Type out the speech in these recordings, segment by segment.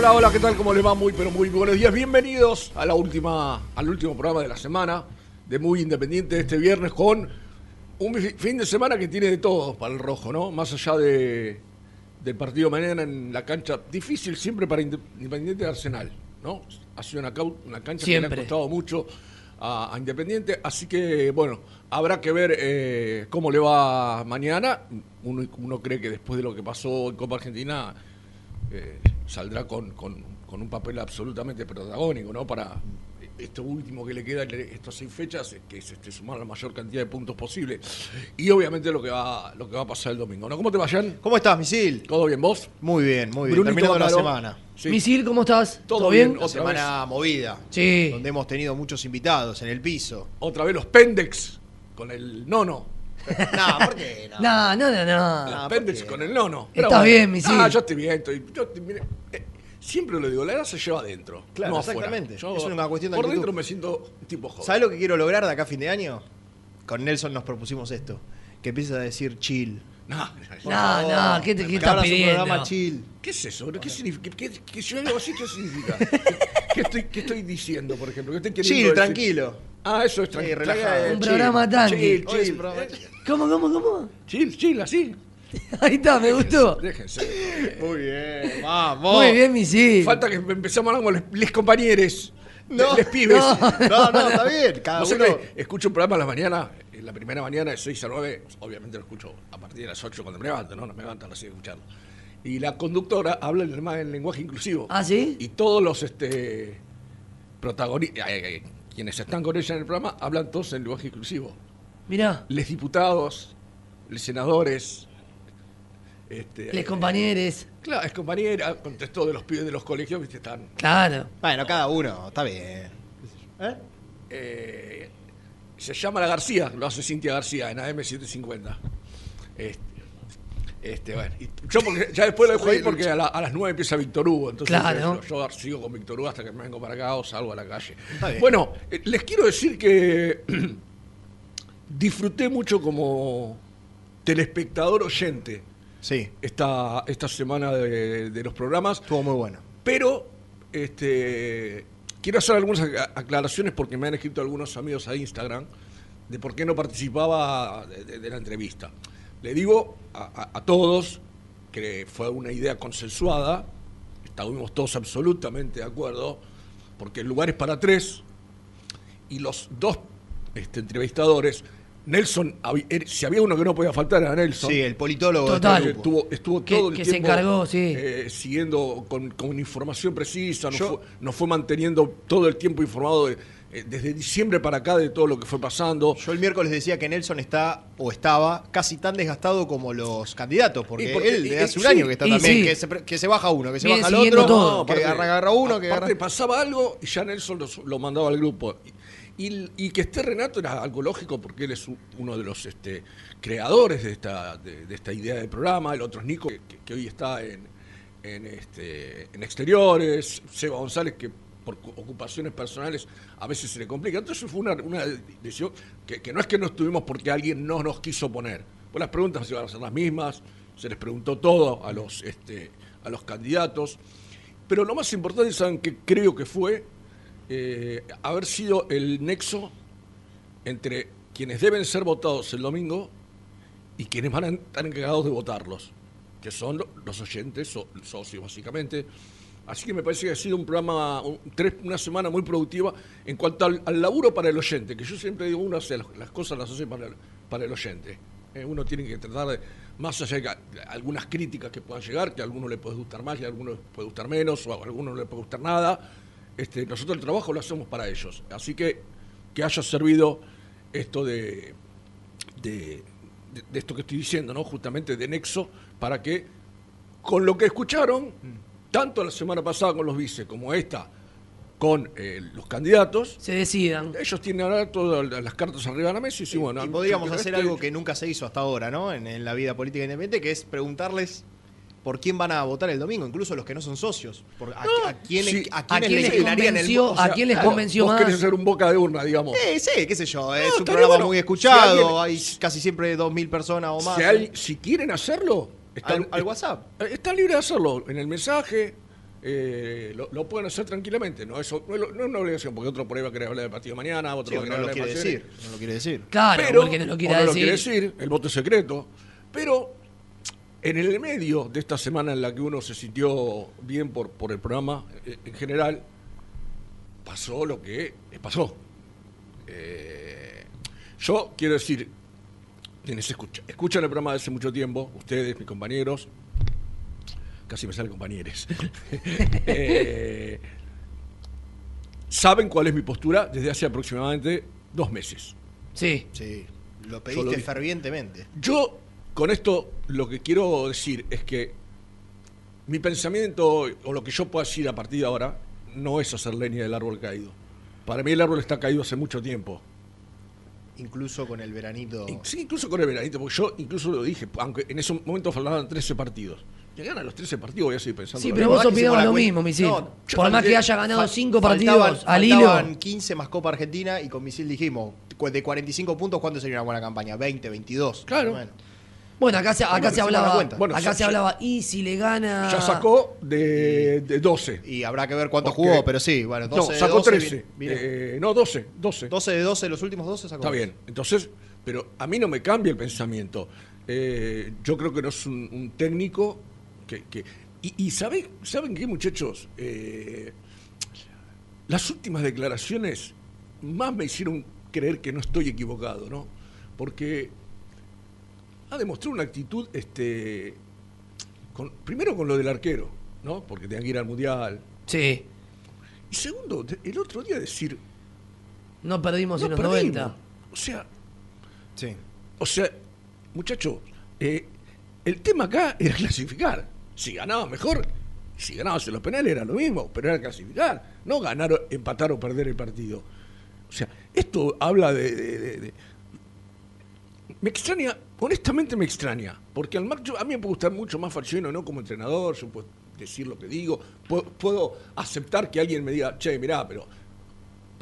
Hola, hola, ¿qué tal? ¿Cómo les va? Muy, pero muy buenos días. Bienvenidos a la última, al último programa de la semana de Muy Independiente este viernes con un fi- fin de semana que tiene de todo para el rojo, ¿no? Más allá de, del partido mañana en la cancha, difícil siempre para Inde- Independiente de Arsenal, ¿no? Ha sido una, cancha que le Siempre. ha costado mucho a, a Independiente, así que, bueno, habrá que ver eh, cómo le va mañana. Uno, uno cree que después de lo que pasó en Copa Argentina eh, saldrá con, con- con un papel absolutamente protagónico, ¿no? Para esto último que le queda, estas seis fechas, que es este, sumar la mayor cantidad de puntos posible. Y obviamente lo que va, lo que va a pasar el domingo, ¿no? ¿Cómo te vayan? ¿Cómo estás, Misil? ¿Todo bien vos? Muy bien, muy bien. Brunito Terminando la semana. Sí. Misil, ¿cómo estás? Todo bien, Una otra semana movida. Sí. Donde hemos tenido muchos invitados en el piso. Otra vez los Pendex con el nono. No, ¿por qué no? No, no, no, no. ¿por Pendex qué? con el nono. Está bien, Misil. Ah, yo estoy bien. Estoy, yo estoy- mire, eh, siempre lo digo, la edad se lleva adentro. Claro, no afuera. exactamente. Yo Es una cuestión de Por actitud. dentro me siento tipo joven. ¿Sabes lo que quiero lograr de acá a fin de año? Con Nelson nos propusimos esto. Que empieces a decir chill. No, no, No, ¿qué te- qué estás un pidiendo? programa chill. ¿Qué es eso? ¿Qué significa? ¿Qué, qué- que si yo así, ¿qué significa? ¿Qué, qué estoy, qué estoy diciendo, por ejemplo? ¿Qué estoy queriendo Chill, decir? tranquilo. Ah, eso es Sí, tranquilo. relajado. Un programa tranqui. Chill, Hoy es chill. un programa eh, ¿Cómo, cómo, cómo? Chill, chill, así. Ahí está, me gustó. Déjense. Muy bien, vamos. Muy bien, Misil. Falta que empezamos hablando con les, les compañeros. No, les pibes. no. No, no, está bien. Cada No sé uno. escucho un programa a la mañana, en la primera mañana de 6 a 9, obviamente lo escucho a partir de las 8 cuando me levanto, ¿no? No me levanto a las 6 de escucharlo. Y la conductora habla en, en lenguaje inclusivo. ¿Ah, sí? Y todos los este, protagonistas, quienes están con ella en el programa, hablan todos en lenguaje inclusivo. Mirá, Les diputados, les senadores. Este, les compañeros. Claro, es compañera, contestó de los pibes de los colegios, viste, están. Claro. Bueno, cada uno, está bien. ¿Eh? eh, se llama La García, lo hace Cintia García en AM750. Este, este, bueno, y yo porque, ya después lo dejo ahí porque a, la- a las 9 empieza Víctor Hugo, entonces Claro. eh, yo, yo sigo con Víctor Hugo hasta que me vengo para acá o salgo a la calle. Está bien. Bueno, eh, les quiero decir que disfruté mucho como telespectador oyente Sí, esta, esta semana de, de los programas. estuvo muy bueno. Pero este, quiero hacer algunas ac- aclaraciones porque me han escrito algunos amigos a Instagram de por qué no participaba de, de- de la entrevista. Le digo a, a- a todos que fue una idea consensuada, estábamos todos absolutamente de acuerdo, porque el lugar es para tres, y los dos este, entrevistadores, Nelson, er- si había uno que no podía faltar era Nelson. Sí, el politólogo. Total. Eh. Estuvo, todo el que se tiempo encargó, sí. eh, siguiendo con, con información precisa, nos, fue, nos fue manteniendo todo el tiempo informado de- eh, desde diciembre para acá de todo lo que fue pasando. Yo el miércoles decía que Nelson está o estaba casi tan desgastado como los candidatos, porque, él de y- hace un sí, año que está también, sí. que, se, que se baja uno, que se Viene baja el otro, todo. que aparte- agarra, agarra uno, que aparte agarra... pasaba algo y ya Nelson los- lo, mandaba al grupo. Y, que esté Renato era algo lógico porque él es uno de los este, creadores de esta, de, de esta idea del programa. El otro es Nico, que, que hoy está en, este, en exteriores. Seba González, que por cu- ocupaciones personales a veces se le complica. Entonces fue una, una decisión que, que no es que no estuvimos porque alguien no nos quiso poner. Pues las preguntas iban a ser las mismas, se les preguntó todo a los, este, a los candidatos. Pero lo más importante, ¿saben qué creo que fue? Eh, haber sido el nexo entre quienes deben ser votados el domingo y quienes van a estar encargados de votarlos, que son lo- los oyentes, so- socios básicamente. Así que me parece que ha sido un programa, tres- una semana muy productiva en cuanto al, al laburo para el oyente, que yo siempre digo, uno hace las, cosas las hace para el, para el oyente. Eh, uno tiene que tratar de, más allá de algunas críticas que puedan llegar, que a algunos le puede gustar más y a algunos les puede gustar menos, o a algunos no les puede gustar nada, este, nosotros el trabajo lo hacemos para ellos. Así que que haya servido esto de, de, de- de esto que estoy diciendo, ¿no? Justamente de nexo, para que con lo que escucharon, tanto la semana pasada con los vice como esta con eh, los candidatos, Se decidan. ellos tienen ahora todas las cartas arriba de la mesa y sí, bueno, y podríamos hacer este- algo que nunca se hizo hasta ahora, ¿no? En, en la vida política independiente, que es preguntarles por quién van a votar el domingo, incluso los que no son socios. Por a, No, a quién, sí. a ¿A quiénes quién le les el convenció? voto. ¿A quién les Claro, convenció vos más? querés ser un boca de urna, digamos. Eh, sí, qué sé yo, es No, un programa bueno. muy Si escuchado, alguien- hay casi siempre 2.000 personas o más. Si, hay- si quieren hacerlo, están, Al- al WhatsApp. eh, Están libres de hacerlo. En el mensaje eh, lo, lo pueden hacer tranquilamente. No, eso, no, es lo- no es una obligación, porque otro por ahí va a querer hablar del partido mañana, otro Sí, va a que querer no lo hablar de quiere Paceres. decir, no lo quiere decir. Claro, pero, porque no lo o quiera no lo decir. quiere decir, el voto es secreto. Pero en el medio de esta semana en la que uno se sintió bien por, por el programa eh, en general, pasó lo que pasó. Eh, yo quiero decir, quienes escuchan, escuchan el programa desde hace mucho tiempo, ustedes, mis compañeros, casi me sale compañeros, eh, saben cuál es mi postura desde hace aproximadamente dos meses. Sí. Sí, lo Yo lo pediste fervientemente. Yo con esto lo que quiero decir es que mi pensamiento o lo que yo puedo decir a partir de ahora no es hacer leña del árbol caído. Para mí el árbol está caído hace mucho tiempo. Incluso con el veranito. Sí, incluso con el veranito, porque yo incluso lo dije, aunque en ese momento faltaban 13 partidos. Llegan a los 13 partidos, voy a seguir pensando. Sí, pero vos opinabas lo mismo, Misil. No, Por más que haya ganado Fal- cinco faltaban- partidos al faltaban hilo. 15 más Copa Argentina y con Misil dijimos, de 45 puntos, ¿cuánto sería una buena campaña? 20, 22. Claro. Bueno. Bueno, acá se, acá Bueno, se hablaba. Bueno, acá ya- se hablaba. Y si le gana. Ya sacó de, de 12. Y habrá que ver cuánto Porque- jugó, pero sí, bueno, 12 no, de sacó 12 13. viene- Eh, no, 12. 12. 12 de 12, los últimos 12 sacó. Está bien. Entonces, pero a mí no me cambia el pensamiento. Eh, yo creo que no es un, un técnico que... que- y y ¿saben, ¿saben qué, muchachos? Eh, las últimas declaraciones más me hicieron creer que no estoy equivocado, ¿no? Porque ha demostrado una actitud, este, con- primero con lo del arquero, ¿no? Porque tenía que ir al Mundial. Sí. Y segundo, el otro día decir, No perdimos no en los perdimos. 90. O sea, Sí. O sea, muchachos, eh, el tema acá era clasificar. Si ganaba mejor, si ganabas en los penales era lo mismo, pero era clasificar, no ganar, empatar o perder el partido. O sea, esto habla de... de- de- de- Me extraña, honestamente me extraña, porque al yo- a mí me puede gustar mucho más Falciano, no como entrenador, yo puedo decir lo que digo, puedo, aceptar que alguien me diga, che, mirá, pero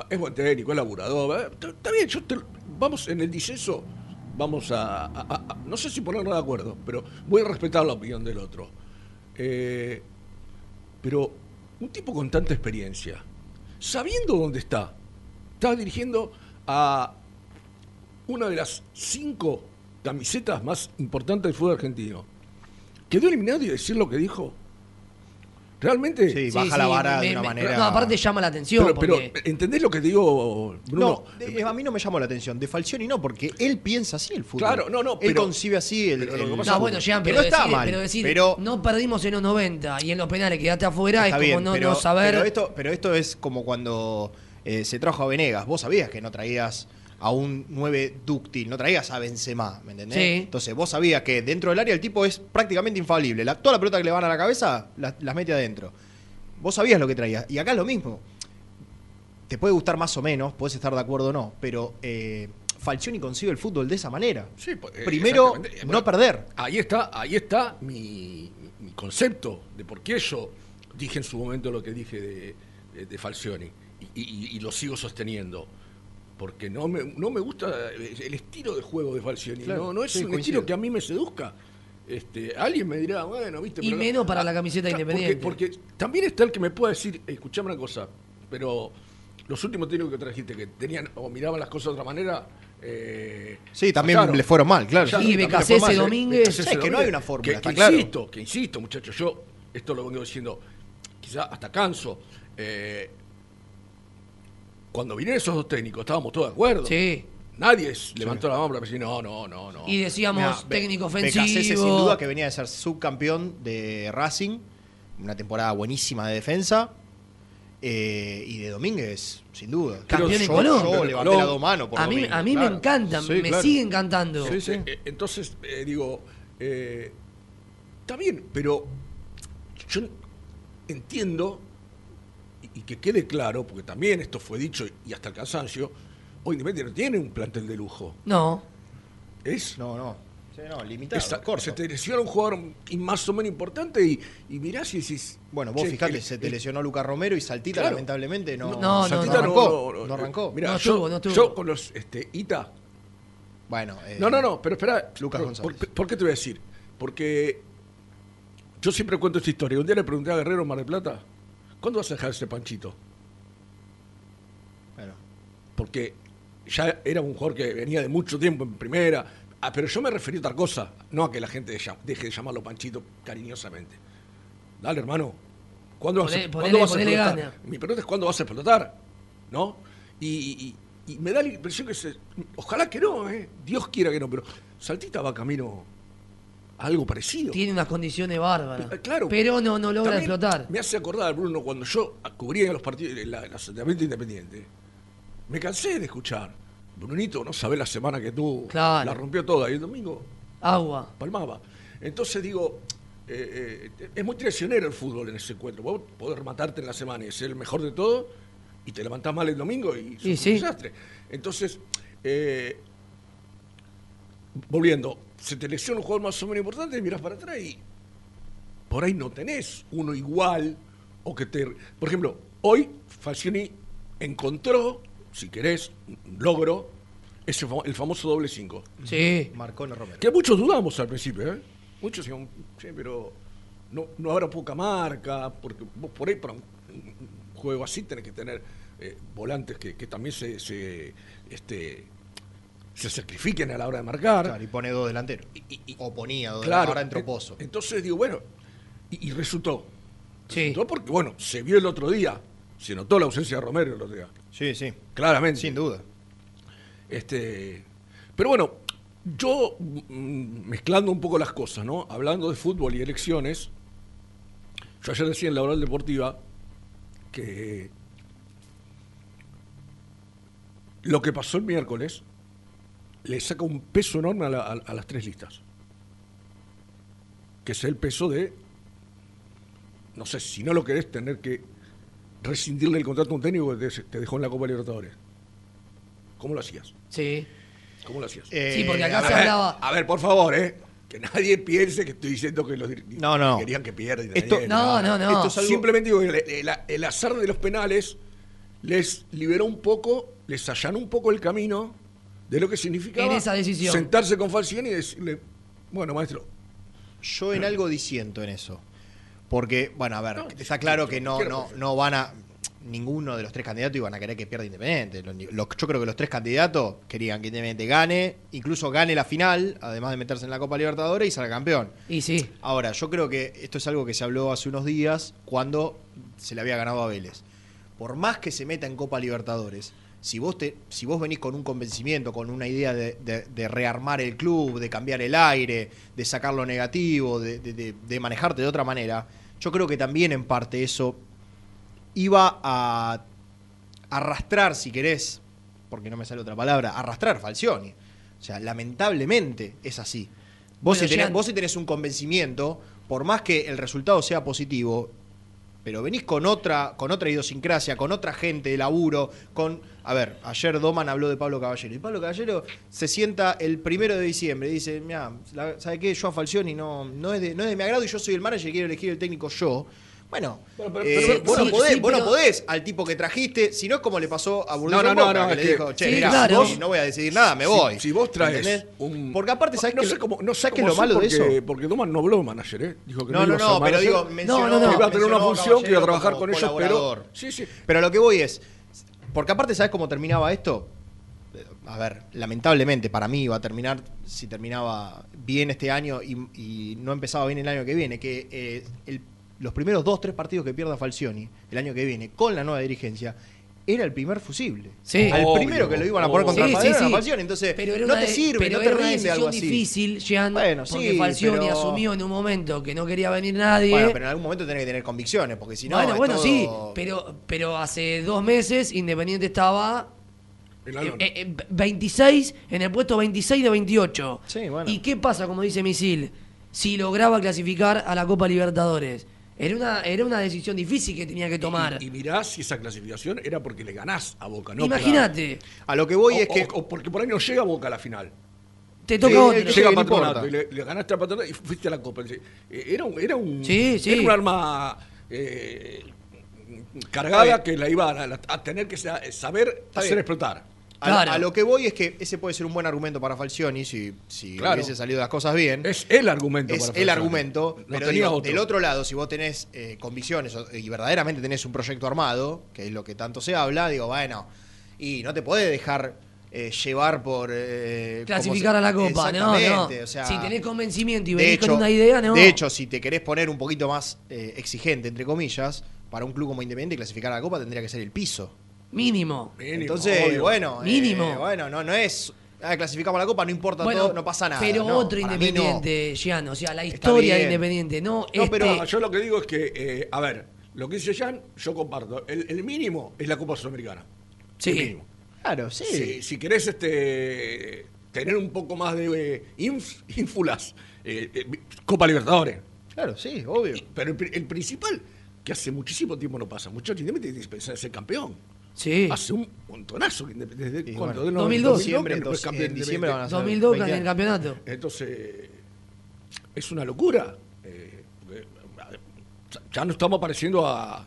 es buen técnico, es laburador. eh, Está bien, yo vamos en el disenso, vamos a- no sé si ponernos de acuerdo, pero voy a respetar la opinión del otro. Eh, pero un tipo con tanta experiencia, sabiendo dónde está, está dirigiendo a una de las cinco camisetas más importantes del fútbol argentino, quedó eliminado y decir lo que dijo. Realmente. Sí, baja la vara de una manera. No, aparte llama la atención. pero, pero, porque ¿entendés lo que te digo, Bruno? No, de- a mí no me llamó la atención. De Falcioni no, porque él piensa así el fútbol. Claro, no, no, Él pero- concibe así el. pero lo que el- pasa- No, bueno, Jean, que pero, no está decir, mal. pero decir, pero- no perdimos en los 90 y en los penales quedaste afuera Está es como bien, no, pero, no saber. Pero esto, pero esto es como cuando eh, se trajo a Venegas. Vos sabías que no traías a un 9 dúctil, no traías a Benzema, ¿me entendés? Sí. Entonces vos sabías que dentro del área el tipo es prácticamente infalible. La- toda la pelota que le van a la cabeza las, las mete adentro. Vos sabías lo que traías. Y acá es lo mismo. Te puede gustar más o menos, puedes estar de acuerdo o no, pero eh, Falcioni concibe el fútbol de esa manera. Sí, pues, eh, Primero, no perder. Ahí está, ahí está mi, mi- mi concepto de por qué yo dije en su momento lo que dije de, de- de Falcioni y, y- y lo sigo sosteniendo. Porque no me, no me gusta el estilo de juego de Falcioni. Claro, no, no es sí, un coincido. estilo que a mí me seduzca. Este, alguien me dirá, bueno, viste. Y pero- menos para la camiseta Claro, independiente. Porque, porque también está el que me pueda decir, escuchame una cosa, pero los últimos técnicos que trajiste que tenían o miraban las cosas de otra manera. eh, Sí, también fallaron. le fueron mal, claro. Fallaron. Y Becasese. Domínguez. Becasese Es que no hay una fórmula, Que, está que claro. insisto, que insisto, muchachos, yo esto lo vengo diciendo, quizá hasta canso. eh, cuando vinieron esos dos técnicos, estábamos todos de acuerdo. Sí. Nadie levantó la mano para decir, no, no, no, no. Y decíamos Mirá, técnico Becasese, ofensivo. sin duda que venía de ser subcampeón de Racing, una temporada buenísima de defensa. eh, y de Domínguez, sin duda. Campeón yo, en Colón. Yo levanté las dos manos por a mí, Domínguez, a mí claro. me encantan, Sí, me claro. sigue encantando. Sí, sí. Eh, Entonces, eh, digo, está bien, pero yo entiendo, y, que quede claro, porque también esto fue dicho y hasta el cansancio, hoy Independiente no tiene un plantel de lujo. No. Es. No, no. Sí, no, limitado, esa- corto. se te lesiona un jugador y más o menos importante y, y mirás y decís. Bueno, vos che, fijate, el- se te el- lesionó Lucas Romero y Saltita, Claro. lamentablemente, no, No, no, Saltita no. arrancó. No, arrancó. Mirá, No yo, estuvo. yo con los este, Ita. Bueno, eh, No, no, no, pero espera. Lucas González. por- por qué te voy a decir? Porque yo siempre cuento esta historia. Un día le pregunté a Guerrero en Mar del Plata, ¿cuándo vas a dejar ese panchito? Bueno, Porque ya era un jugador que venía de mucho tiempo en primera. Ah, pero yo me referí a otra cosa, no a que la gente deje de llamarlo Panchito cariñosamente. Dale, hermano. ¿Cuándo vas, a, ¿cuándo vas a explotar? gana. Mi pregunta es cuándo vas a explotar, ¿no? Y, y- y me da la impresión que se, ojalá que no, ¿eh? Dios quiera que no, pero Saltita va camino algo parecido. Tiene unas condiciones bárbaras. Eh, Claro. Pero no, no logra explotar. Me hace acordar, Bruno, cuando yo cubría los partidos, la, la asentamiento independiente, me cansé de escuchar. Brunito, no sabe la semana que tuvo. Claro. La rompió toda y el domingo Agua. palmaba. Entonces digo, eh, eh, es muy traicionero el fútbol en ese encuentro. Vos podés rematarte en la semana y ser el mejor de todo y te levantás mal el domingo y Y un sí. desastre. Entonces, eh, volviendo, se te lesiona un jugador más o menos importante y mirás para atrás y por ahí no tenés uno igual o que te... Por ejemplo, hoy Falcioni encontró, si querés, un logro, ese, el famoso doble 5. Sí. Marcone Romero. Que muchos dudamos al principio, ¿eh? Muchos decían, "Che, pero no, no habrá poca marca, porque vos por ahí para un, un juego así tenés que tener eh, volantes que, que también se, se, este, se sacrifiquen a la hora de marcar. Claro, y pone dos delanteros. Y- y- o ponía dos Claro, delanteros. Ahora entró en- Pozo. Entonces digo, bueno, y, y resultó. Sí. Resultó porque, bueno, se vio el otro día, se notó la ausencia de Romero el otro día, Sí, sí. claramente. Sin duda. Este, pero bueno, yo mm, mezclando un poco las cosas, ¿no? Hablando de fútbol y elecciones, yo ayer decía en la oral deportiva que lo que pasó el miércoles le saca un peso enorme a, la- a- a las tres listas. Que es el peso de, no sé, si no lo querés, tener que rescindirle el contrato a un técnico que te, te dejó en la Copa Libertadores. ¿Cómo lo hacías? Sí. ¿Cómo lo hacías? Eh, Sí, porque acá se ver, hablaba. a ver, por favor, ¿eh? Que nadie piense que estoy diciendo que los No, no. querían que pierdan. Esto- No, no, no. Esto es algo- Simplemente digo que el, el- el azar de los penales les liberó un poco, les allanó un poco el camino de lo que significaba En esa decisión. sentarse con Falcioni y decirle, bueno, maestro, Yo en algo disiento en eso. Porque, bueno, a ver, No, está claro que no, no, no van a. ninguno de los tres candidatos iban a querer que pierda Independiente. Lo- lo- yo creo que los tres candidatos querían que Independiente gane, incluso gane la final, además de meterse en la Copa Libertadores y salga campeón. Y sí. Ahora, yo creo que esto es algo que se habló hace unos días cuando se le había ganado a Vélez. Por más que se meta en Copa Libertadores, si vos, te, si vos venís con un convencimiento, con una idea de, de- de rearmar el club, de cambiar el aire, de sacar lo negativo, de, de- manejarte de otra manera, yo creo que también en parte eso iba a arrastrar, si querés, porque no me sale otra palabra, arrastrar Falcioni. O sea, lamentablemente es así. Vos, Bueno, si tenés, vos si tenés un convencimiento, por más que el resultado sea positivo, pero venís con otra, con otra idiosincrasia, con otra gente de laburo, con. A ver, ayer Doman habló de Pablo Caballero. Y Pablo Caballero se sienta el primero de diciembre y dice, mira, ¿sabe qué? Yo a Falcioni no, no, es de, no es de mi agrado y yo soy el manager y quiero elegir el técnico yo. Bueno, pero- eh, pero- vos, no podés, sí, vos no pero- podés al tipo que trajiste, si no es como le pasó a Burdizo No, no, no, Boca, no, que es le que- dijo, che, Sí, mirá, claro. vos no voy a decidir nada, me voy. Si, si vos traes ¿Entendés? un. Porque aparte, ¿sabés no qué sé cómo, no sé ¿sabés qué es lo malo porque, de eso? Porque Duman no habló de manager, ¿eh? Dijo que No, no, ser no, pero digo, No, mencionó, no, no. que iba a tener una función, que iba a trabajar con ellos, pero. Sí, sí. Pero lo que voy es, porque aparte, ¿sabes cómo terminaba esto? A ver, lamentablemente para mí iba a terminar, si terminaba bien este año y, y no empezaba bien el año que viene, que eh, el- los primeros dos, tres partidos que pierda Falcioni el año que viene con la nueva dirigencia, era el primer fusible. Sí. Al Obvio, primero que lo iban a poner contra Sí, Padrón sí, era sí. Falcioni. Entonces, Pero era no una te de- sirve, pero no te era una rinde decisión algo así. difícil, Jean, Bueno, porque Falcioni pero- asumió en un momento que no quería venir nadie. Bueno, pero en algún momento tenés que tener convicciones, porque si no. bueno, bueno, todo- sí, pero, pero hace dos meses Independiente estaba eh, eh, eh, 26, en el puesto 26 de 28. Sí, bueno. ¿Y qué pasa, como dice Misil, si lograba clasificar a la Copa Libertadores? Era una, era una decisión difícil que tenía que tomar. Y, y mirá si esa clasificación era porque le ganás a Boca, ¿no? Imagínate, A lo que voy O, es que. o- o porque por ahí no llega Boca a la final. te toca otro. que Llega Patronato y le, le ganaste a Patronato y fuiste a la Copa. Eh, Era un, era un, Sí, sí. era un arma eh, cargada que la iba a, a tener que sa- saber hacer explotar. A, Claro. a lo que voy es que ese puede ser un buen argumento para Falcioni si, si Claro. hubiese salido las cosas bien. Es el argumento. Es para el argumento, No pero digo, otro. del otro lado, si vos tenés eh, convicciones y verdaderamente tenés un proyecto armado, que es lo que tanto se habla, digo, bueno, y no te podés dejar eh, llevar por... eh, Clasificar a la Copa, no, no. O sea, si tenés convencimiento y de venís hecho, con una idea, no. De hecho, si te querés poner un poquito más eh, exigente, entre comillas, para un club como Independiente clasificar a la Copa tendría que ser el piso. Mínimo. Mínimo, Entonces, obvio. bueno, eh, Mínimo. bueno, no, no es. ah, clasificamos a la copa, no importa Bueno, todo, no pasa nada. Pero No, otro para mí no. Independiente, Gian, o sea, la historia de bien. Independiente, no, No, este, pero No, yo lo que digo es que, eh, a ver, lo que dice Jan, yo comparto. El, el mínimo es la Copa Sudamericana. Sí. El mínimo. Claro, sí. Si, si querés este, tener un poco más de eh, inf- ínfulas, eh, eh, Copa Libertadores. Claro, sí, obvio. Pero el, pri- el principal, que hace muchísimo tiempo no pasa, muchachos, Independiente tiene que pensar en ser campeón. Sí. Hace un montonazo que Independiente. Del 2002. Diciembre, campeón en diciembre van a ser 2002 20 en el campeonato. Entonces, es una locura. eh, ya no estamos apareciendo a.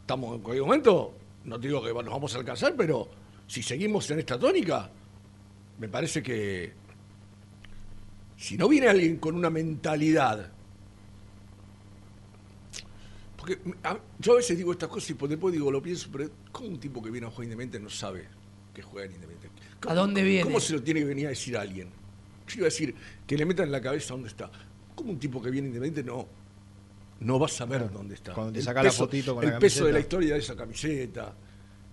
Estamos en cualquier momento, no te digo que nos vamos a alcanzar, pero si seguimos en esta tónica, me parece que. Si no viene alguien con una mentalidad. Porque a- yo a veces digo estas cosas y por después digo, lo pienso, pero ¿cómo un tipo que viene a jugar Independiente no sabe que juega en Independiente? ¿Cómo- ¿A dónde viene? ¿Cómo se lo tiene que venir a decir a alguien? Yo iba a decir que le metan en la cabeza dónde está. ¿Cómo un tipo que viene Independiente no, no va a saber dónde está? Cuando te El saca la peso- fotito con El la peso de la historia de esa camiseta.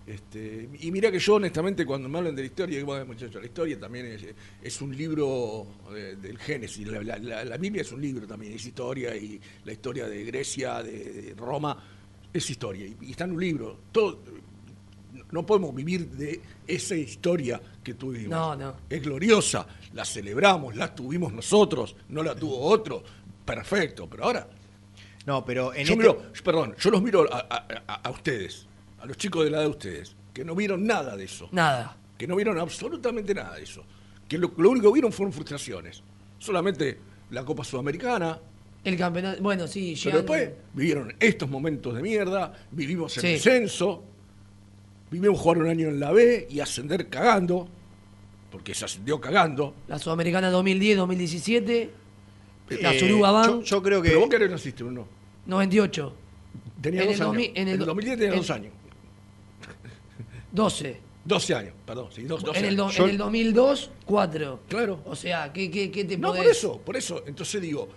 Este, y mira que yo honestamente cuando me hablan de la historia, digo, "Bueno, muchachos, la historia también es, es un libro de- del Génesis, la, la- la- la Biblia es un libro también, es historia y la historia de Grecia, de, de Roma, es historia y, y está en un libro. Todo, no podemos vivir de esa historia que tuvimos. No, no. Es gloriosa, la celebramos, la tuvimos nosotros, no la tuvo otro, perfecto, pero ahora No, pero en yo este- miro, perdón, yo los miro a, a- a- a ustedes, a los chicos de la edad de ustedes, que no vieron nada de eso, Nada. que no vieron absolutamente nada de eso, que lo, lo único que vieron fueron frustraciones, solamente la Copa Sudamericana, El campeonato, bueno, sí, pero después vivieron estos momentos de mierda, vivimos el Sí. descenso, vivimos jugar un año en la B y ascender cagando, porque se ascendió cagando. la Sudamericana 2010, 2017, la eh, Suruga yo, Bank, yo creo que. Pero vos querés naciste, ¿o no? 98. Tenía En dos el años. 2000 en el el do- 2010 tenía en- dos años. 12. 12 años, perdón. Sí, dos, 12 En el, do- años. en el 2002, 4. Claro. O sea, ¿qué, qué, qué te No, podés- por eso, por eso. Entonces digo,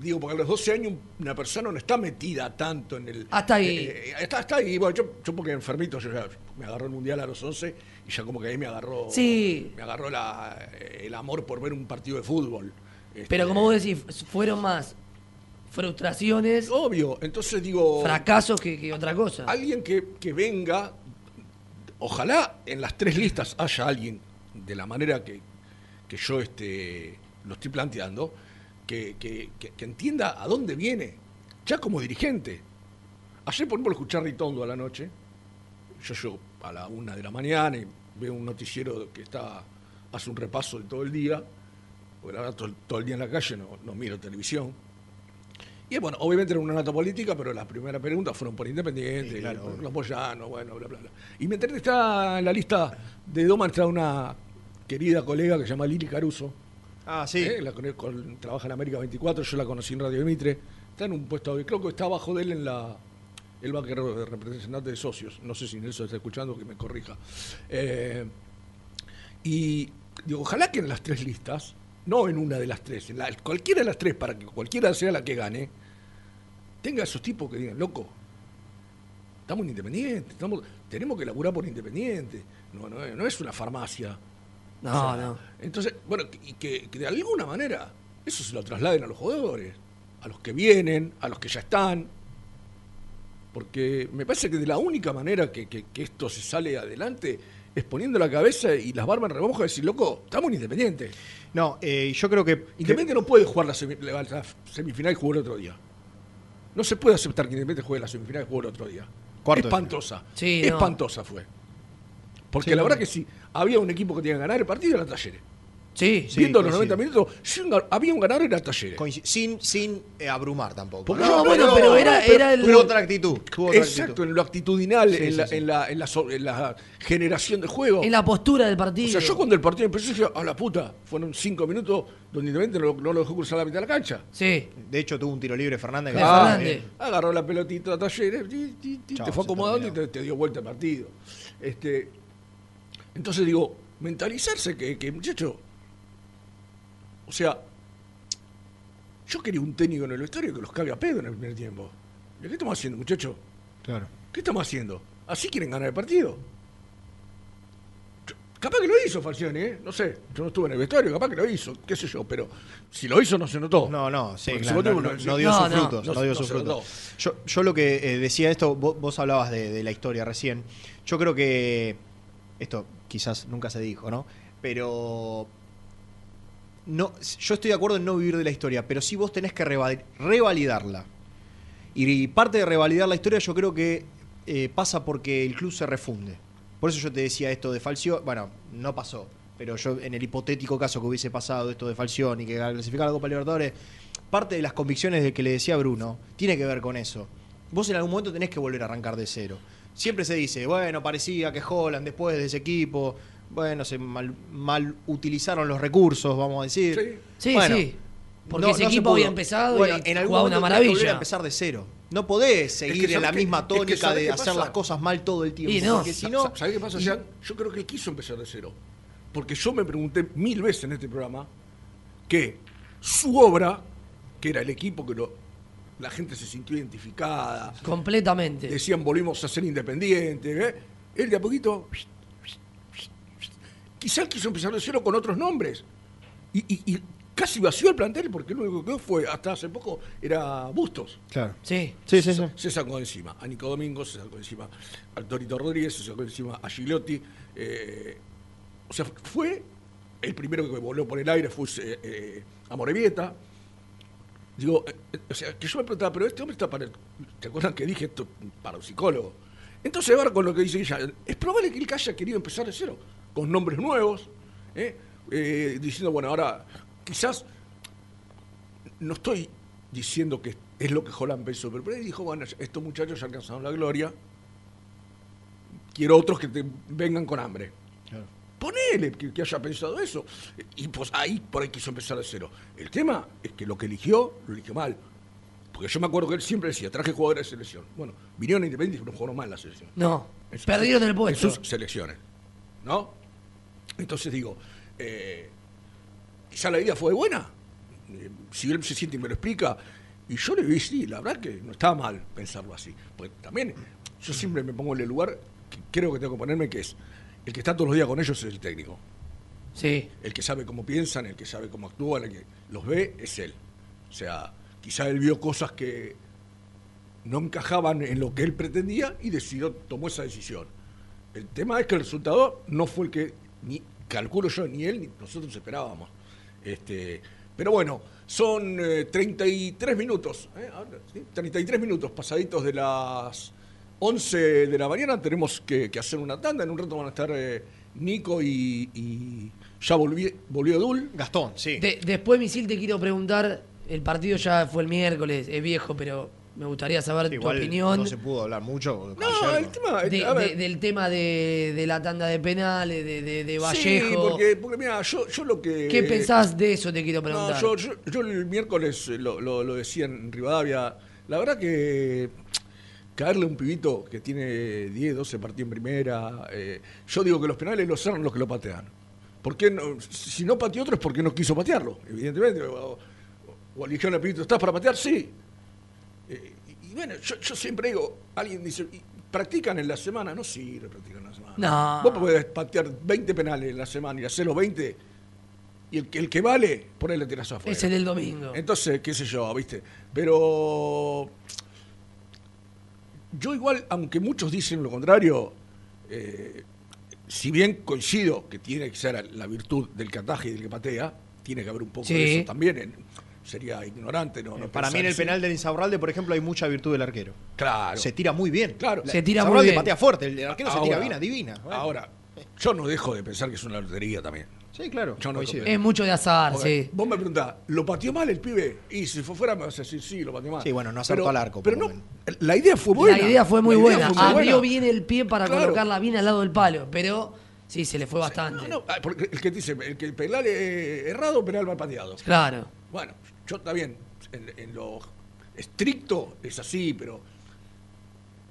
digo, porque a los 12 años una persona no está metida tanto en el. Hasta ahí. eh, está, está ahí. Bueno, yo, yo porque enfermito, yo ya me agarró el mundial a los 11 y ya como que ahí me agarró. Sí. Me agarró la, el amor por ver un partido de fútbol. Este, Pero como vos decís, fueron más frustraciones, Obvio, entonces digo. fracasos que, que otra cosa. Alguien que, que venga, ojalá en las tres listas haya alguien de la manera que, que yo este, lo estoy planteando, que, que- entienda a dónde viene, ya como dirigente. Ayer, por ejemplo, escuché a Ritondo a la noche, yo llego a la una de la mañana y veo un noticiero que está hace un repaso de todo el día, porque la verdad todo, todo el día en la calle no, no miro televisión. Y bueno, obviamente era una nota política, pero las primeras preguntas fueron por Independiente, Sí, claro, por los Boyanos, bueno, bla, bla, bla. Y me enteré que está en la lista de Doman, está una querida colega que se llama Lili Caruso. Ah, sí. ¿eh? La conozco, trabaja en América 24, yo la conocí en Radio Mitre. Está en un puesto, creo que está abajo de él en la. Él va a querer representante de socios. No sé si Nelson está escuchando, que me corrija. Eh, y digo, ojalá que en las tres listas, no en una de las tres, en la- cualquiera de las tres, para que cualquiera sea la que gane, tenga esos tipos que digan, loco, estamos en Independiente, estamos, tenemos que laburar por Independiente. No, no, es- no es una farmacia. No, O sea, no. Entonces, bueno, y que, que de alguna manera eso se lo trasladen a los jugadores, a los que vienen, a los que ya están. Porque me parece que de la única manera que, que- que esto se sale adelante es poniendo la cabeza y las barbas en remojo y decir, loco, estamos en Independiente. No, eh, yo creo que. Independiente no puede jugar la, semi- la- la semifinal y jugar otro día. No se puede aceptar que Independiente juegue la semifinal y juegue otro día. Cuarto Espantosa. Sí, no. Espantosa fue. Porque Sí, la no. verdad que si había un equipo que tenía que ganar el partido era Talleres. Sí, Sí, Viendo los coincido. 90 minutos, si un ga- había un ganador era Talleres. coinci- sin, sin eh, abrumar tampoco. Porque No, yo- bueno, pero era- era el- Tuvo otra actitud. tuvo otra Exacto, actitud. en lo actitudinal, Sí, en, sí, la, sí. En, la, en la so- en la generación de juego. en la postura del o partido. sea, yo cuando el partido empezó dije, a la puta, fueron cinco minutos donde Independiente no, no lo dejó cruzar la mitad de la cancha. Sí, De hecho, tuvo un tiro libre Fernández. que De estaba Fernández. bien. Agarró la pelotita a Talleres, ti, ti, ti, Chao, te fue se acomodando y terminó. te, te dio vuelta el partido. Este, entonces digo, mentalizarse que, que muchacho, o sea, yo quería un técnico en el vestuario que los cague a pedo en el primer tiempo. ¿Y qué estamos haciendo, muchacho? Claro. ¿Qué estamos haciendo? ¿Así quieren ganar el partido? Yo- Capaz que lo hizo Falcioni, ¿eh? No sé, yo no estuve en el vestuario, capaz que lo hizo, qué sé yo, pero si lo hizo no se notó. No, no, sí, claro, no, no- dio sus frutos. no dio sus frutos. Yo, yo lo que eh, decía esto, vos, vos hablabas de, de la historia recién. Yo creo que esto quizás nunca se dijo, ¿no? Pero no, yo estoy de acuerdo en no vivir de la historia, pero sí vos tenés que reva- revalidarla. Y parte de revalidar la historia yo creo que eh, pasa porque el club se refunde. Por eso yo te decía esto de Falcioni, bueno, no pasó, pero yo en el hipotético caso que hubiese pasado esto de Falcioni, que clasificar a la Copa Libertadores, parte de las convicciones de que le decía Bruno tiene que ver con eso. Vos en algún momento tenés que volver a arrancar de cero. Siempre se dice, bueno, parecía que Holland después de ese equipo, bueno, se mal, mal utilizaron los recursos, vamos a decir. Sí, Bueno, sí. Porque no- ese no equipo había empezado Bueno, y en algún jugaba una tenés que maravilla. empezar de cero. No podés seguir en ¿sabés la misma Es que tónica ¿sabés de hacer pasa? las cosas mal todo el tiempo. Y no. Porque si no. ¿Sabes qué pasa, y- Jean? Yo creo que él quiso empezar de cero. Porque yo me pregunté mil veces en este programa que su obra, que era el equipo que lo- la gente se sintió identificada, Completamente. decían volvimos a ser independientes, ¿eh? él de a poquito, quizá él quiso empezar de cero con otros nombres. Y, y- y casi vació el plantel porque lo único que quedó fue, hasta hace poco, era Bustos. Claro. Sí. Sí, sí, sí. Se, se sacó encima a Nico Domingo, se sacó encima al Torito Rodríguez, se sacó encima a Gigliotti. eh, o sea, fue el primero que voló por el aire, fue eh, eh, a Morevieta. Digo, eh, o sea, que yo me preguntaba, pero este hombre está para. el- ¿Te acuerdan que dije esto para un psicólogo? Entonces, ahora con lo que dice ella, es probable que él haya querido empezar de cero, con nombres nuevos, ¿eh? Eh, diciendo, bueno, ahora quizás no estoy diciendo que es lo que Holland pensó, pero por ahí dijo, bueno, estos muchachos ya alcanzaron la gloria, quiero otros que te vengan con hambre. Ponele que, que haya pensado eso. Y pues ahí por ahí quiso empezar de cero. El tema es que lo que eligió, lo eligió mal. Porque yo me acuerdo que él siempre decía, traje jugadores de selección. Bueno, vinieron a Independiente pero no jugaron mal en la selección. No, En sus- perdieron el En puesto. sus selecciones. ¿No? Entonces digo, eh, quizá la idea fue buena. Eh, si él se siente y me lo explica. Y yo le vi, sí, la verdad que no estaba mal pensarlo así. Porque también yo siempre me pongo en el lugar que creo que tengo que ponerme, que es el que está todos los días con ellos es el técnico. Sí. El que sabe cómo piensan, el que sabe cómo actúan, el que los ve, es él. O sea, quizá él vio cosas que no encajaban en lo que él pretendía y decidió, tomó esa decisión. El tema es que el resultado no fue el que, ni calculo yo, ni él ni nosotros esperábamos. Este, pero bueno, son eh, 33 minutos, ¿eh? Ahora, ¿sí? 33 minutos pasaditos de las 11 de la mañana. Tenemos que, que hacer una tanda. En un rato van a estar eh, Nico y, y ya volví- volvió Dul. Gastón, sí. De- después, Misil, te quiero preguntar, el partido ya fue el miércoles, es viejo, pero me gustaría saber Igual tu opinión no se pudo hablar mucho. No, ayer, el tema, de- a ver, de- del tema de, de la tanda de penales, de, de, de Vallejo. Sí, porque, porque mira, yo, yo lo que... ¿Qué pensás de eso? Te quiero No, preguntar. yo, yo, yo el miércoles eh, lo, lo- lo decía en Rivadavia. La verdad que caerle a un pibito que tiene 10, 12 partidos en primera. eh, yo digo que los penales los cerran los que lo patean. ¿Por qué no? Si no pateó otro es porque no quiso patearlo, evidentemente. O, o eligieron al pibito, ¿estás para patear? Sí. Bueno, yo, yo siempre digo, alguien dice, "¿Y ¿practican en la semana? No sirve practicar en la semana. No. Vos podés patear 20 penales en la semana y hacer los 20 y el, que- el que vale, por ahí le tiras afuera. Es el del domingo. Entonces, qué sé yo, ¿viste? Pero yo igual, aunque muchos dicen lo contrario, eh, si bien coincido que tiene que ser la virtud del cataje y del que patea, tiene que haber un poco Sí. de eso también. en- sería ignorante, ¿no? no Para mí en el así. penal del Insaurralde, por ejemplo, hay mucha virtud del arquero. Claro. Se tira muy bien. Claro. La- Se tira muy bien. patea fuerte, el arquero se tira bien, adivina. Bueno. Ahora, yo no dejo de pensar que es una lotería también. Sí, claro. Yo no. Es mucho de azar, sí. Vos me preguntás, ¿lo pateó mal el pibe? Y si fue fuera me vas a decir, sí, lo pateó mal. Sí, bueno, no acertó Pero- al arco, Pero no, la idea fue buena. La idea fue muy idea buena. fue muy Abrió buena. bien el pie para Claro. colocarla bien al lado del palo, pero sí, se le fue bastante. No, no, ah, porque el que dice, el que el penal es errado, penal mal pateado. Claro. Bueno, yo está bien, en, en lo estricto es así, pero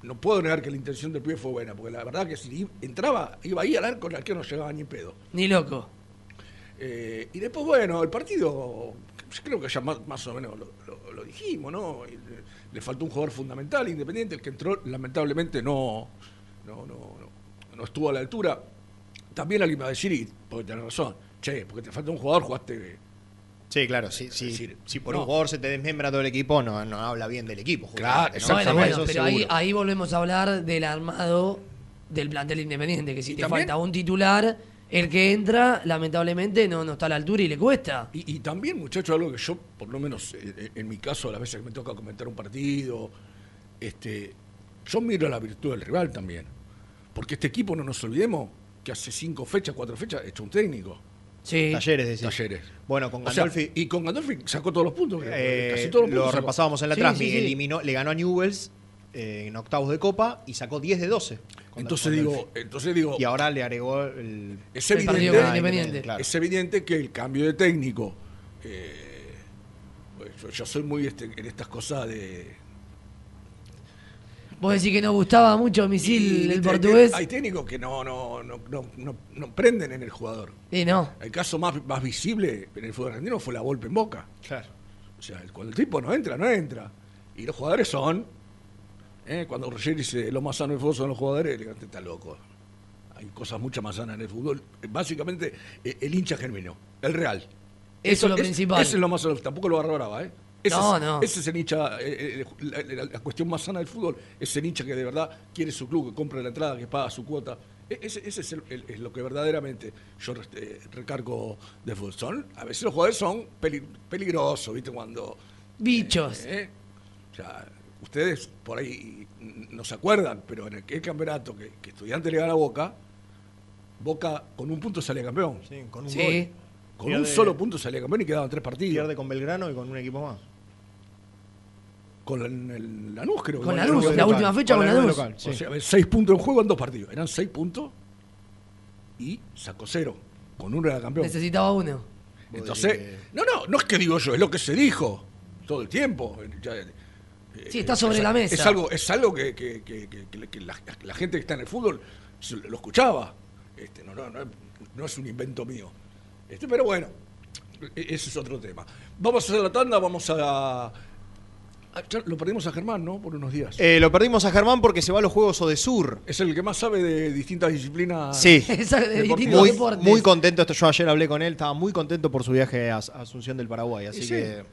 no puedo negar que la intención del pibe fue buena, porque la verdad que si entraba, iba ahí al arco, el arquero no llegaba ni en pedo. Ni loco. Eh, y después, bueno, el partido, creo que ya más, más o menos lo, lo- lo dijimos, ¿no? Le, le faltó un jugador fundamental, independiente, el que entró, lamentablemente no, no, no, no, no estuvo a la altura. También alguien va a decir, y porque tenés razón, che, porque te falta un jugador, jugaste. Sí, claro. Si, si, decir, si por no. un jugador se te desmembra todo el equipo, no, no habla bien del equipo. Claro. Bueno, Exactamente. bueno, Eso pero ahí, ahí volvemos a hablar del armado del plantel independiente, que si ¿Y te también? falta un titular, el que entra, lamentablemente, no, no está a la altura y le cuesta. Y, y también, muchachos, algo que yo, por lo menos eh, en, mi caso, a las veces que me toca comentar un partido, este, yo miro la virtud del rival también. Porque este equipo, no nos olvidemos, que hace cinco fechas, cuatro fechas, hecho un técnico. Sí. Talleres, decís. Talleres. Bueno, con O sea, Gandolfi y con Gandolfi sacó todos los puntos. eh, casi todos los lo puntos. sacó. repasábamos en la Sí, transmi, sí, sí. eliminó, le ganó a Newells eh, en octavos de Copa y sacó 10 de 12. con- Entonces digo, entonces digo, Y ahora le agregó el, es el evidente, con Independiente. claro. es evidente que el cambio de técnico, eh, pues, yo, yo soy muy este, en estas cosas de, Vos decís que no gustaba mucho Y, Misil el portugués. Hay técnicos que no, no, no, no, no, no prenden en el jugador. Y no. El caso más, más visible en el fútbol argentino fue la golpe en boca. Claro. O sea, el- cuando el tipo no entra, no entra. Y los jugadores son. ¿eh? Cuando Roger dice lo más sano del fútbol son los jugadores, le digo, "Este está loco. Hay cosas mucho más sanas en el fútbol. Básicamente, eh, el hincha genuino, el real. Eso es lo principal. Ese es lo más sano. Tampoco lo agarra brava, ¿eh? Ese No, es, no. Ese es el hincha. eh, eh, la, la- la cuestión más sana del fútbol es el hincha que de verdad quiere su club, que compra la entrada, que paga su cuota. E- Ese, ese es, el- el- es lo que verdaderamente yo eh, recargo de fútbol. Son, a veces los jugadores son peli- peligrosos, ¿viste? Cuando. Bichos. ¿eh? O sea, ustedes por ahí no se acuerdan, pero en aquel campeonato que, que Estudiante le gana a Boca, Boca con un punto sale campeón. Sí, con un Sí. gol. Con Pierde- un solo punto salía campeón y quedaban tres partidos. Pierde con Belgrano y con un equipo más. Con el, el Lanús, creo. Con que Lanús, la última fecha con Lanús Lanús. local, O sí. sea, seis puntos en juego en dos partidos. Eran seis puntos y sacó cero. Con uno era campeón. Necesitaba uno. Entonces, Podría- no, no, no es que digo yo, es lo que se dijo todo el tiempo. Ya, Sí, está sobre la mesa. Es algo, es algo que, que- que- que- que- que la, la gente que está en el fútbol lo escuchaba. Este, no, no, no, no es un invento mío. Este, pero bueno, e- ese es otro tema. Vamos a hacer la tanda, vamos a. a- ya lo perdimos a Germán, ¿no? Por unos días. Eh, lo perdimos a Germán porque se va a los Juegos Odesur. es el que más sabe de distintas disciplinas. Sí. De distintos Muy, deportes. muy contento. Esto, yo ayer hablé con él, estaba muy contento por su viaje a, a Asunción del Paraguay. Así sí. que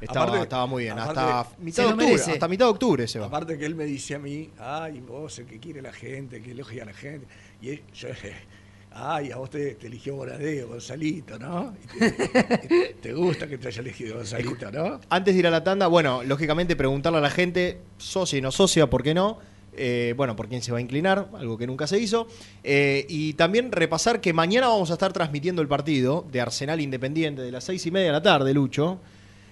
estaba, Aparte- estaba muy bien. Hasta mitad de octubre. Hasta mitad de octubre se va. Aparte que él me dice a mí, ay, vos, el que quiere la gente, que elogia a la gente. Y él- yo dije, ay, a vos te, te eligió Boradeo, Gonzalito, ¿no? Y te, te gusta que te haya elegido Gonzalito, ¿no? Antes de ir a la tanda, bueno, lógicamente preguntarle a la gente, socia y no socia, ¿por qué no? Eh, bueno, por quién se va a inclinar, algo que nunca se hizo. Eh, y también repasar que mañana vamos a estar transmitiendo el partido de Arsenal Independiente de las seis y media de la tarde, Lucho.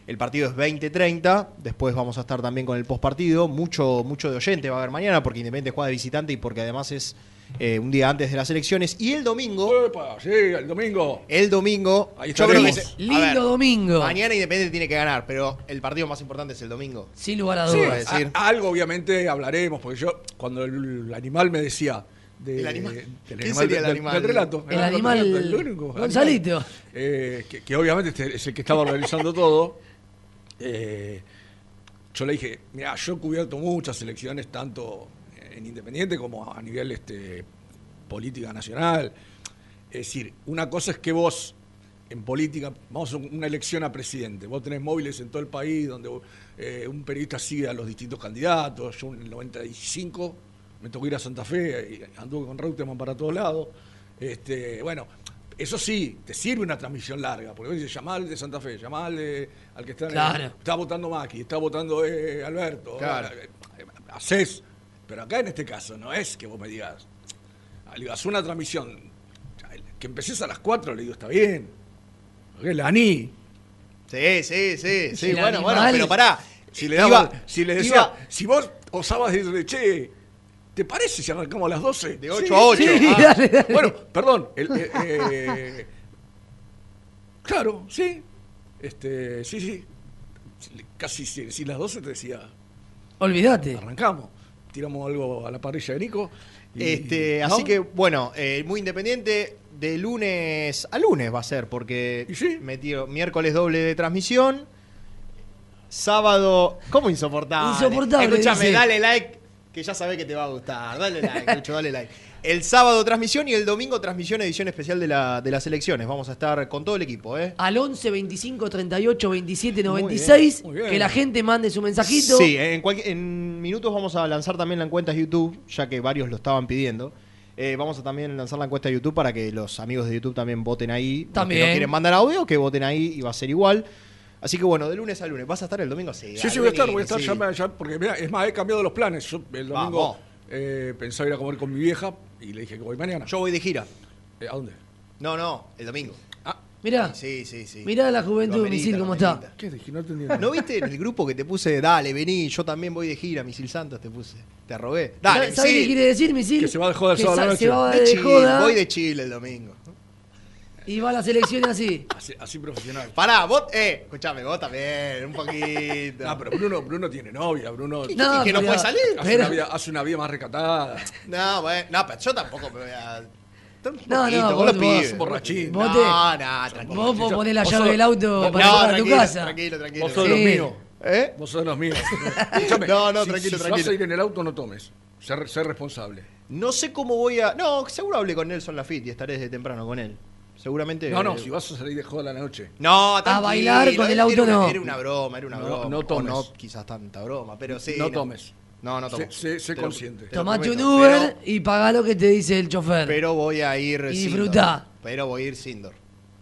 El partido es 20-30, después vamos a estar también con el postpartido. Mucho, mucho de oyente va a haber mañana porque Independiente juega de visitante y porque además es eh, un día antes de las elecciones. Y el domingo, Epa, sí, el domingo. el domingo, Ahí yo creo que estaremos. se- a Lindo ver, domingo. Mañana Independiente tiene que ganar, pero el partido más importante es el domingo. Sin lugar a Sí, dudas. a decir. a- algo obviamente hablaremos, porque yo, cuando el, el animal me decía. De, ¿El animal? del ¿Quién sería el del- animal? del relato. El animal el único Gonzalito. eh, que, que obviamente este es el que estaba organizando todo. Eh, yo le dije, mira, yo he cubierto muchas elecciones, tanto en Independiente como a nivel este, política nacional. Es decir, una cosa es que vos, en política, vamos a una elección a presidente, vos tenés móviles en todo el país donde eh, un periodista sigue a los distintos candidatos. Yo en el 95 me tocó ir a Santa Fe y anduve con Reutemann para todos lados. Este, bueno, eso sí, te sirve una transmisión larga, porque vos dices, llamá al de Santa Fe, llamá al, de- al que está, en el- Claro. está votando Macri, está votando eh, Alberto. Claro. Eh, Hacés. Pero acá en este caso no es que vos me digas, ah, le digo, haz una transmisión, que empeces a las 4, le digo, está bien. Porque la ANI, Sí, sí, sí, sí. Bueno, animal- bueno, pero pará. si le, Iba- daba, si le decía, iba si vos osabas decirle, che, ¿te parece si arrancamos a las 12? de 8 a 8. Sí, Ah, dale, dale. Bueno, perdón. el- eh, eh, claro, sí. Este, sí, sí. Casi si, si las 12 te decía, Olvídate. arrancamos. Tiramos algo a la parrilla de Nico. y- Este, ¿no? Así que, bueno, eh, muy independiente. De lunes a lunes va a ser, porque ¿Y sí? metió miércoles doble de transmisión. Sábado. ¿Cómo insoportable? Insoportable, Escúchame, dice. dale like, que ya sabés que te va a gustar. Dale like, Lucho, dale like. El sábado transmisión y el domingo transmisión edición especial de, la, de las elecciones. Vamos a estar con todo el equipo, ¿eh? Al 11 25 38 27 Muy 96. muy bien. Que la gente mande su mensajito. Sí, en, minutos vamos a lanzar también la encuesta de YouTube, ya que varios lo estaban pidiendo. Eh, vamos a también lanzar la encuesta de YouTube para que los amigos de YouTube también voten ahí. Los También. que no quieren mandar audio, que voten ahí y va a ser igual. Así que bueno, de lunes a lunes. ¿Vas a estar el domingo? Sí, Sí, sí, voy a estar, voy a estar sí. ya, me- ya, porque mira, es más, he cambiado los planes. Yo el domingo eh, pensaba ir a comer con mi vieja y le dije que voy mañana. Yo voy de gira. Eh, ¿A dónde? No, no, el domingo. Ah, Mirá. Sí, sí, sí. Mirá la juventud Lo de amerita, Misil lo cómo está. amerita. ¿qué dije? No entendí nada. ¿No viste en el grupo que te puse, dale, vení, yo también voy de gira, Misil Santos te puse? Te robé. Dale, ¿Sabes qué Misil. quiere decir, Misil? Que se va de joda el Que sábado a la sa- Se va De joda voy de Chile el domingo. Y va a las elecciones así. Así, así profesional. Pará, vos, eh, escuchame, vos también, un poquito. No, pero Bruno, Bruno tiene novia, Bruno ¿Y que no pero- puede salir? hace, pero- una vida, hace una vida más recatada. No, bueno, no, pero yo tampoco me voy a. Un No, poquito, no, vos lo pibes. vos- borrachín. vos No, te- no, tranquilo. Vos podés poner la llave sos- del auto vos- para no, llevar a tu casa. tranquilo, tranquilo. Vos sos de los Sí. míos. ¿Eh? Vos sos los míos. Escúchame, No, no, si- tranquilo, si tranquilo. vas a ir en el auto, no tomes. Ser, ser responsable. No sé cómo voy a. No, seguro hablé con Nelson Lafitte y estaré desde temprano con él. Seguramente. No, no, si vas a salir de joda a la noche. No, tranquilo, bailar con el era auto una- no. Era una broma, era una No, broma. no O tomes. no, quizás tanta broma, pero sí. No tomes. No, no tomo. Sé- sé- sé Te lo- consciente. te lo Tomate un prometo, Uber pero- y pagá lo que te dice el chofer. Pero voy a ir. Y Sindor. disfrutá. Pero voy a ir Sindor.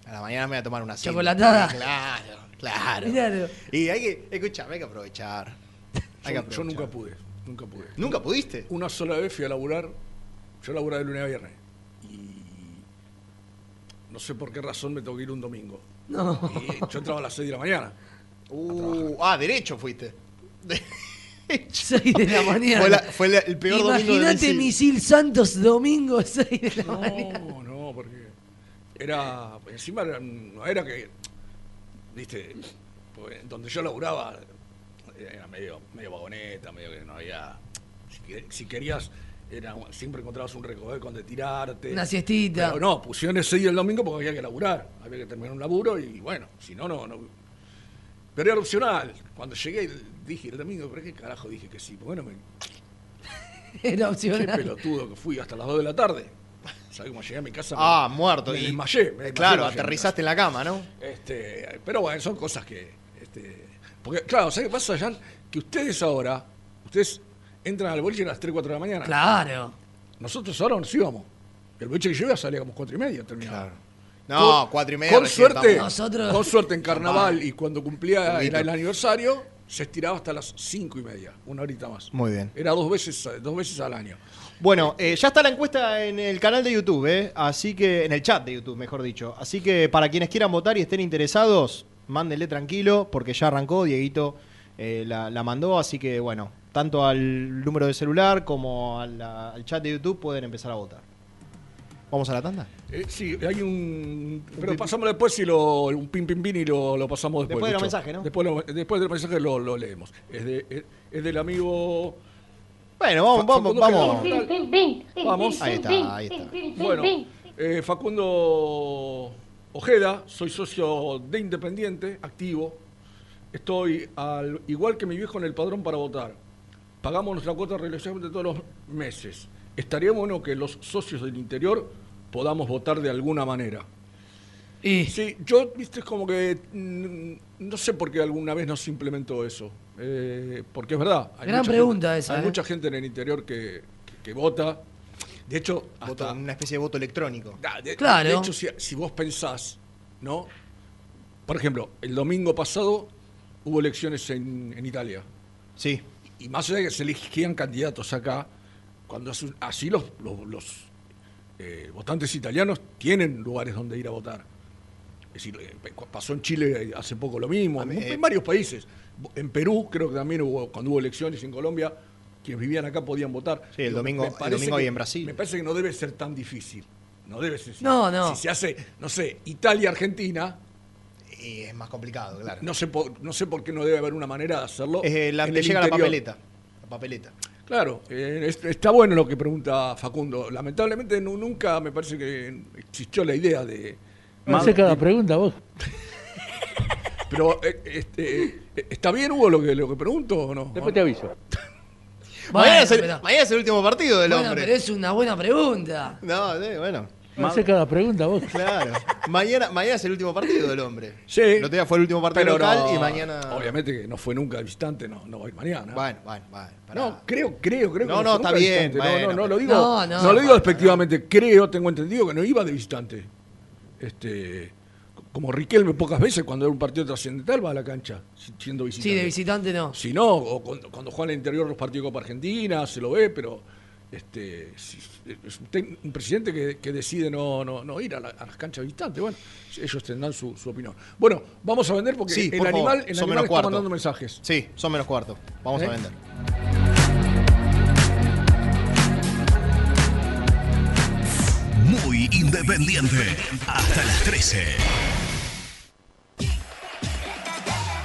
A la mañana me voy a tomar una Sindor. ¿Chocolatada? Claro, claro. Claro. Y hay que. Escuchame, hay que aprovechar. Hay que Yo, yo aprovechar. nunca pude. Nunca pude. ¿Nunca pudiste? Una sola vez fui a laburar. Yo laburaba de lunes a viernes. No sé por qué razón me tocó ir un domingo. No. Y yo entraba a las 6 de la mañana. Uh, ah, derecho fuiste. Derecho. 6 de la mañana. Fue, la- fue la- el peor domingo de Imagínate Misil. Misil Santos domingo 6 de la mañana. No, no, porque era. Encima era- no era que. Viste, pues, donde yo laburaba era medio, medio vagoneta, medio que no había. Si, que- si querías, era, siempre encontrabas un recoger donde tirarte. Una siestita. Pero no, pusieron ese día el domingo porque había que laburar. Había que terminar un laburo y bueno, si no, no. no. Pero era opcional. Cuando llegué dije el domingo, ¿pero qué carajo dije que sí? Bueno, me, Era qué opcional. pelotudo que fui hasta las 2 de la tarde. ¿Sabes cómo llegué a mi casa? Me- Ah, muerto. Me y- desmayé. me desmayé Claro, aterrizaste en la cama, ¿no? este, pero bueno, son cosas que. Este, porque, claro, ¿sabes qué pasa, Jan? Que ustedes ahora, ustedes entran al boliche a las 3, 4 de la mañana. Claro. Nosotros ahora nos íbamos. El boliche que yo iba salía como 4 y media, terminaba. No, Con- cuatro y media. Con suerte. Nosotros- con suerte en carnaval y cuando cumplía era el aniversario, se estiraba hasta las 5 y media, una horita más. Muy bien. Era dos veces, dos veces al año. Bueno, eh, ya está la encuesta en el canal de YouTube, ¿eh? Así que, en el chat de YouTube, mejor dicho. Así que para quienes quieran votar y estén interesados, mándenle tranquilo, porque ya arrancó, Dieguito eh, la, la mandó, así que bueno, tanto al número de celular como la- al chat de YouTube pueden empezar a votar. ¿Vamos a la tanda? Eh, sí, hay un. Pero pasamos después si lo, un pin pin pin y lo, lo pasamos después. Después de los mensajes, ¿no? Después, lo- después del mensaje lo, lo leemos. Es, de, es, es del amigo. Bueno, vamos, Fa- vamos, Facundo vamos. General. Vamos. Ahí está, ahí está. Bueno, eh, Facundo Ojeda, soy socio de Independiente, activo. Estoy al, igual que mi viejo en el padrón para votar. Pagamos nuestra cuota religiosamente todos los meses. Estaría bueno que los socios del interior podamos votar de alguna manera. Y Sí, yo, viste, es como que mm, no sé por qué alguna vez no se implementó eso. Eh, porque es verdad. hay Gran mucha pregunta gente- esa, Hay ¿eh? mucha gente en el interior que, que- que vota. De hecho, Voto- hasta, una especie de voto electrónico. Da, de, Claro. de hecho, si, si vos pensás, ¿no? Por ejemplo, el domingo pasado hubo elecciones en, en Italia. Sí. Y más allá de que se elegían candidatos acá, cuando así los, los, los, eh, votantes italianos tienen lugares donde ir a votar. Es decir, eh, pasó en Chile hace poco lo mismo, mí, en, eh, varios países. En Perú creo que también hubo, cuando hubo elecciones, en Colombia, quienes vivían acá podían votar. Sí, el domingo- el domingo que- ahí en Brasil. Me parece que no debe ser tan difícil. No debe ser. No, no. Si se hace, no sé, Italia-Argentina, Y es más complicado, claro. no sé, por, no sé por qué no debe haber una manera de hacerlo. Eh, la- el llega la interior. papeleta. La papeleta. Claro, eh, es- está bueno lo que pregunta Facundo. Lamentablemente nu- nunca me parece que existió la idea de... No sé cada pregunta vos. Pero, eh, este, eh, ¿está bien Hugo lo que, lo que pregunto o no? Después te aviso. mañana, Bueno, es el, pero- mañana es el último partido del bueno, hombre. pero es una buena pregunta. No, sí, bueno. No sé cada pregunta vos. Claro. mañana, mañana es el último partido del hombre. Sí. El otro día fue el último partido Pero local no, y mañana. Obviamente que no fue nunca visitante, no, no va a ir mañana. Bueno, bueno, bueno. pará. No, creo, creo, creo que No, no, fue está bien, bueno, no, no, no, lo digo, No, no, no. lo digo despectivamente. Creo, tengo entendido que no iba de visitante. Este, como Riquelme pocas veces cuando era un partido trascendental va a la cancha, si- siendo visitante. Sí, de visitante no. Si no, o cuando, cuando juega al interior los partidos de Copa Argentina, se lo ve, pero este es un, presidente que, que decide no, no, no ir a, la- a las canchas visitantes. Bueno, ellos tendrán su, su opinión. Bueno, vamos a vender porque Sí, el por favor, animal, el animal está cuarto. mandando mensajes. Sí, son menos cuarto. Vamos ¿Eh? a vender. Muy independiente. Hasta las 13.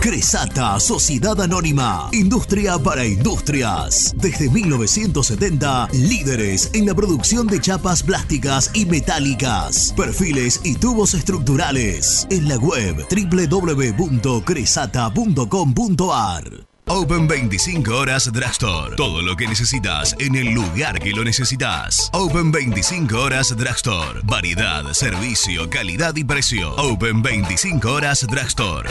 Cresata, Sociedad Anónima, Industria para Industrias. Desde 1970, líderes en la producción de chapas plásticas y metálicas, perfiles y tubos estructurales. En la web www.cresata.com.ar. Open 25 horas Drugstore. Todo lo que necesitas en el lugar que lo necesitas. Open 25 horas Drugstore. Variedad, servicio, calidad y precio. Open 25 horas Drugstore.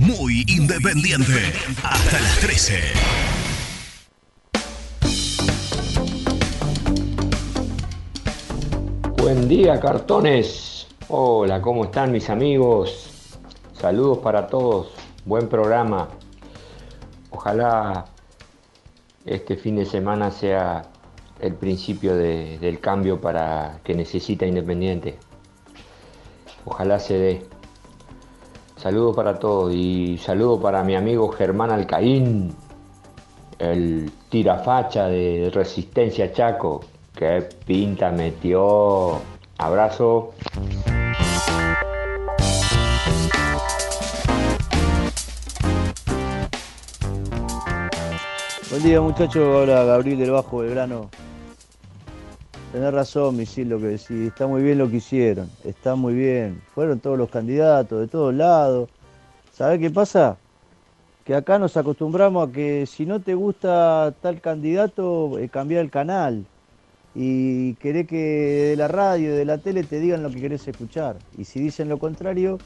Muy independiente. Hasta las 13. Buen día, cartones. Hola, ¿cómo están mis amigos? Saludos para todos. Buen programa. Ojalá este fin de semana sea el principio de- del cambio para que necesita Independiente. Ojalá se dé. Saludos para todos y saludo para mi amigo Germán Alcaín, el tirafacha de Resistencia Chaco. Qué pinta metió. Abrazo. Buen día muchachos, habla Gabriel del Bajo Belgrano. Tenés razón, Misil, lo que decís. Está muy bien lo que hicieron. Está muy bien. Fueron todos los candidatos de todos lados. ¿Sabés qué pasa? Que acá nos acostumbramos a que si no te gusta tal candidato, eh, cambiar el canal. Y querés que de la radio, de la tele te digan lo que querés escuchar. Y si dicen lo contrario,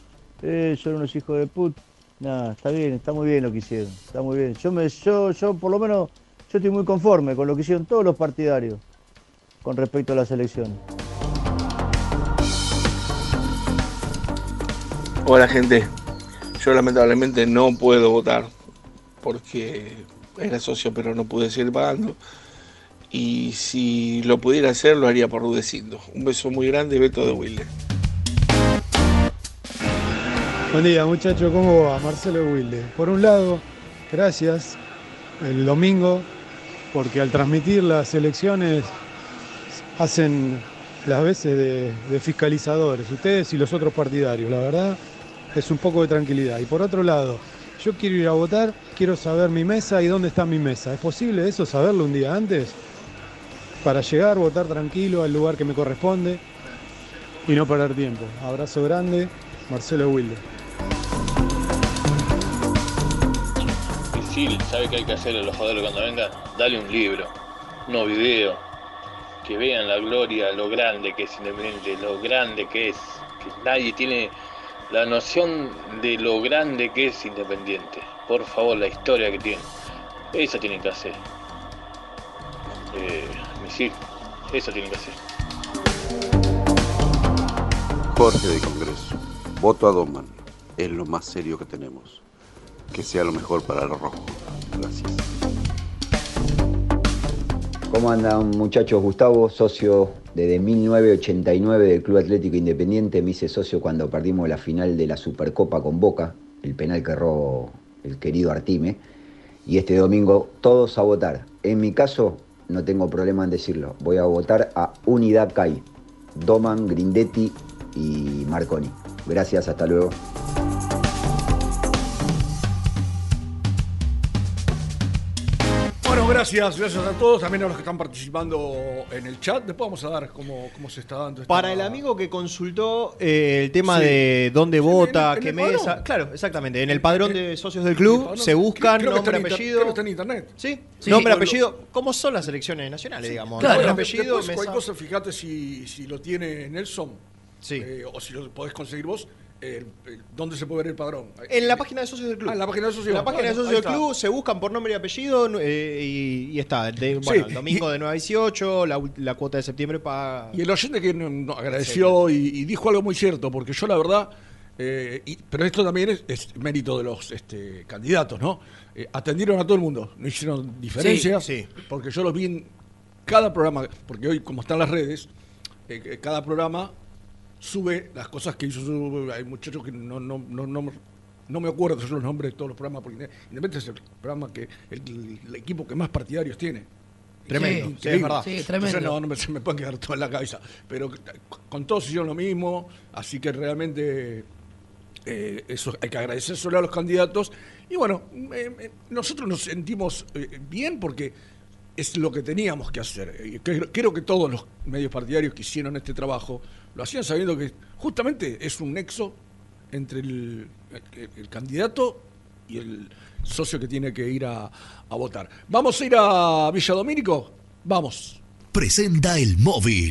eh, son unos hijos de put. Nada, está bien, está muy bien lo que hicieron. Está muy bien. Yo, me, yo, yo por lo menos, yo estoy muy conforme con lo que hicieron todos los partidarios con respecto a las elecciones. Hola gente, yo lamentablemente no puedo votar porque era socio pero no pude seguir pagando y si lo pudiera hacer lo haría por Rudecindo. Un beso muy grande, Beto de Wilde. Buen día muchachos, ¿cómo va? Marcelo Wilde. Por un lado, gracias el domingo, porque al transmitir las elecciones hacen las veces de, fiscalizadores, ustedes y los otros partidarios, la verdad es un poco de tranquilidad. Y por otro lado, yo quiero ir a votar, quiero saber mi mesa y dónde está mi mesa. ¿Es posible eso, saberlo un día antes? Para llegar, votar tranquilo al lugar que me corresponde y no perder tiempo. Abrazo grande, Marcelo Wilde. Sil, ¿sabe qué hay que hacer a los joderos cuando vengan? Dale un libro, no video. Que vean la gloria, lo grande que es Independiente, lo grande que es. Que nadie tiene la noción de lo grande que es Independiente. Por favor, la historia que tiene. Eso tienen que hacer. Eh, eso tienen que hacer. Jorge de Congreso. Voto a Doman. Es lo más serio que tenemos. que sea lo mejor para el rojo. Gracias. ¿Cómo andan muchachos? Gustavo, socio desde 1989 del Club Atlético Independiente, me hice socio cuando perdimos la final de la Supercopa con Boca, el penal que erró el querido Artime. Y este domingo todos a votar. En mi caso, no tengo problema en decirlo, voy a votar a Unidad CAI, Doman, Grindetti y Marconi. Gracias, hasta luego. Gracias, gracias a todos, también a los que están participando en el chat. Después vamos a dar cómo, cómo se está dando. esta- Para el amigo que consultó eh, el tema Sí. de dónde vota, qué mesa. Claro, exactamente. En el padrón de socios del el club padrón. se buscan Creo nombre, inter- apellido. creo que está en internet. Sí, Sí. nombre, lo- apellido. ¿Cómo son las elecciones nacionales, digamos? Claro, Nombre, apellido, mesa. cosa, fíjate si, si lo tiene Nelson. eh, o si lo podés conseguir vos, ¿dónde se puede ver el padrón? En la página de socios del club. Ah, en la página de socios. En la página de socios del club se buscan por nombre y apellido eh, y, y está. De- Sí, bueno, el domingo y- de 9 a 18, la, la cuota de septiembre paga. Y el oyente que no- no agradeció y, y dijo algo muy cierto, porque yo la verdad, eh, pero esto también es, es mérito de los este, candidatos, ¿no? Eh, atendieron a todo el mundo, no hicieron diferencias, Sí, porque yo los vi en cada programa, porque hoy como están las redes, cada programa sube las cosas que hizo su, hay muchachos que no, no, no, no, no me acuerdo de los nombres de todos los programas, porque Independiente es el programa que el, el equipo que más partidarios tiene. Tremendo, sí, es verdad. Sí, tremendo. Entonces, no, no me, se me pueden quedar todo en la cabeza. Pero con todos hicieron lo mismo, así que realmente eh, eso hay que agradecer solo a los candidatos. Y bueno, eh, eh, nosotros nos sentimos eh, bien porque es lo que teníamos que hacer. Creo que todos los medios partidarios que hicieron este trabajo lo hacían sabiendo que justamente es un nexo entre el, candidato y el socio que tiene que ir a, a votar. ¿Vamos a ir a Villa Domínico? Vamos. Presenta el móvil.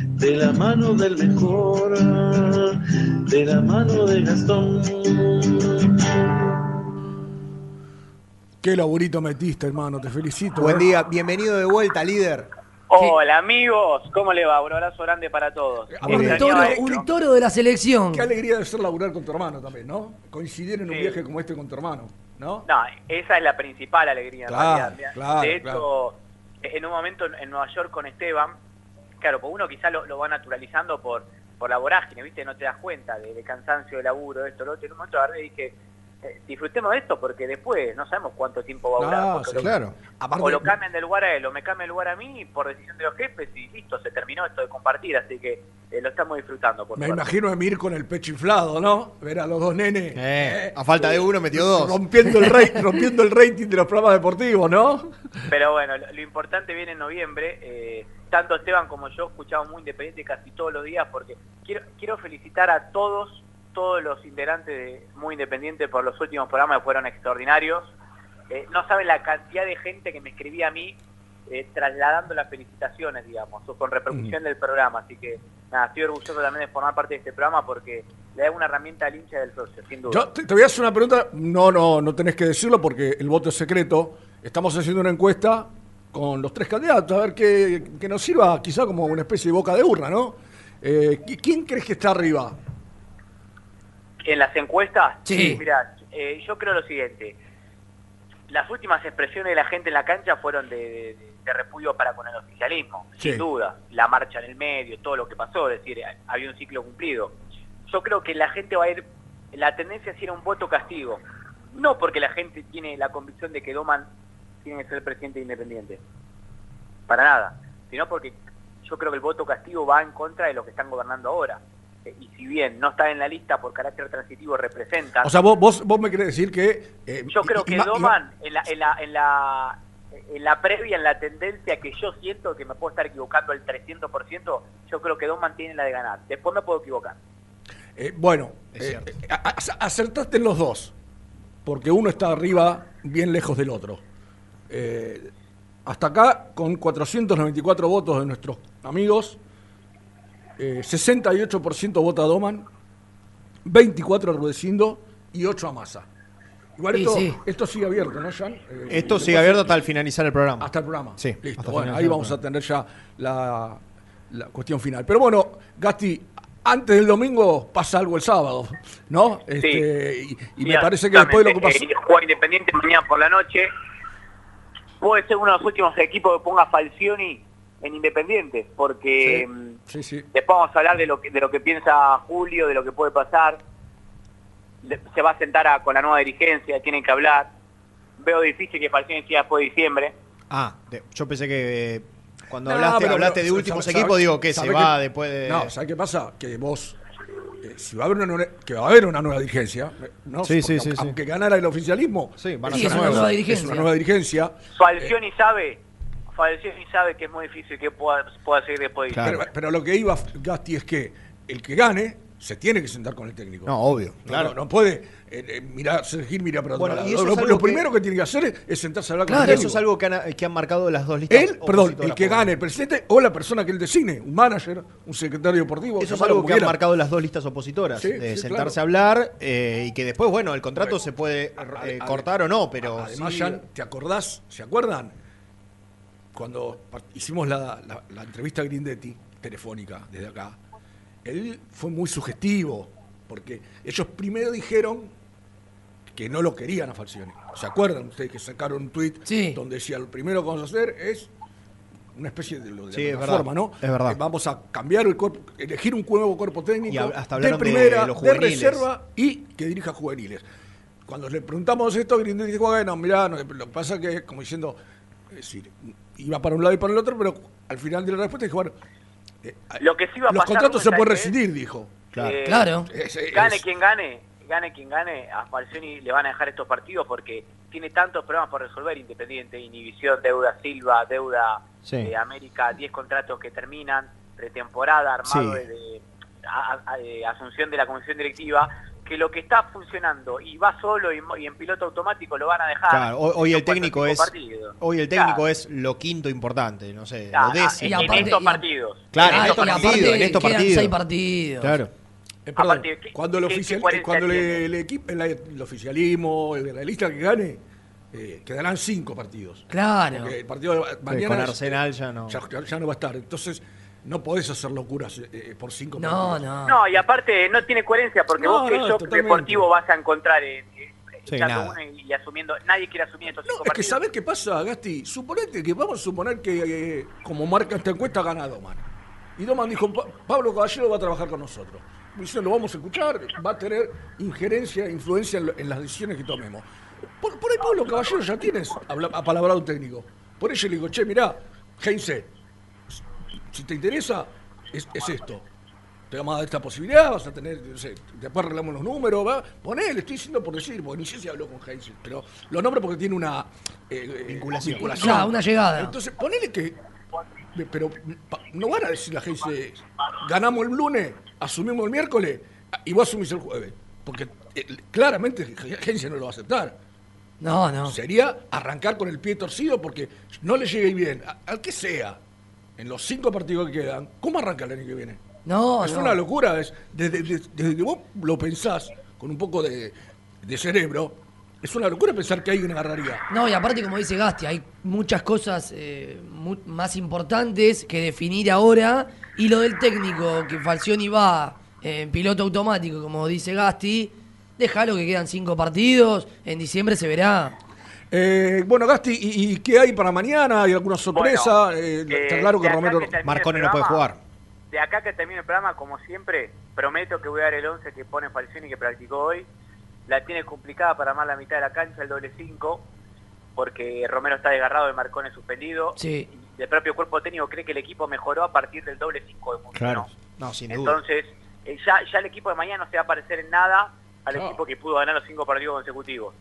de la mano del mejor, de la mano de Gastón. Qué laburito metiste, hermano, te felicito. Buen ¿eh? día, bienvenido de vuelta, líder. Hola amigos, ¿cómo le va? Un abrazo grande para todos. Un toro, esto. un toro de la selección. Qué alegría de ser laburar con tu hermano también, ¿no? Coincidir en un Sí. viaje como este con tu hermano, ¿no? No, esa es la principal alegría en realidad. claro, de hecho, claro. en un momento en en Nueva York con Esteban, claro, pues uno quizá lo, va naturalizando por, por la vorágine, ¿viste? No te das cuenta de, de cansancio, de laburo, esto, lo otro. En un momento agarré y dije, disfrutemos de esto porque después no sabemos cuánto tiempo va a durar. Porque sí, lo- claro. Aparte- o lo cambian del lugar a él, o me cambian el lugar a mí por decisión de los jefes y listo, se terminó esto de compartir, así que eh, lo estamos disfrutando. Por Me suerte. imagino a Emir con el pecho inflado, ¿no? Ver a los dos nenes. Eh, a falta de uno metió dos. Rompiendo el, rate- rompiendo el rating de los programas deportivos, ¿no? Pero bueno, lo, lo importante viene en noviembre. eh, tanto Esteban como yo escuchamos muy independiente casi todos los días porque quiero, quiero felicitar a todos, todos los integrantes de Muy Independiente por los últimos programas que fueron extraordinarios. Eh, no saben la cantidad de gente que me escribía a mí eh, trasladando las felicitaciones, digamos, o con repercusión del programa. Así que nada, estoy orgulloso también de formar parte de este programa porque le da una herramienta al hincha del socio, sin duda. Yo te, te voy a hacer una pregunta. No, no, no tenés que decirlo porque el voto es secreto. Estamos haciendo una encuesta con los tres candidatos, a ver qué, que nos sirva quizá como una especie de boca de urna, ¿no? Eh, ¿qui- ¿Quién crees que está arriba? En las encuestas, Sí. mira, eh, yo creo lo siguiente. Las últimas expresiones de la gente en la cancha fueron de, de- de repudio para con el oficialismo, Sí. sin duda. La marcha en el medio, todo lo que pasó, es decir, había un ciclo cumplido. Yo creo que la gente va a ir, la tendencia es ir a un voto castigo. No porque la gente tiene la convicción de que Doman tiene que ser presidente independiente. Para nada. Sino porque yo creo que el voto castigo va en contra de los que están gobernando ahora. Eh, y si bien no está en la lista por carácter transitivo, representa... O sea, vos, vos, vos me querés decir que... eh, Yo creo que Doman, en la, en, la, en, la, en la previa, en la tendencia que yo siento, que me puedo estar equivocando al 300%, yo creo que Doman tiene la de ganar. Después me puedo equivocar. eh, bueno, eh, acertaste en los dos. porque uno está arriba bien lejos del otro. Eh, hasta acá, con 494 votos de nuestros amigos, eh, 68% vota a Doman, 24 a Rudecindo y 8 a Massa. Igual Sí, esto, sí. esto sigue abierto, ¿no, Jan? Eh, Esto sigue abierto hasta el finalizar el programa. Hasta el programa. Sí. Listo. Bueno, ahí vamos a tener ya la, la cuestión final. Pero bueno, Gasti, antes del domingo pasa algo el sábado, ¿no? Este, y y me Sí, parece que después de lo que absolutamente. Eh, juega Independiente mañana por la noche. Puede ser uno de los últimos equipos que ponga Falcioni en Independiente, porque mm, Sí, sí. después vamos a hablar de lo que, de lo que piensa Julio, de lo que puede pasar. De- se va a sentar a- con la nueva dirigencia, tienen que hablar. Veo difícil que Falcioni siga después de diciembre. Ah, de- yo pensé que eh, cuando No, hablaste, pero- hablaste pero, de últimos ¿sabe- equipos, sabe- digo que se va después de. No, ¿sabes qué pasa? Que vos, eh, si va a haber una, nueva- que va a haber una nueva dirigencia, ¿no? Sí, sí, Porque sí, sí. Aunque ganara el oficialismo, Sí, van a es ser una nuevos. nueva Es dirigencia. Es una nueva dirigencia. Falcioni sabe, Falcioni sabe que es muy difícil que pueda, pueda seguir después de diciembre. Pero, pero lo que iba Gasti es que el que gane se tiene que sentar con el técnico. No, obvio, claro. No, no puede eh, eh, mirar, seguir mirar para otro Bueno, lado. y eso Lo, es lo algo que- primero que tiene que hacer es, es sentarse a hablar con Claro, el eso técnico. es algo que han, que han marcado las dos listas. Él, perdón, el que gane, el presidente o la persona que él designe, un manager, un secretario deportivo. Eso es algo que han marcado las dos listas opositoras, Sí, de sí, sentarse claro. a hablar eh, y que después, bueno, el contrato se puede eh, a- cortar o no, pero Además, sí- Jan, ¿te acordás? ¿Se acuerdan? Cuando hicimos la, la- la entrevista a Grindetti, telefónica, desde acá, él fue muy sugestivo, porque ellos primero dijeron que no lo querían a Falcioni. ¿Se acuerdan ustedes que sacaron un tuit donde decía, lo primero que vamos a hacer es una especie de, lo de Sí, es plataforma, verdad, ¿no? es verdad. Eh, vamos a cambiar el cuerpo, elegir un nuevo cuerpo técnico Y hab- hasta de primera, los de, reserva y que dirija juveniles. Cuando le preguntamos esto, Grindetti dijo, bueno, mirá, no, lo que pasa que es como diciendo, es decir, iba para un lado y para el otro, pero al final de la respuesta dijo, bueno, eh, Lo que sí va a los pasar, contratos se ¿sabes pueden rescindir, dijo. Eh, Es- es- Gane quien gane, gane quien gane, a Falcioni le van a dejar estos partidos porque tiene tantos problemas por resolver Independiente, Inhibición, Deuda Silva, Deuda Sí. de América, 10 contratos que terminan, pretemporada, armado Sí. de, de- a- a- eh, asunción de la comisión directiva, que lo que está funcionando y va solo y, y en piloto automático lo van a dejar. Claro, hoy, hoy el técnico es hoy el técnico Claro. es lo quinto importante, no sé, Ah, lo décimo. en estos partidos. Claro, en Ah, estos aparte partidos, en estos quedan partidos. seis partidos. Claro. Eh, perdón, Aparte, ¿qué- cuando el, oficial, cuando le- el, equipo, el, el oficialismo, el, la lista que gane, eh, quedarán cinco partidos. Claro. Porque el partido de Sí, mañana con es- Arsenal ya no. ya, ya no va a estar. Entonces, no podés hacer locuras eh, eh, por cinco No, partidos. no. No, y aparte no tiene coherencia porque No, vos qué no, shock totalmente. deportivo vas a encontrar en, en- Sí, echando nada. uno y, y asumiendo, nadie quiere asumir estos cinco Es que. ¿sabés qué pasa, Gasti? Suponete que vamos a suponer que, eh, como marca esta encuesta, gana Doman. Y Doman dijo, "Pa- Pablo Caballero va a trabajar con nosotros. Dice, lo vamos a escuchar, va a tener injerencia, influencia en, lo- en las decisiones que tomemos. Por, por ahí Pablo Caballero ya tienes habla- apalabrado un técnico. Por eso le digo, che, mirá, Heinze, si te interesa, es, es esto. Te vamos a dar esta posibilidad, vas a tener, no sé, después arreglamos los números, va. Poné, le estoy diciendo por decir, porque ni sé si habló con Heinze, pero lo nombro porque tiene una eh, Vinculación. Claro, una llegada. Entonces, ponele que. Pero no van a decir la Heinze, ganamos el lunes, asumimos el miércoles y vos asumís el jueves. Porque eh, claramente Heinze no lo va a aceptar. No, no. Sería arrancar con el pie torcido porque no le llegue bien, al que sea, en los cinco partidos que quedan, ¿cómo arranca el año que viene? No, es no. una locura. Es, desde, desde- desde que vos lo pensás con un poco de, de cerebro, es una locura pensar que alguien agarraría. No, y aparte, como dice Gasti, hay muchas cosas eh, mu- más importantes que definir ahora. Y lo del técnico, que Falcioni va eh, en piloto automático, como dice Gasti, déjalo que quedan cinco partidos. En diciembre se verá. Eh, bueno, Gasti, ¿y, y qué hay para mañana? ¿Hay alguna sorpresa? Eh, está eh, claro que Romero que Marconi no puede jugar. De acá que termine el programa, como siempre, prometo que voy a dar el 11 que pone Falcioni que practicó hoy. La tiene complicada para más la mitad de la cancha, el doble 5, porque Romero está desgarrado y Marconi suspendido. Sí. Y el propio cuerpo técnico cree que el equipo mejoró a partir del doble 5 de Mundo. Claro. No, sin duda. Entonces, eh, ya, ya el equipo de mañana no se va a parecer en nada al equipo que pudo ganar los cinco partidos consecutivos.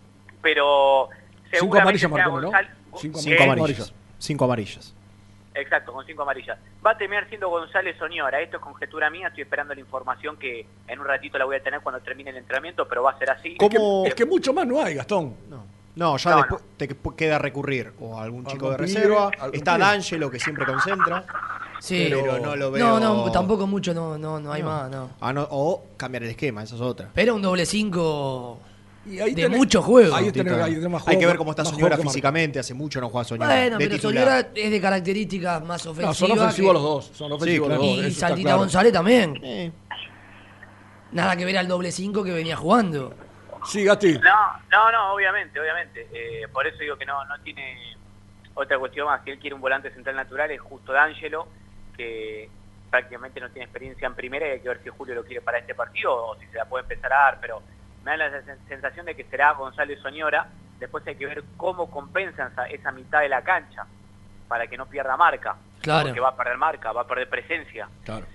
Pero Cinco amarillas Marconi, ¿no? Cinco amarillas. Cinco amarillas. Exacto, con cinco amarillas. Va a terminar siendo González Soñora. Esto es conjetura mía. Estoy esperando la información que en un ratito la voy a tener cuando termine el entrenamiento, pero va a ser así. ¿Cómo- Es que mucho más no hay, Gastón. No, ya No, después te que- queda recurrir o a algún chico de reserva. Está. D'Angelo, que siempre concentra. Sí. Pero no lo veo. No, no, tampoco mucho, no, no, no hay No. más, no. Ah, no, o cambiar el esquema, esa es otra. Pero un doble 5 ahí de tenés- mucho juego. ahí tenés- ahí tenés más Hay que ver cómo está Soñora físicamente. Hace mucho no juega Soñora. Bueno, de pero titular. Soñora es de características más No, ofensivas. son ofensivos que- los dos. Son ofensivos los dos. Y eso Saltita claro. González también. Nada que ver al doble 5 que venía jugando. Sí, Gasti. No, no, no, obviamente, obviamente. Eh, por eso digo que no, no tiene otra cuestión más. Si él quiere un volante central natural es justo D'Angelo, que prácticamente no tiene experiencia en primera y hay que ver si Julio lo quiere para este partido o si se la puede empezar a dar, pero me da la sen- sensación de que será Gonzalo Soñora. Después hay que ver cómo compensan esa, esa mitad de la cancha para que no pierda marca. Claro. Porque va a perder marca, va a perder presencia. Claro.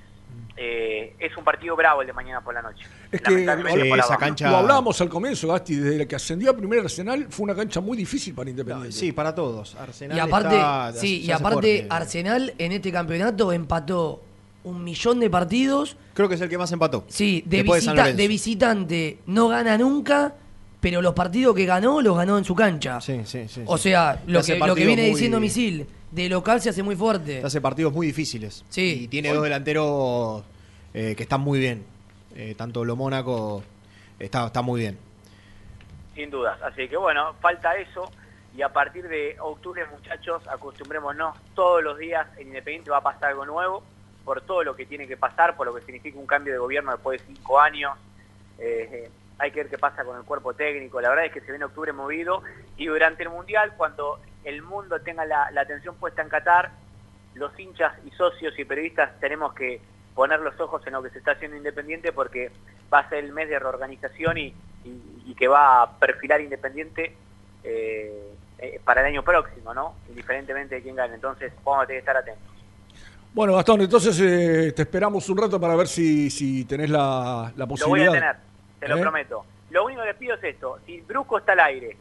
Eh, es un partido bravo el de mañana por la noche. Es que la esa cancha- Lo hablábamos al comienzo, Gasti, desde que ascendió a primer Arsenal fue una cancha muy difícil para Independiente. Sí, para todos. Arsenal Y aparte, está- sí, y aparte fuerte. Arsenal en este campeonato empató un millón de partidos. Creo que es el que más empató. Sí, de, visita- de visitante no gana nunca, pero los partidos que ganó los ganó en su cancha. Sí, sí, sí. O sea, lo que, lo que viene muy- diciendo Misil, de local se hace muy fuerte. Te hace partidos muy difíciles. Sí. Y tiene dos delanteros eh, que están muy bien. Eh, tanto lo Mónaco está, está muy bien. Sin dudas. Así que bueno, falta eso. Y a partir de octubre, muchachos, acostumbrémonos todos los días en Independiente va a pasar algo nuevo, por todo lo que tiene que pasar, por lo que significa un cambio de gobierno después de cinco años. Eh, eh, hay que ver qué pasa con el cuerpo técnico. La verdad es que se viene octubre movido y durante el Mundial, cuando el mundo tenga la, atención puesta en Qatar, los hinchas y socios y periodistas tenemos que poner los ojos en lo que se está haciendo Independiente porque va a ser el mes de reorganización y, que va a perfilar Independiente eh, para el año próximo, ¿no? Indiferentemente de quién gane. Entonces vamos a tener que estar atentos. Bueno, Gastón, entonces eh, te esperamos un rato para ver si, si tenés la, la Lo voy posibilidad. a tener, te lo ¿Eh? prometo. Lo único que pido es esto, si Brusco está al aire,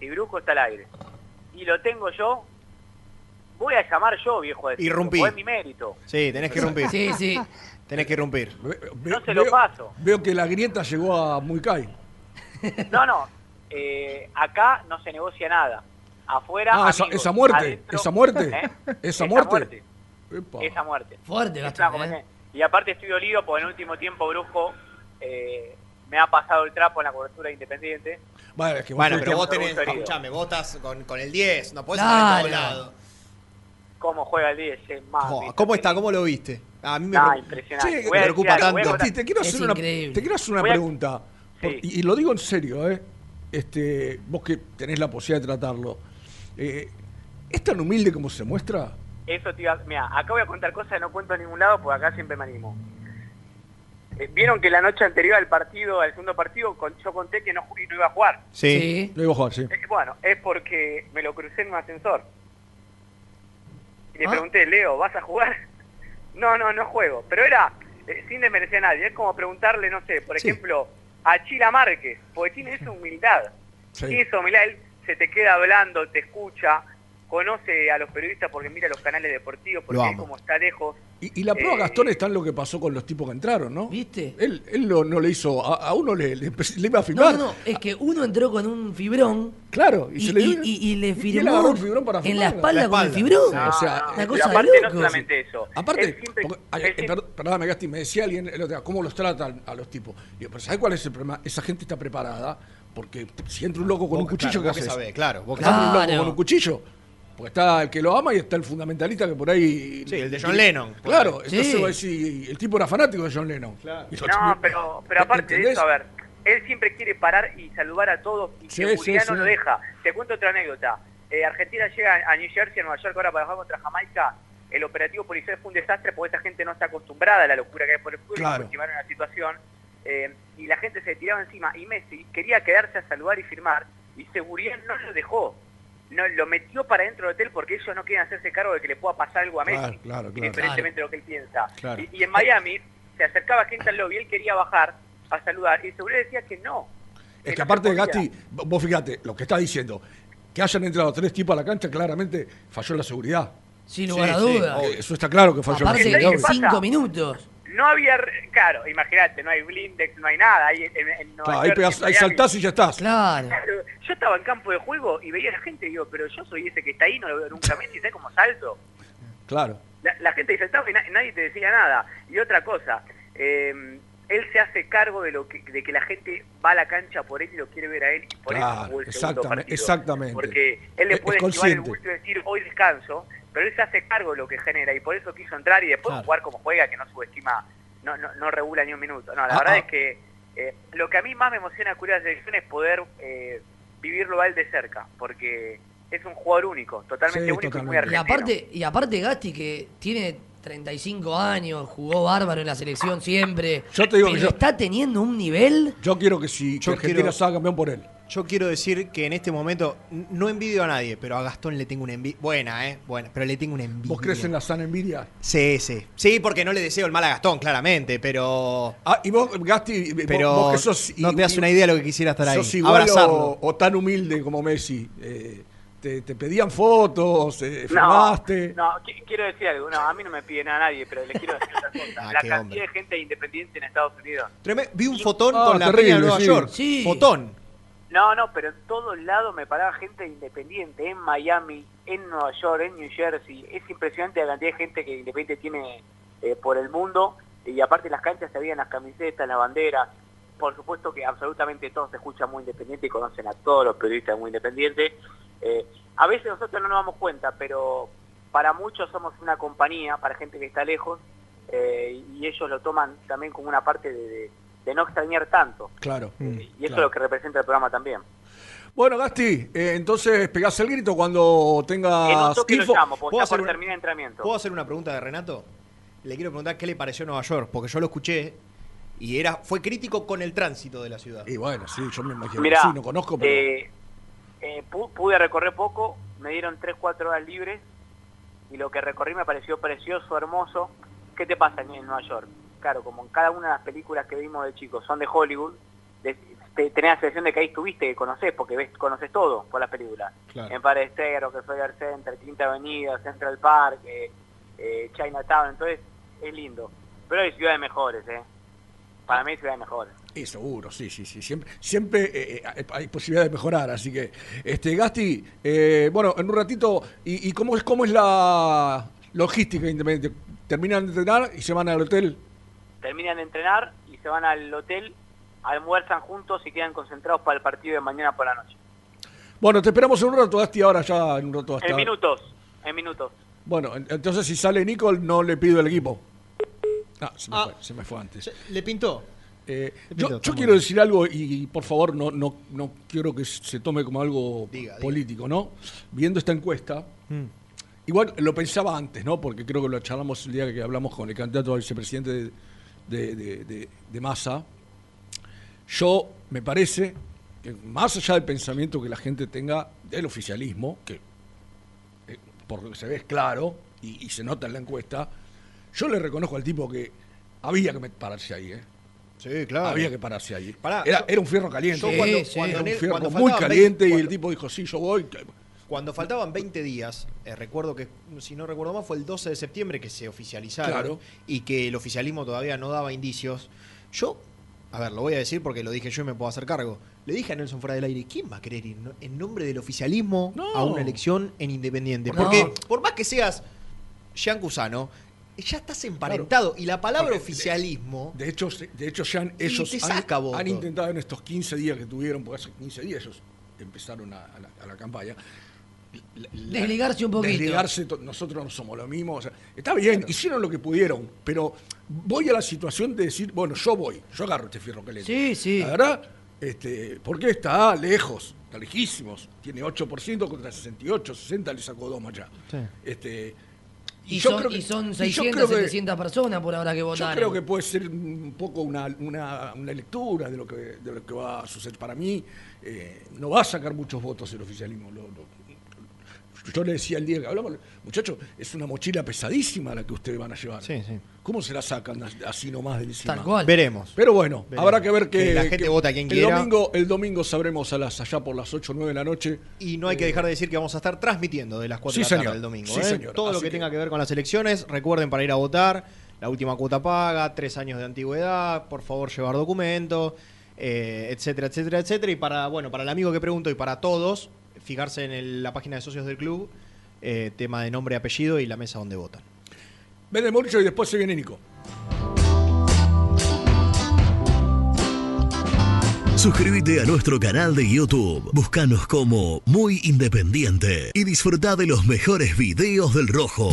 si Brusco está al aire, y lo tengo yo, voy a llamar yo, viejo de Irrumpí. Es mi mérito. Sí, tenés que irrumpir. Sí, sí. Tenés que irrumpir. No se lo paso. Veo que la grieta llegó a Muicay. No, no, eh, acá no se negocia nada. Afuera, Ah, esa, amigos. esa muerte, Adentro, esa muerte, ¿eh? esa muerte. Esa muerte. Fuerte, Es Gastón, una ¿eh? Y aparte estoy dolido porque en el último tiempo Brusco eh, me ha pasado el trapo en la cobertura de Independiente. Bueno, es que Bueno, pero vos tenés, escuchame, vos estás con, con el 10, no podés estar en todos Claro. lados. ¿Cómo juega el 10? Es más, ¿Cómo está? ¿Cómo lo viste? A mí me, pre- impresionante. Sí, me preocupa algo, tanto. contar- Te quiero hacer una, te quiero hacer una Voy a- pregunta. Por- y, y lo digo en serio, ¿eh? Este, vos que tenés la posibilidad de tratarlo. Eh, ¿Es tan humilde como se muestra? Eso te iba, mira, acá voy a contar cosas que no cuento en ningún lado porque acá siempre me animo. Eh, Vieron que la noche anterior al partido, al segundo partido, con- yo conté que no, no iba a jugar. Sí. Lo iba a jugar, sí. Eh, bueno, es porque me lo crucé en un ascensor. Y le Ah. pregunté, Leo, ¿vas a jugar? No, no, no juego. Pero era eh, sin desmerecer a nadie. Es como preguntarle, no sé, por Sí. ejemplo, a Chila Márquez, porque tiene esa humildad. Sí. Tiene esa humildad, él se te queda hablando, te escucha, conoce a los periodistas porque mira los canales deportivos, porque Lo él como está lejos. Y, y la prueba, Eh, Gastón, está en lo que pasó con los tipos que entraron, ¿no? ¿Viste? Él, él no, no le hizo, a, a uno le, le, le iba a No, firmar. no, no, es que uno entró con un fibrón. Claro, y y, se le y- dio- y- y le firmó fibrón para en la espalda, La con el fibrón. o sea, una cosa de aparte no loco. solamente eso. Aparte, siempre- porque- eh, perd- perdóname, Gasti, me decía alguien el otro día, ¿cómo los tratan a los tipos? Digo, pero ¿sabes cuál es el problema? Esa gente está preparada, porque si entra un loco con Vos, un cuchillo, claro, ¿qué vos que haces? sabés, claro, vos que Entra un loco con un cuchillo. Porque está el que lo ama y está el fundamentalista que por ahí... Sí, el de John Lennon. Claro, Sí. entonces decir, el tipo era fanático de John Lennon. Y lo- No, pero, pero aparte de eso, a ver, él siempre quiere parar y saludar a todos y Sí, no sí. lo deja. Te cuento otra anécdota. Eh, Argentina llega a New Jersey, a Nueva York, ahora para jugar contra Jamaica. El operativo policial fue un desastre porque esa gente no está acostumbrada a la locura que hay por el fútbol. Claro. La situación. eh, y la gente se tiraba encima. Y Messi quería quedarse a saludar y firmar. Y seguridad no lo dejó. No, lo metió para dentro del hotel porque ellos no quieren hacerse cargo de que le pueda pasar algo a Messi. Claro, claro, claro. Independientemente de lo que él piensa. Claro. Y, y en Miami se acercaba gente al lobby, él quería bajar a saludar. Y seguridad decía que no. Es que aparte de. Gasti, vos fíjate, lo que está diciendo, que hayan entrado tres tipos a la cancha, claramente falló la seguridad. Sin lugar a dudas. Eh, Eso está claro que falló. Aparte, Sí, en obvio. cinco minutos. No había, re- claro, imagínate, no hay blindex, no hay nada. Ahí en, Claro, ahí, ahí saltás y ya estás. Claro. Estaba en campo de juego y veía a la gente y digo, pero yo soy ese que está ahí, no lo veo nunca Messi, ¿sabes cómo salto? Claro. La, la gente saltaba y na- nadie te decía nada. Y otra cosa, eh, él se hace cargo de lo que, de que la gente va a la cancha por él y lo quiere ver a él y por eso Claro, jugó el segundo exactamente, partido. exactamente. Porque él le puede esquivar el bulto y decir hoy descanso, pero él se hace cargo de lo que genera y por eso quiso entrar y después Claro. jugar como juega, que no subestima, no, no, no regula ni un minuto. No, la Ah, verdad ah. es que eh, lo que a mí más me emociona de selección es poder eh, vivirlo a él de cerca, porque es un jugador único, totalmente Sí, único y muy totalmente. Y argentino. aparte, y aparte Gasti, que tiene 35 años, jugó bárbaro en la selección siempre. Yo te digo que yo- está teniendo un nivel. Yo quiero que si que Yo Argentina quiero- salga campeón por él. Yo quiero decir que en este momento no envidio a nadie, pero a Gastón le tengo una envidia. Buena, ¿eh? Buena, pero le tengo una envidia. ¿Vos crees en la sana envidia? Sí, sí. Sí, porque no le deseo el mal a Gastón, claramente, pero. Ah, y vos, Gasti, vos- Pero vos que sos. no te das una idea de lo que quisiera estar ahí. ¿Sos igual Abrazarlo. o, o tan humilde como Messi? Eh, te, te pedían fotos, eh, No, firmaste. no, qui- quiero decir algo. No, a mí no me pide nada nadie, pero le quiero decir otra cosa. Ah, la cantidad hombre. de gente independiente en Estados Unidos. Treme- Vi un fotón Ah, con la terrible, de Nueva sí. York. Sí. Fotón. No, no, pero en todos lados me paraba gente independiente. En Miami, en Nueva York, en New Jersey. Es impresionante la cantidad de gente que Independiente tiene eh, por el mundo. Y aparte las canchas se veían las camisetas, las banderas. Por supuesto que absolutamente todos se escuchan muy independiente y conocen a todos los periodistas muy independientes. Eh, a veces nosotros no nos damos cuenta, pero para muchos somos una compañía, para gente que está lejos, eh, y ellos lo toman también como una parte de, de- de no extrañar tanto. Claro. Y eso claro. es lo que representa el programa también. Bueno, Gasti, eh, entonces pegás el grito cuando tengas lo info. llamo, porque ¿Puedo hacer por entrenamiento. ¿Puedo hacer una pregunta de Renato? Le quiero preguntar qué le pareció Nueva York, porque yo lo escuché y era fue crítico con el tránsito de la ciudad. Y bueno, sí, yo me imagino. Mirá, sí, no conozco, pero. eh, eh, pu- pude recorrer poco, me dieron 3-4 horas libres y lo que recorrí me pareció precioso, hermoso. ¿Qué te pasa en Nueva York? Claro, como en cada una de las películas que vimos de chicos son de Hollywood, de- te, tenés la sensación de que ahí estuviste, que conocés, porque ves, conoces todo por las películas. Claro. Empire State, Rockefeller Center, Quinta Avenida, Central Park, eh, eh, Chinatown, entonces es lindo. Pero hay ciudades mejores, ¿eh? Para mí hay ciudades mejores. Y seguro, sí, sí, sí. Siempre, siempre eh, eh, hay posibilidad de mejorar. Así que, este, Gasti, eh, bueno, en un ratito, ¿y, y cómo es cómo es la logística independiente? ¿Terminan de entrenar y se van al hotel? Terminan de entrenar y se van al hotel, almuerzan juntos y quedan concentrados para el partido de mañana por la noche. Bueno, te esperamos en un rato, Gasti, ahora ya en un rato hasta. En minutos, en minutos. Bueno, en- entonces si sale Nicole, no le pido el equipo. Ah, se me, Ah. fue, se me fue antes. ¿Le pintó? Eh, yo quiero decir algo y, y, por favor no, no, no quiero que se tome como algo Diga, diga. político, ¿no? Viendo esta encuesta, Mm. igual lo pensaba antes, ¿no? Porque creo que lo charlamos el día que hablamos con el candidato a vicepresidente de, de, de- de- de Massa. Yo me parece que más allá del pensamiento que la gente tenga del oficialismo, que eh, por lo que se ve es claro y, y se nota en la encuesta, yo le reconozco al tipo que había que pararse ahí, ¿eh? Sí, claro. Había que pararse ahí. Pará, era, yo- era un fierro caliente. yo cuando- Sí, sí. cuando Era un fierro cuando muy caliente y 20 el tipo dijo, sí, yo voy. Cuando faltaban 20 días, eh, recuerdo que, si no recuerdo mal, fue el 12 de septiembre que se oficializaron Claro. y que el oficialismo todavía no daba indicios. Yo, a ver, lo voy a decir porque lo dije yo y me puedo hacer cargo. Le dije a Nelson fuera del aire, ¿quién va a querer ir en nombre del oficialismo No. a una elección en Independiente? No. Porque por más que seas Jean Cusano, ya estás emparentado y la palabra Porque oficialismo... De hecho, de hecho Y ellos han, han intentado en estos 15 días que tuvieron, porque hace 15 días ellos empezaron a, a la, a la campaña. La- Desligarse un poquito. Desligarse, nosotros no somos lo mismo. o sea, está bien, hicieron lo que pudieron, pero voy a la situación de decir, bueno, yo voy, yo agarro este fierro caliente. Sí, sí. La verdad, este, porque está lejos, está lejísimos. Tiene 8% contra 68, 60 le sacó dos más allá. Este, Y, yo son, creo que- y son y yo 600, creo que- 700 personas por ahora que yo votaron. creo que puede ser un poco una, una- una lectura de lo, que, de lo que va a suceder. Para mí, eh, no va a sacar muchos votos el oficialismo. Lo- lo- yo le decía el día que hablamos, muchachos, es una mochila pesadísima la que ustedes van a llevar. Sí, sí. ¿Cómo se la sacan así nomás del encima? Tal cual. Veremos. Pero bueno, Veremos. habrá que ver que, Que la gente que vota a quien el quiera. Domingo, el domingo sabremos a las allá por las 8 o 9 de la noche. Y no hay que dejar de decir que vamos a estar transmitiendo de las 4 Sí, de la tarde señor. del domingo. Sí, ¿eh? señor. Todo lo que, que- tenga que ver con las elecciones, recuerden para ir a votar, la última cuota paga, tres años de antigüedad, por favor llevar documento, eh, etcétera, etcétera, etcétera. Y para, bueno, para el amigo que pregunto y para todos, fijarse en el- la página de socios del club, eh, tema de nombre, apellido y la mesa donde votan. Ven el Mauricio y después se viene Nico. Suscríbete a nuestro canal de YouTube. Búscanos como Muy Independiente y disfruta de los mejores videos del Rojo.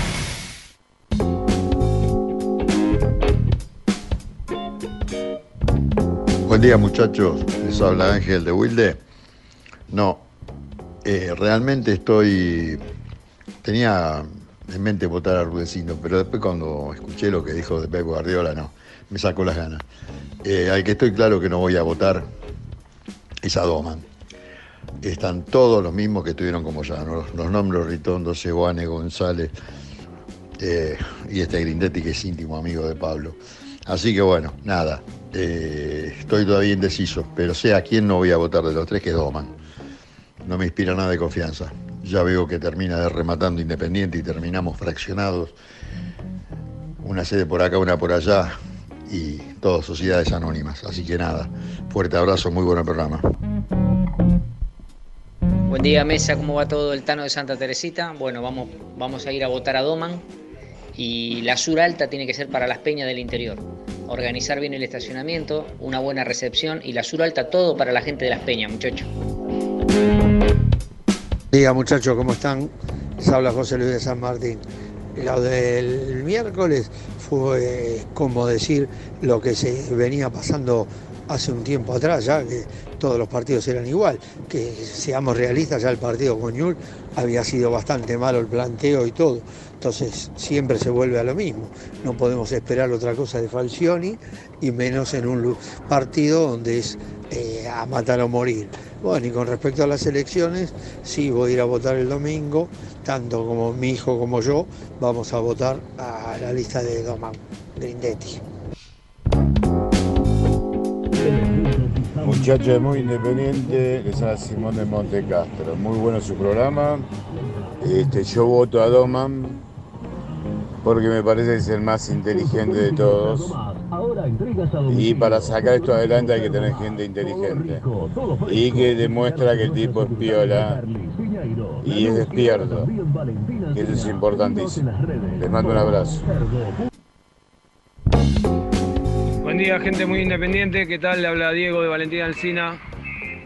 Buen día muchachos, les habla Ángel de Wilde. No, eh, realmente estoy, tenía en mente votar a Rudecindo, pero después cuando escuché lo que dijo de Pep Guardiola, no, me sacó las ganas. Eh, al que estoy claro que no voy a votar es a Doman. Están todos los mismos que estuvieron como ya, los, nombres Ritondo, Seguane, González eh, y este Grindetti que es íntimo amigo de Pablo. Así que bueno, nada, eh, estoy todavía indeciso, pero sé a quién no voy a votar de los tres, que es Doman. No me inspira nada de confianza. Ya veo que termina de rematando Independiente y terminamos fraccionados. Una sede por acá, una por allá y todas sociedades anónimas. Así que nada, fuerte abrazo, muy buen programa. Buen día, Mesa, ¿cómo va todo el Tano de Santa Teresita? Bueno, vamos, vamos a ir a votar a Doman Y la sur alta tiene que ser para las peñas del interior. Organizar bien el estacionamiento, una buena recepción y la sur alta todo para la gente de las peñas, muchachos. Diga muchachos, ¿cómo están? Les habla José Luis de San Martín. Lo del miércoles fue como decir lo que se venía pasando hace un tiempo atrás, ya que todos los partidos eran igual. Que seamos realistas, ya el partido con Ñul había sido bastante malo el planteo y todo. Entonces siempre se vuelve a lo mismo. No podemos esperar otra cosa de Falcioni y menos en un partido donde es eh, a matar o morir. Bueno, y con respecto a las elecciones, sí voy a ir a votar el domingo, tanto como mi hijo como yo, vamos a votar a la lista de Doman Grindetti. Muchachos muy independiente, les habla Simón de Monte Castro. Muy bueno su programa. Este, yo voto a Doman porque me parece que es el más inteligente de todos. Y para sacar esto adelante hay que tener gente inteligente. Y que demuestra que el tipo es piola y es despierto. Eso es importantísimo. Les mando un abrazo. Buen día, gente muy independiente. ¿Qué tal? Le habla Diego de Valentina Alcina.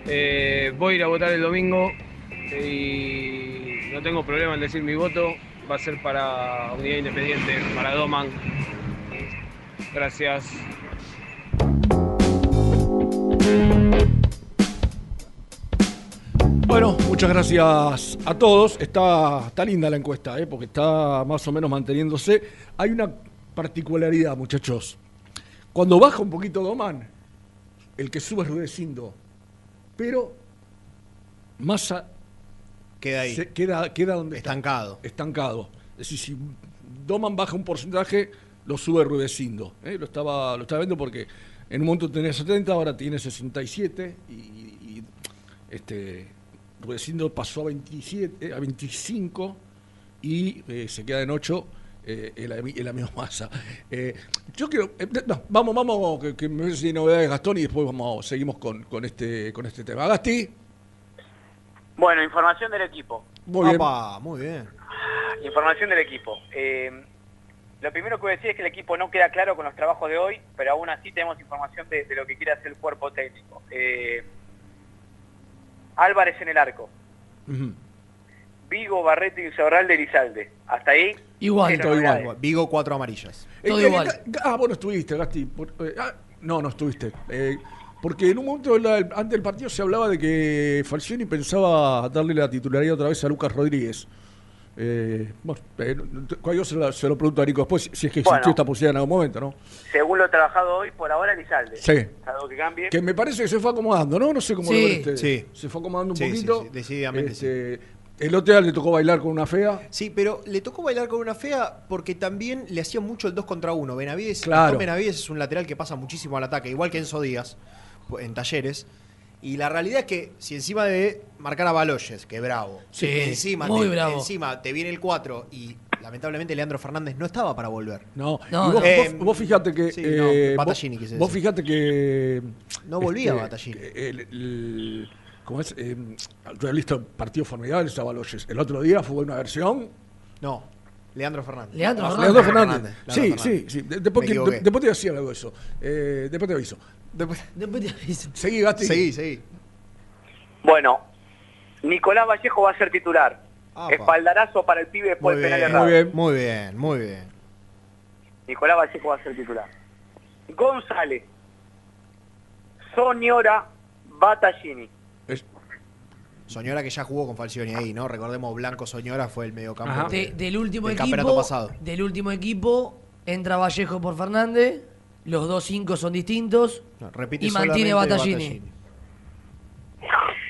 Eh, voy a ir a votar el domingo eh, y no tengo problema en decir mi voto. Va a ser para Unidad Independiente, para Doman. Gracias. Bueno, muchas gracias a todos. Está, está linda la encuesta, ¿eh? porque está más o menos manteniéndose. Hay una particularidad, muchachos. Cuando baja un poquito Doman, el que sube es Rudecindo. Pero Massa Queda ahí. se- queda, queda donde está. Estancado. Estancado. Es decir, si Doman baja un porcentaje, lo sube Rudecindo. ¿eh? Lo, estaba, lo estaba viendo porque en un momento tenía 70, ahora tiene 67 y, y, este, Rudecindo pasó a 27, eh, a 25 y eh, se queda en 8 eh, el, ami- el amigo Massa. Eh, yo quiero, eh, no, vamos, vamos, que, que me parece que hay novedades Gastón y después vamos, seguimos con, con este, con este tema. Gasti, Bueno, información del equipo. muy bien. Apa, muy bien. Información del equipo. Eh, lo primero que voy a decir es que el equipo no queda claro con los trabajos de hoy, pero aún así tenemos información de, de lo que quiere hacer el cuerpo técnico. Eh, Álvarez en el arco. Vigo, Barreto y Zorral de Lizalde. Hasta ahí. Igual. Todo igual. Vigo, cuatro amarillas. Todo Eh, igual. eh, Ah, vos no estuviste, Gasti. Por- eh, ah, no, no estuviste. Porque en un momento de la- antes del partido se hablaba de que Falcioni pensaba darle la titularidad otra vez a Lucas Rodríguez. Eh, bueno, eh, cuál se, la- se lo pregunto a Nico después, si es que Bueno. existió esta posibilidad en algún momento, ¿no? Según lo trabajado hoy, por ahora Lizalde. Sí. Salvo que cambie. Que me parece que se fue acomodando, ¿no? No sé cómo Sí. lo ven ustedes. Sí. Se fue acomodando un Sí, poquito. sí, decididamente Este, El otro le tocó bailar con una fea. Sí, pero le tocó bailar con una fea porque también le hacía mucho el 2 contra 1. Benavides, Claro. Benavides es un lateral que pasa muchísimo al ataque, igual que Enzo Díaz en talleres. Y la realidad es que si encima de marcar a Baloyes, que bravo, Sí, encima, muy te, bravo. encima te viene el 4 y lamentablemente Leandro Fernández no estaba para volver. No, No, y vos, no. vos- vos fijate que. Sí, eh, no, vos- Battaglini vos, fijate que. No volvía este, Battaglini. El, el- ¿Cómo es? Eh, yo he visto partidos formidables Baloyes. El otro día fue una versión. No, Leandro Fernández. Leandro Ah, Fernández. Leandro Fernández. Leandro Sí, Fernández. sí, sí. De- después, equivoqué. de- después te decía algo de eso. Eh, después te aviso. Después- Después te aviso. Seguí, Gasti. Seguí, seguí. Bueno, Nicolás Vallejo va a ser titular. Espaldarazo para el pibe después Muy del penal bien, errado. muy bien. muy bien, muy bien. Nicolás Vallejo va a ser titular. González, Soñora, Battaglini. Es- Soñora que ya jugó con Falcioni ahí, ¿no? Recordemos, Blanco Soñora fue el mediocampo. De- del último del campeonato equipo. pasado. Del último equipo entra Vallejo por Fernández. Los dos cinco son distintos. No, repite y mantiene Battaglini.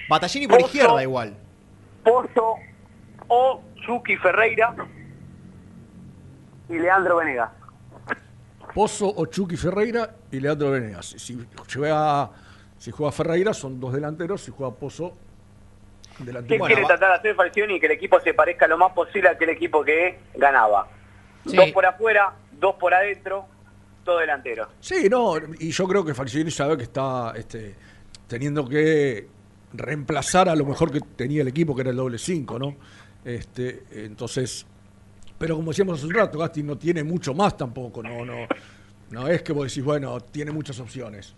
Battaglini por Pozo. izquierda igual. Pozo o Chucky Ferreira y Leandro Venegas. Pozo, Ochuki Ferreira y Leandro Venegas. Si juega, si juega Ferreira son dos delanteros, si juega Pozo, ¿Qué delantero. Bueno, quiere va- tratar de hacer Falcioni? Que el equipo se parezca lo más posible a aquel equipo que ganaba. Sí. Dos por afuera, dos por adentro, todo delantero. Sí, no, y yo creo que Falcioni sabe que está este, teniendo que reemplazar a lo mejor que tenía el equipo, que era el doble 5, ¿no? Este, entonces, Pero como decíamos hace un rato, Gasti no tiene mucho más tampoco, no, no, no es que vos decís, bueno, tiene muchas opciones.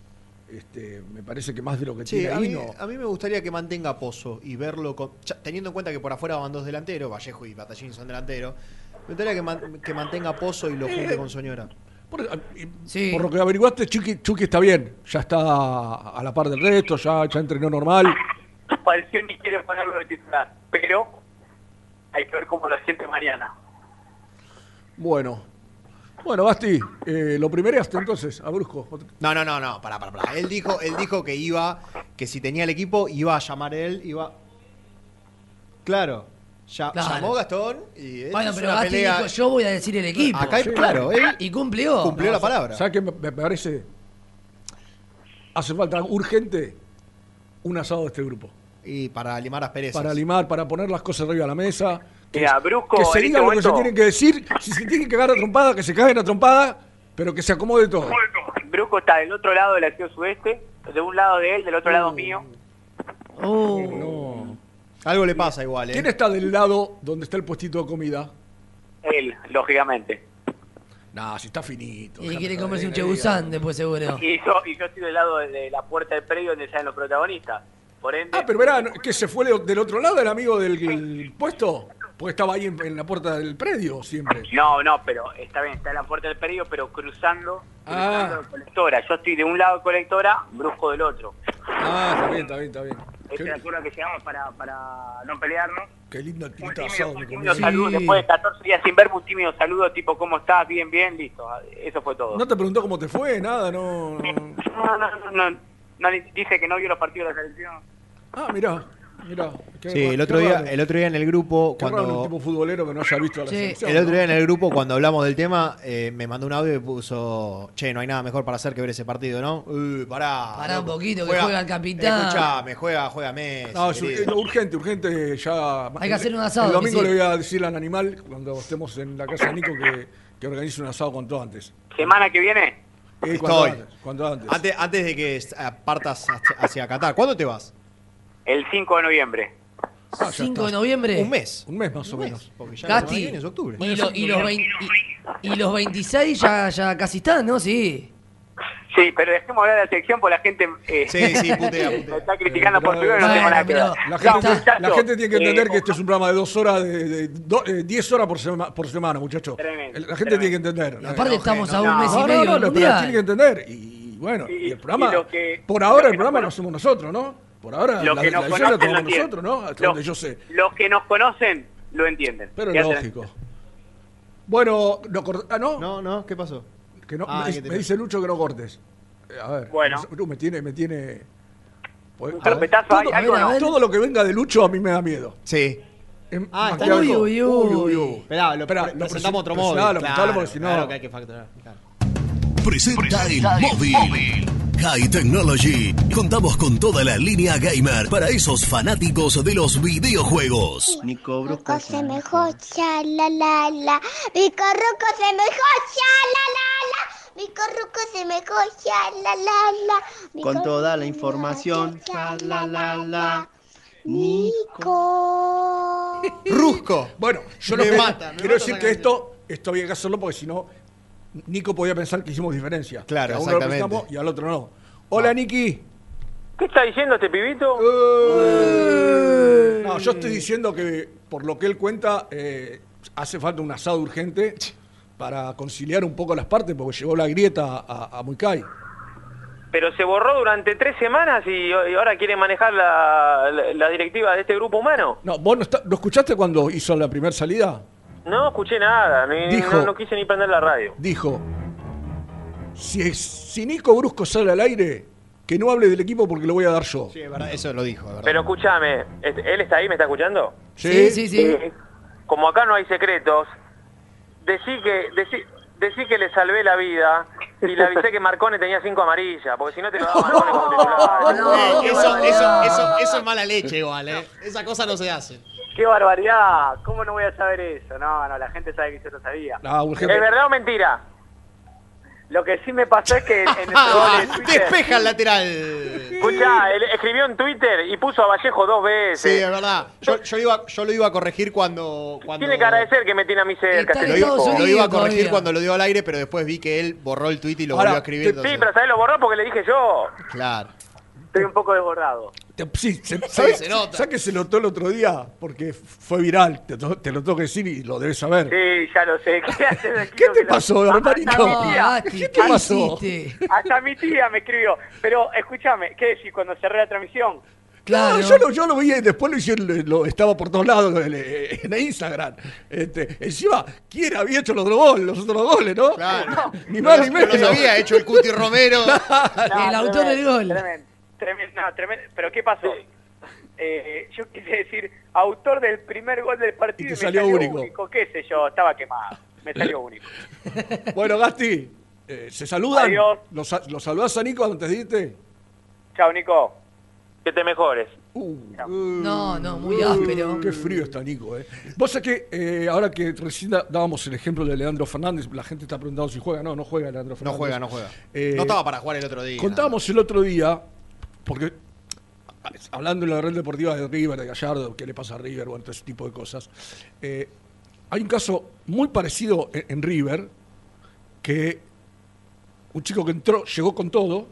Este, me parece que más de lo que Sí, tiene a ahí mí, no. a mí me gustaría que mantenga Pozo y verlo con- teniendo en cuenta que por afuera van dos delanteros, Vallejo y Batallín son delanteros. Me gustaría que, man- que mantenga Pozo y lo junte con Soñora. Por, por lo que averiguaste, Chucky, Chucky está bien, ya está a la par del resto, ya, ya entrenó normal. Pareció ni quiere ponerlo de titular, pero hay que ver cómo lo siente mañana. Bueno, bueno, Basti, eh, lo primeraste entonces, a Brusco. No, no, no, no, pará, pará, pará. Él dijo, él dijo que iba, que si tenía el equipo, iba a llamar él, iba. Claro. Ya, Claro. Llamó Gastón y Bueno, pero una Gasti pelea. dijo, yo voy a decir el equipo. Acá, claro, él Y cumplió. cumplió la palabra. ¿Sabes qué me, me parece? Hace falta urgente un asado de este grupo. Y para limar asperezas. Para limar, para poner las cosas arriba de la mesa. Que, Mira, Brusco, que se en diga este lo que se tienen que decir. Si se tienen que cagar a trompada, que se caguen a trompada, pero que se acomode todo. Brusco está del otro lado de la acción sudeste, de un lado de él, del otro lado mío. No. Algo le pasa igual, ¿eh? ¿Quién está del lado donde está el puestito de comida? Él, lógicamente. Nah, si está finito. Y quiere comerse un chebusán después seguro. Y yo, y yo estoy del lado de, la puerta del predio donde salen los protagonistas. Por ende, Ah, pero verá, ¿que se fue de- del otro lado el amigo del el puesto? Porque estaba ahí en, en la puerta del predio siempre. No, no, pero está bien, está en la puerta del predio, pero cruzando, cruzando Ah. la colectora. Yo estoy de un lado de colectora, Brusco del otro. Ah, está bien, está bien, está bien. Ese es el acuerdo que llegamos para, para no pelearnos. Qué lindo el Un tímido, asado un tímido saludo después de 14 días sin verme, un tímido saludo tipo, ¿cómo estás? Bien, bien, listo. Eso fue todo. ¿No te preguntó cómo te fue? Nada, no. no. No, no, no, no, no, dice que no vio los partidos de la selección. Ah, mirá, mirá. Qué Sí, el qué otro día, raro. el otro día en el grupo, Qué raro un cuando tipo futbolero que no haya visto a la selección. el otro ¿no? día en el grupo, cuando hablamos del tema, eh, me mandó un audio y puso, che, no hay nada mejor para hacer que ver ese partido, ¿no? Uy, pará. Pará un poquito, que juega el capitán. Escuchame, juega, juega Messi. No, es, querido. es urgente, urgente ya. Hay que hacer un asado, El domingo sí. le voy a decirle al animal, cuando estemos en la casa de Nico, que, que organice un asado cuanto antes. ¿Semana que viene? Eh, Estoy. antes, cuanto antes. Antes, antes de que partas hacia- hacia Qatar. ¿Cuándo te vas? El 5 de noviembre. Ah, ya 5 de noviembre. Un mes. Un mes más o menos. Porque ya Gasti. viene es octubre. Y, lo- y los vein- y- y los 26 ya, ya casi están, ¿no? Sí. Sí, pero dejemos hablar de la selección porque la gente eh, Sí, sí, putea, putea. me está criticando por Twitter y no tengo nada que ver. La No, gente, la gente tiene que entender eh, que este es un programa de dos horas, de, de- do- eh, 10 horas por, sema- por semana, muchachos. La gente tiene que entender. Y aparte estamos a un No, mes y no, medio no, del no, pero tiene que entender. Y bueno, y el programa, y lo que- por ahora el programa lo hacemos nosotros, ¿no? Por ahora Lo la, que la nos la conocen lo nosotros, ¿no? Hasta Lo- donde yo sé. Los que nos conocen lo entienden. Pero lógico. Bueno, no cort- ah, ¿no? No, no, ¿qué pasó? Que no, Ah, me, que te- me dice Lucho que no cortes. Eh, a ver. Bueno. me tiene, me tiene. pues, Un carpetazo, todo, lo que venga de Lucho a mí me da miedo. Sí. Em- Ah, está algo- Uy, uy, uy. Esperá, lo, Esperá, lo presentamos otro móvil. presentalo, presentalo, porque si no- Claro que hay que facturar. claro. Presenta el móvil. High Technology. Contamos con toda la línea gamer para esos fanáticos de los videojuegos. Nico Brusco se me jocha, la la la. Mi corruco se me jocha, la la la. Mi corruco se me jocha, la la Con toda la información, la la la. Nico. Rusco. Bueno, yo Me lo mata, me quiero mata decir que esto, esto había que hacerlo porque si no, Nico podía pensar que hicimos diferencia. Claro, Que a uno lo exactamente. presentamos y al otro no. Hola, Niki. ¿Qué está diciendo este pibito? No, yo estoy diciendo que por lo que él cuenta, eh, hace falta un asado urgente para conciliar un poco las partes porque llegó la grieta a, a Muicay. Pero se borró durante tres semanas y, y ahora quiere manejar la, la- la directiva de este grupo humano. No, ¿vos no, está- ¿lo escuchaste cuando hizo la primera salida? No escuché nada, ni- Dijo- no, no quise ni prender la radio. Dijo, si, si Nico Brusco sale al aire, que no hable del equipo porque lo voy a dar yo. Sí, es verdad, eso lo dijo, verdad. Pero escúchame, ¿él está ahí? ¿Me está escuchando? Sí, sí, sí. Eh, como acá no hay secretos, decí que, decí, decí que le salvé la vida y le avisé que Marcone tenía cinco amarillas, porque si no te lo daba Marcone como titular. Eh, Qué eso, barbaridad. eso, eso, eso es mala leche igual, ¿eh? Esa cosa no se hace. ¡Qué barbaridad! ¿Cómo no voy a saber eso? No, no, la gente sabe que yo lo sabía. Urgente. ¿Es verdad o mentira? Lo que sí me pasó es que en el gol de Twitter... Despeja el lateral. Escucha, él escribió en Twitter y puso a Vallejo dos veces. Sí, es verdad. Yo, yo, iba, yo lo iba a corregir cuando. cuando Tiene que agradecer que me tiene a mí cerca. lo, iba, tipo. lo iba a corregir cuando lo dio al aire, pero después vi que él borró el tweet y lo Ahora, volvió a escribir. Sí, entonces- pero ¿sabés? Lo borró porque le dije yo. Claro. Estoy un poco desbordado. Te- Sí, se, ¿sabes, se nota. ¿sabes que se notó el otro día? Porque fue viral, te, lo tengo que decir y lo debes saber. Sí, ya lo sé. ¿Qué, te pasó, hermanito? Hasta mi tía, ¿Qué te pasó? hasta mi tía me escribió. Pero escúchame, ¿qué decís cuando cerré la transmisión? No, yo, lo, yo lo vi y después lo hicieron, lo, estaba por todos lados en, en Instagram. Este, encima, ¿quién había hecho los otros goles, los otros goles, no? Claro. Ni más ni No los menos. había hecho el Cuti Romero. El autor del gol. Tremendo, tremendo, no, tremendo. ¿Pero qué pasó? Eh, yo quise decir, autor del primer gol del partido Y y, te me salió salió, único. qué sé yo, estaba quemado. Me salió único. Bueno, Gasti, eh, ¿se saludan? Adiós. ¿Los, los saludás a Nico antes de irte? Chao, Nico. Que te mejores. No, no, muy áspero. Qué frío está Nico, ¿eh? Vos sabés que eh, ahora que recién dábamos el ejemplo de Leandro Fernández, la gente está preguntando si juega. No, no juega Leandro No Fernández. juega, no juega. Eh, no estaba para jugar el otro día. Contábamos el otro día, porque hablando de la red deportiva de River, de Gallardo, qué le pasa a River, bueno, todo ese tipo de cosas. eh, hay un caso muy parecido en, en River, que un chico que entró, llegó con todo,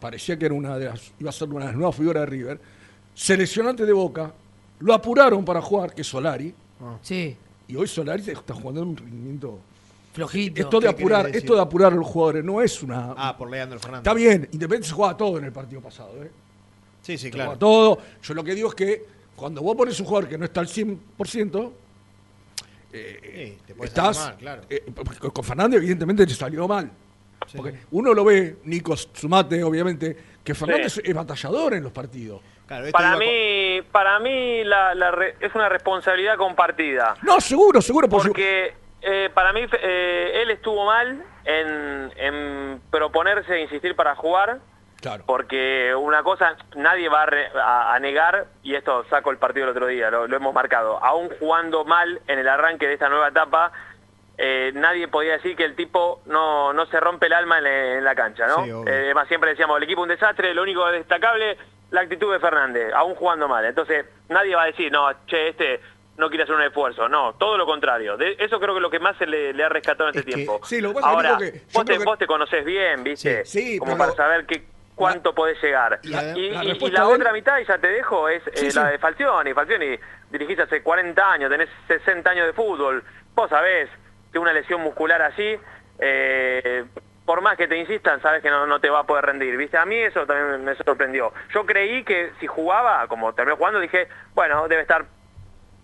parecía que era una de las, iba a ser una de las nuevas figuras de River, seleccionante de Boca, lo apuraron para jugar, que es Solari, Sí. y hoy Solari está jugando en un rendimiento Flojito. esto de ¿Qué apurar, esto de apurar a los jugadores no es una. Ah, por Leandro Fernández. Está bien, Independiente se juega todo en el partido pasado, ¿eh? Sí, sí, Se claro. juega todo. Yo lo que digo es que cuando vos pones un jugador que no está al 100%, Sí, te puede estás. salir mal, claro. eh, porque con Fernández, evidentemente, te salió mal. Porque uno lo ve, Nico Sumate, obviamente, que Fernández es batallador en los partidos. Para mí, para mí la, la re- es una responsabilidad compartida. No, seguro, seguro. por su- Porque eh, para mí eh, él estuvo mal en, en proponerse e insistir para jugar. Claro. Porque una cosa, nadie va a, re- a- a negar, y esto saco el partido el otro día, lo, lo hemos marcado, aún jugando mal en el arranque de esta nueva etapa, eh, nadie podía decir que el tipo no, no se rompe el alma en, la- en la cancha, ¿no? Sí, además siempre decíamos, el equipo un desastre, lo único destacable, la actitud de Fernández, aún jugando mal. Entonces, nadie va a decir, no, che, este no quiere hacer un esfuerzo. No, todo lo contrario. De- eso creo que es lo que más se le, le ha rescatado en este tiempo. sí, lo que pasa Ahora, que- vos, te, que- vos te conocés bien, ¿viste? Sí, sí, Como para saber qué, cuánto podés llegar. La- y, la y- y respuesta la de él- otra mitad, y ya te dejo, es Sí, eh, sí. la de Falcioni. Falcioni, dirigís hace 40 años, tenés 60 años de fútbol. Vos sabés que una lesión muscular así, eh, por más que te insistan, sabes que no, no te va a poder rendir. ¿Viste? A mí eso también me sorprendió. Yo creí que si jugaba, como terminó jugando, dije, bueno, debe estar,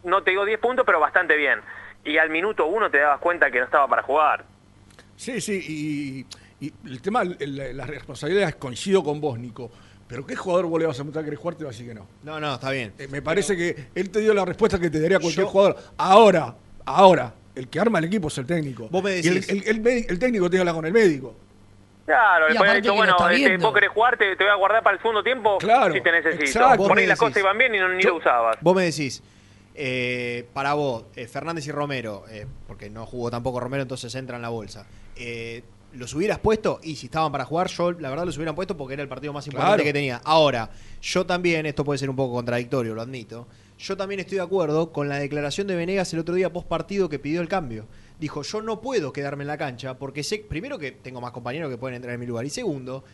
no te digo 10 puntos, pero bastante bien. Y al minuto uno te dabas cuenta que no estaba para jugar. Sí, sí, y, y el tema, el- las responsabilidades, coincido con vos, Nico. Pero ¿qué jugador vos le vas a preguntar que querés jugar? Te va a decir que no. No, no, está bien. Eh, me parece que él te dio la respuesta que te daría cualquier Yo- jugador. Ahora, ahora, el que arma el equipo es el técnico. Vos me Y el, decís- el- el médi- el técnico tiene que hablar con el médico. Claro, Y le dicho, bueno, este, viendo. vos querés jugar, te, te voy a guardar para el segundo tiempo Claro, si te necesito. exacto. Por ahí las cosas iban bien y no, ni Yo- lo usabas. Vos me decís, eh, para vos, eh, Fernández y Romero, eh, porque no jugó tampoco Romero, entonces entra en la bolsa. Eh, ¿Los hubieras puesto? Y si estaban para jugar, yo la verdad los hubieran puesto porque era el partido más importante Claro. que tenía. Ahora, yo también, esto puede ser un poco contradictorio, lo admito. Yo también estoy de acuerdo con la declaración de Venegas el otro día post partido que pidió el cambio. Dijo, yo no puedo quedarme en la cancha porque sé, primero que tengo más compañeros que pueden entrar en mi lugar. Y segundo,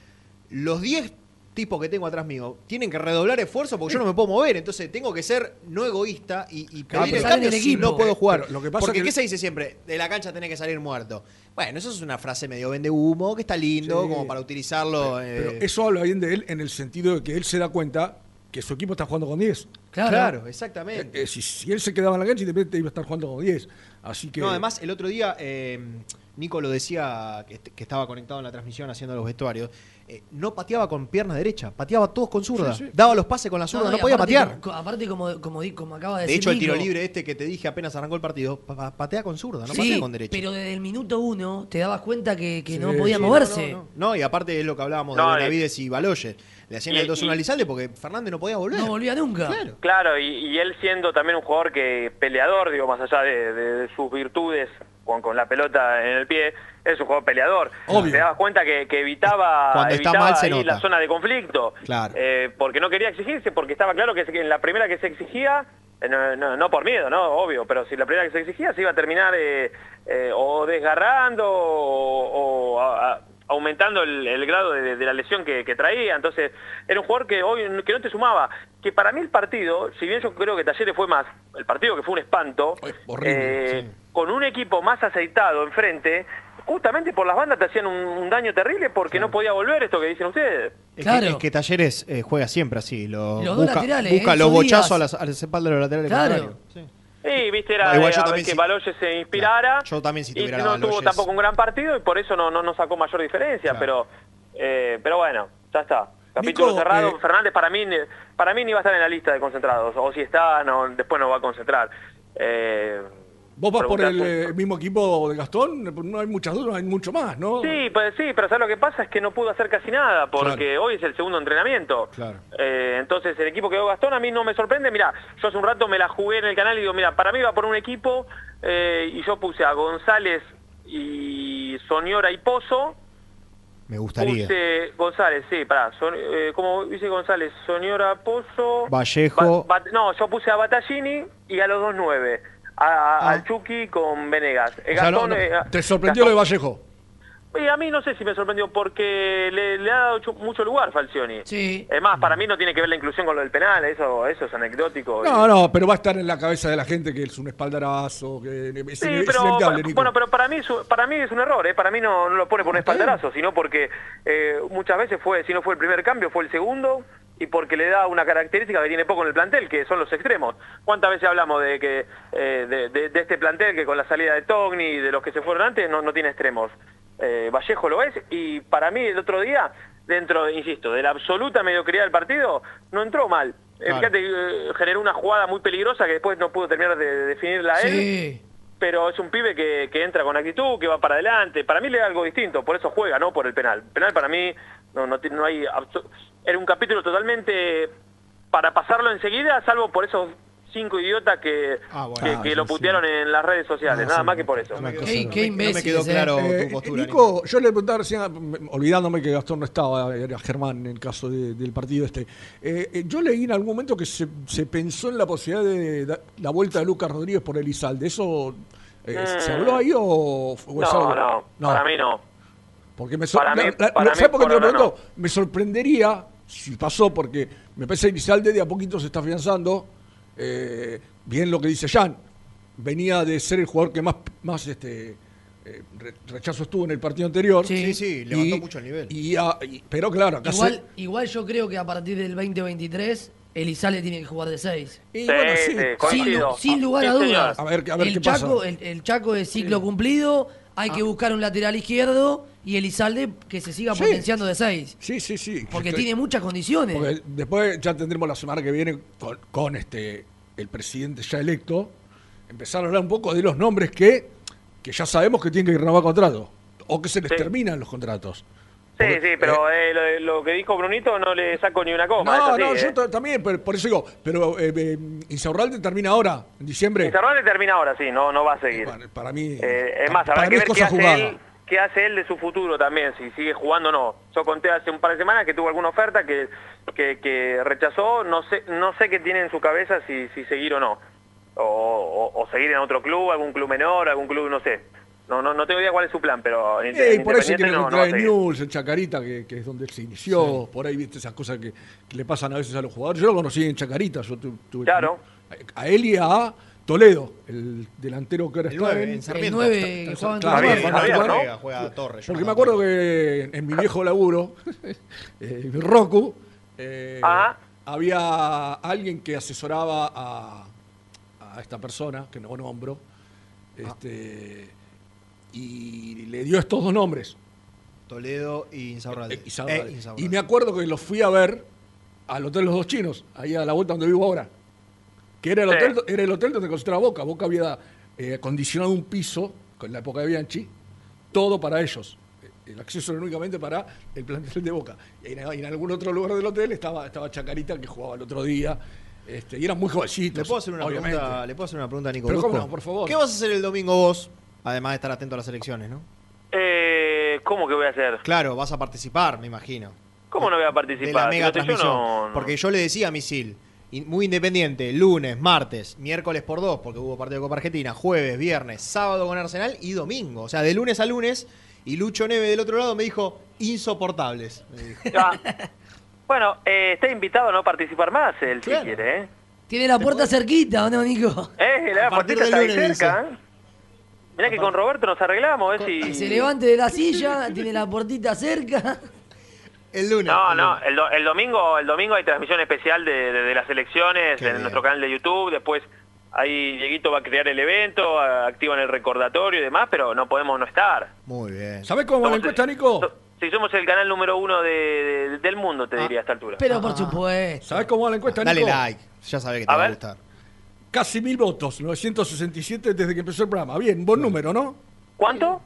los 10 tipos que tengo atrás mío tienen que redoblar esfuerzo porque yo no me puedo mover. Entonces tengo que ser no egoísta y, y el pero- cambio si no puedo jugar. Pero lo que pasa porque que- ¿qué se dice siempre? De la cancha tenés que salir muerto. Bueno, eso es una frase medio vende humo, que está lindo, Sí. como para utilizarlo. Pero eh, eso habla bien de él en el sentido de que él se da cuenta que su equipo está jugando con 10. Claro. Claro, exactamente. Eh, eh, si, si él se quedaba en la cancha, Independiente iba a estar jugando con 10. Así que. No, además, el otro día, eh, Nico lo decía, que, que estaba conectado en la transmisión haciendo los vestuarios, eh, no pateaba con pierna derecha, pateaba todos con zurda. Sí, sí. Daba los pases con la zurda, no, podía aparte, patear. aparte, como, como, di- como acaba de, De decir hecho, el tiro Nico, libre este que te dije apenas arrancó el partido, pa- pa- patea con zurda, no sí, patea con derecha. pero desde el minuto uno te dabas cuenta que, que no podía sí, moverse. No, no, no. No, y aparte es lo que hablábamos No, de Benavides y Baloyes. Le hacían el 2-1 y- a Lizalde porque Fernández no podía volver. No volvía nunca. Claro. Claro, y, y él siendo también un jugador que peleador, digo, más allá de, de- de sus virtudes con, con la pelota en el pie, es un jugador peleador. Obvio. Te dabas cuenta que, que evitaba, evitaba mal ahí la zona de conflicto. Claro. Eh, porque no quería exigirse, porque estaba claro que, en la primera que se exigía, eh, no, no- no por miedo, no, obvio, pero si la primera que se exigía se iba a terminar eh, eh, o desgarrando o, o a- a- aumentando el, el grado de, de la lesión que, que traía. Entonces, era un jugador que hoy que no te sumaba. Que para mí el partido, si bien yo creo que Talleres fue más, el partido que fue un espanto, con un equipo más aceitado enfrente, justamente por las bandas te hacían un, un daño terrible porque no podía volver esto que dicen ustedes. Es que, es que Talleres eh, juega siempre así. Lo, Los dos busca laterales, busca ¿eh? los bochazos a las, a las espaldas de los laterales Claro. Sí, viste, era igual yo a ver que sí. Baloyes se inspirara. Yo también si y tuviera no tuvo tampoco un gran partido y por eso no, no, no sacó mayor diferencia, pero eh, pero bueno, ya está. Capítulo Nico, cerrado. eh, Fernández para mí para mí ni va a estar en la lista de concentrados, o si está, no, después no va a concentrar. Eh, ¿Vos vas por el eh, mismo equipo de Gastón? No hay muchas dudas, no hay mucho más, ¿no? Sí, pues sí, pero ¿sabes lo que pasa? Es que no pudo hacer casi nada, porque hoy es el segundo entrenamiento. Claro. Eh, entonces el equipo que dio Gastón a mí no me sorprende. Mira, yo hace un rato me la jugué en el canal y digo, mira, para mí va por un equipo eh, y yo puse a González y Soñora y Pozo. Me gustaría. Puse González, sí, pará. Son, eh, como dice González, Soñora Pozo. Vallejo. Ba- Ba- no, yo puse a Battaglini y a los dos nueve. A, a- Al Chucky con Venegas. Eh, O sea, no, Gastón, no, eh, ¿Te sorprendió Gastón- lo de Vallejo? y a mí no sé si me sorprendió porque le, le ha dado mucho lugar Falcioni. Sí. Es más, para mí no tiene que ver la inclusión con lo del penal, eso eso es anecdótico. No, no, pero va a estar en la cabeza de la gente que es un espaldarazo, que es, Sí, es pero, inevitable, Nico. bueno, pero para mí, es un- para mí es un error, ¿eh? para mí no, no lo pone por un espaldarazo, sino porque eh, muchas veces fue, si no fue el primer cambio, fue el segundo, y porque le da una característica que tiene poco en el plantel, que son los extremos. ¿Cuántas veces hablamos de que eh, de, de- de este plantel que con la salida de Togni y de los que se fueron antes no, no tiene extremos? Eh, Vallejo lo es, y para mí el otro día, dentro, insisto, de la absoluta mediocridad del partido, no entró mal. Eh, Claro. Fíjate, eh, generó una jugada muy peligrosa que después no pudo terminar de, de definirla él Sí. pero es un pibe que, que entra con actitud, que va para adelante. Para mí le da algo distinto, por eso juega, no por el penal. Penal para mí no, no, no hay... Era un capítulo totalmente para pasarlo enseguida, salvo por esos cinco idiotas que, que, que lo putearon en las redes sociales, nada más que por eso. Qué, qué imbéciles, ¿eh? Eh, Nico, yo le preguntaba recién, olvidándome que Gastón no estaba, era Germán en el caso de- del partido este. Eh, eh, yo leí en algún momento que se, se pensó en la posibilidad de da- la vuelta de Lucas Rodríguez por Elizalde. ¿Eso eh, se Mm. habló ahí o, o No, algo- no, para mí no. Porque me sor- Para mí- la- la- para ¿sabes mí por qué te lo por ahora pregunto? Me sorprendería si pasó, porque me parece que Elizalde de a poquito se está afianzando. eh, bien lo que dice Jan. Venía de ser el jugador que más, más este, eh, re- rechazo estuvo en el partido anterior. Sí, sí, levantó Y- mucho el nivel. y a- y- pero claro, acá Igual, se- igual yo creo que a partir del 2023 Elizalde tiene que jugar de 6. Y bueno, sí. sí, sin, lugar Sí, a dudas. A ver, a ver el, qué Chaco, pasa. el, el Chaco es ciclo cumplido, hay que buscar un lateral izquierdo y Elizalde que se siga Sí. potenciando de 6. Sí, sí, sí. Porque Estoy- tiene muchas condiciones. Porque después ya tendremos la semana que viene con, con este el presidente ya electo, empezar a hablar un poco de los nombres que, que ya sabemos que tienen que renovar contrato o que se les Sí. terminan los contratos. Sí, sí, pero eh, lo, lo que dijo Brunito no le saco ni una coma. No, no, eh. yo ta- también, pero por eso digo, pero eh, eh, Insaurralde termina ahora, en diciembre. Insaurralde termina ahora, sí, no, no va a seguir. Para mí. Eh, es más, habrá que ver qué hace, él, qué hace él de su futuro también, si sigue jugando o no. Yo conté hace un par de semanas que tuvo alguna oferta que, que, que rechazó, no sé no sé qué tiene en su cabeza si, si seguir o no. O, o- o seguir en otro club, algún club menor, algún club, no sé. No, no, no tengo idea cuál es su plan, pero en, Eh, en por ahí se Independiente quiere no, no a en. News, en Chacarita, que, que es donde él se inició. Por ahí viste esas cosas que, que le pasan a veces a los jugadores. Yo lo conocí en Chacarita. Yo tu- tuve Claro. a él y a Toledo, el delantero que ahora El está nueve, en, en Sarmiento. El Está- que está- claro, Javier, ¿no? Juega, juega Torres. Porque me acuerdo que en mi viejo laburo, eh, Roku, eh, había alguien que asesoraba a, a esta persona, que no nombro, este, y le dio estos dos nombres. Toledo y Insaurralde. Eh, Insaurralde. Eh, Insaurralde. y me acuerdo que los fui a ver al Hotel Los Dos Chinos, ahí a la vuelta donde vivo ahora. Que era el Sí. hotel, era el hotel donde concentraba Boca. Boca había eh, acondicionado un piso, con la época de Bianchi, todo para ellos. El acceso era únicamente para el plantel de Boca. Y en, en algún otro lugar del hotel estaba, estaba Chacarita, que jugaba el otro día. Este, y eran muy jovencitos. ¿Le puedo hacer una obviamente. pregunta, ¿le puedo hacer una pregunta a Nico Pero cómo no, por favor. ¿Qué vas a hacer el domingo vos? Además de estar atento a las elecciones, ¿no? Eh, ¿Cómo que voy a hacer? Claro, vas a participar, me imagino. ¿Cómo no voy a De participar? la mega no yo transmisión. no- no- Porque yo le decía a Misil, muy independiente, lunes, martes, miércoles por dos, porque hubo partido de Copa Argentina, jueves, viernes, sábado con Arsenal y domingo. O sea, de lunes a lunes. Y Lucho Neve del otro lado me dijo, insoportables. me dijo. Ah, Bueno, eh, está invitado a no participar más, él, si quiere, ¿eh? Tiene la puerta cerquita, ¿o no, Nico? Eh, la del está ahí cerca, ¿eh? Mirá que con Roberto nos arreglamos, ¿eh? Si... Que se levante de la silla, tiene la puertita cerca. El lunes. No, no, el, do- el domingo el domingo hay transmisión especial de, de- de las elecciones Qué en bien. nuestro canal de YouTube, después ahí Dieguito va a crear el evento, a- activan el recordatorio y demás, pero no podemos no estar. Muy bien. ¿Sabés cómo va la encuesta, Nico? Si somos el canal número uno de- de- del mundo, te diría a esta altura. Pero por supuesto. ¿Sabés cómo va la encuesta, Dale Nico? like, ya sabés que te A va a gustar. Casi mil votos, 967 desde que empezó el programa. Bien, buen número, ¿no? ¿Cuánto?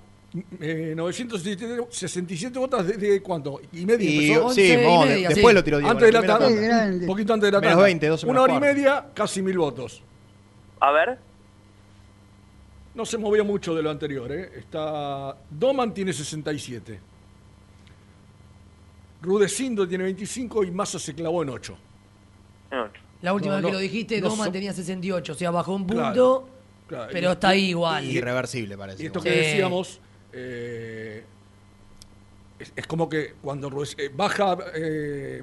Eh, 967 votos desde cuánto? ¿Y media Y- empezó? sí, y media, después sí. lo tiró Diego, Antes de la tanda. Un poquito antes de la Menos tanda. 20, 12 Una menos hora y cuarto. media, casi mil votos. A ver. No se movió mucho de lo anterior, ¿eh? Está... Doman tiene 67. Rudecindo tiene 25 y Massa se clavó en 8. La última No, vez que no, lo dijiste, no Doman so- tenía 68, o sea, bajó un punto, Claro, claro. pero Y- está ahí igual. Irreversible parece. Y esto igual. que Sí. decíamos, eh, es, es como que cuando eh, baja eh,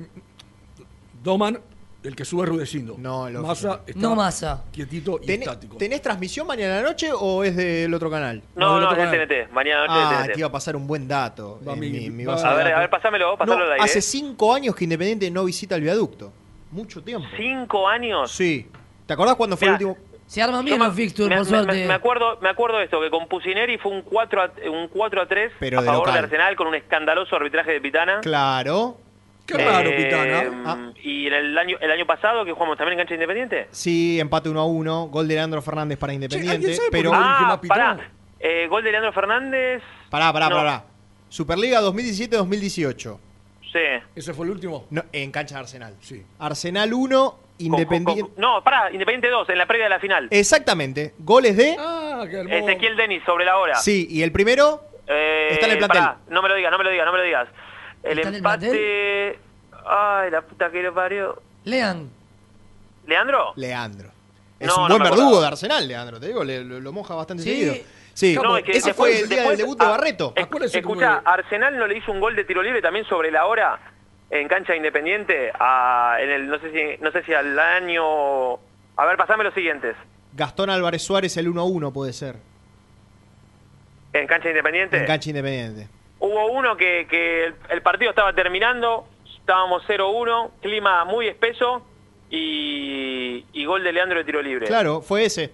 Doman, el que sube es Rudecindo. No, lógico. Massa está No Massa. quietito y ¿Tenés, estático. ¿Tenés transmisión mañana a la noche o es del otro canal? No, del no, otro es de. TNT. Mañana noche Ah, de TNT. te iba a pasar un buen dato. Va en mi- mi- mi va- base A ver, a ver, pasámelo, pasámelo No, al aire. hace cinco años que Independiente no visita el viaducto. Mucho tiempo. ¿Cinco años? Sí. ¿Te acordás cuando fue Mirá, el último? Se arman bien los fixtures, me, por suerte. me acuerdo, me acuerdo de esto, que con Pusineri fue un 4 a, un 4 a 3 Pero a de favor local. de Arsenal con un escandaloso arbitraje de Pitana. Claro. Qué raro, Eh, Pitana. Ah. Y en el año, el año pasado, que jugamos también en cancha independiente. Sí, empate 1 a 1, gol de Leandro Fernández para Independiente. ¿alguien sabe por pero. Ah, más Pitana? pará. Eh, gol de Leandro Fernández. Pará, pará, No. pará. Superliga 2017-2018. Sí. ¿Ese fue el último? No, en cancha de Arsenal. Sí. Arsenal 1, Con- Independiente. con- con- no, pará, Independiente 2, en la previa de la final. Exactamente. Goles de. Ah, qué hermoso. Ezequiel Denis sobre la hora. Sí, y el primero. Eh, Está en el plantel. pará, no me lo digas, no me lo digas, no me lo digas. El ¿Está en el empate. Ay, la puta que lo parió. Lean. ¿Leandro? Leandro. Es No, un buen verdugo de Arsenal, Leandro. Te digo, le- lo, lo moja bastante Sí. seguido. Sí, No, es que ese después- fue el día después- del debut de ah, Barreto. cómo Escucha. Arsenal no le hizo un gol de tiro libre también sobre la hora en cancha independiente a, en el no sé si no sé si al año a ver, pasame los siguientes. Gastón Álvarez Suárez, el 1 a 1 puede ser. En cancha independiente. En cancha independiente. Hubo uno que, que el, el partido estaba terminando, estábamos 0-1, clima muy espeso y, y gol de Leandro de tiro libre. Claro, fue ese.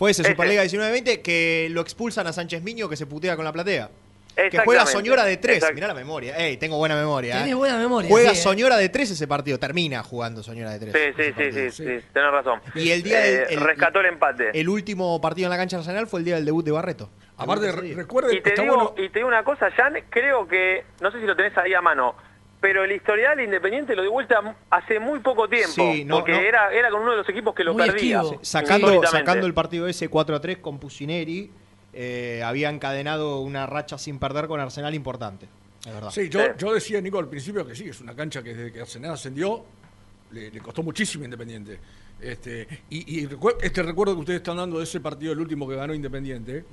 Fue ese, Ese. Superliga 19-20, que lo expulsan a Sánchez Miño, que se putea con la platea. Que juega Soñora de 3. Exact- Mirá la memoria. Ey, tengo buena memoria. Tenés eh. buena memoria. Juega sí, eh. Soñora de 3 ese partido. Termina jugando Soñora de 3. Sí, sí, sí, sí, sí, tenés razón. Y el día del- Eh, el- rescató el empate. El último partido en la cancha Arsenal fue el día del debut de Barreto. Aparte, Debut ese re- día. recuerde Y que te, digo, bueno. y te digo una cosa, Jan, creo que, no sé si lo tenés ahí a mano, pero el historial Independiente lo dio vuelta hace muy poco tiempo, Sí, no, porque no. Era, era con uno de los equipos que lo Muy perdía. esquivo. Sacando, sacando el partido ese 4 a 3 con Pusineri, eh, había encadenado una racha sin perder con Arsenal importante. Es verdad. Sí, yo, yo decía, Nico, al principio que sí, es una cancha que desde que Arsenal ascendió le, le costó muchísimo a Independiente. Este, y y recuer- este recuerdo que ustedes están dando de ese partido, el último que ganó Independiente.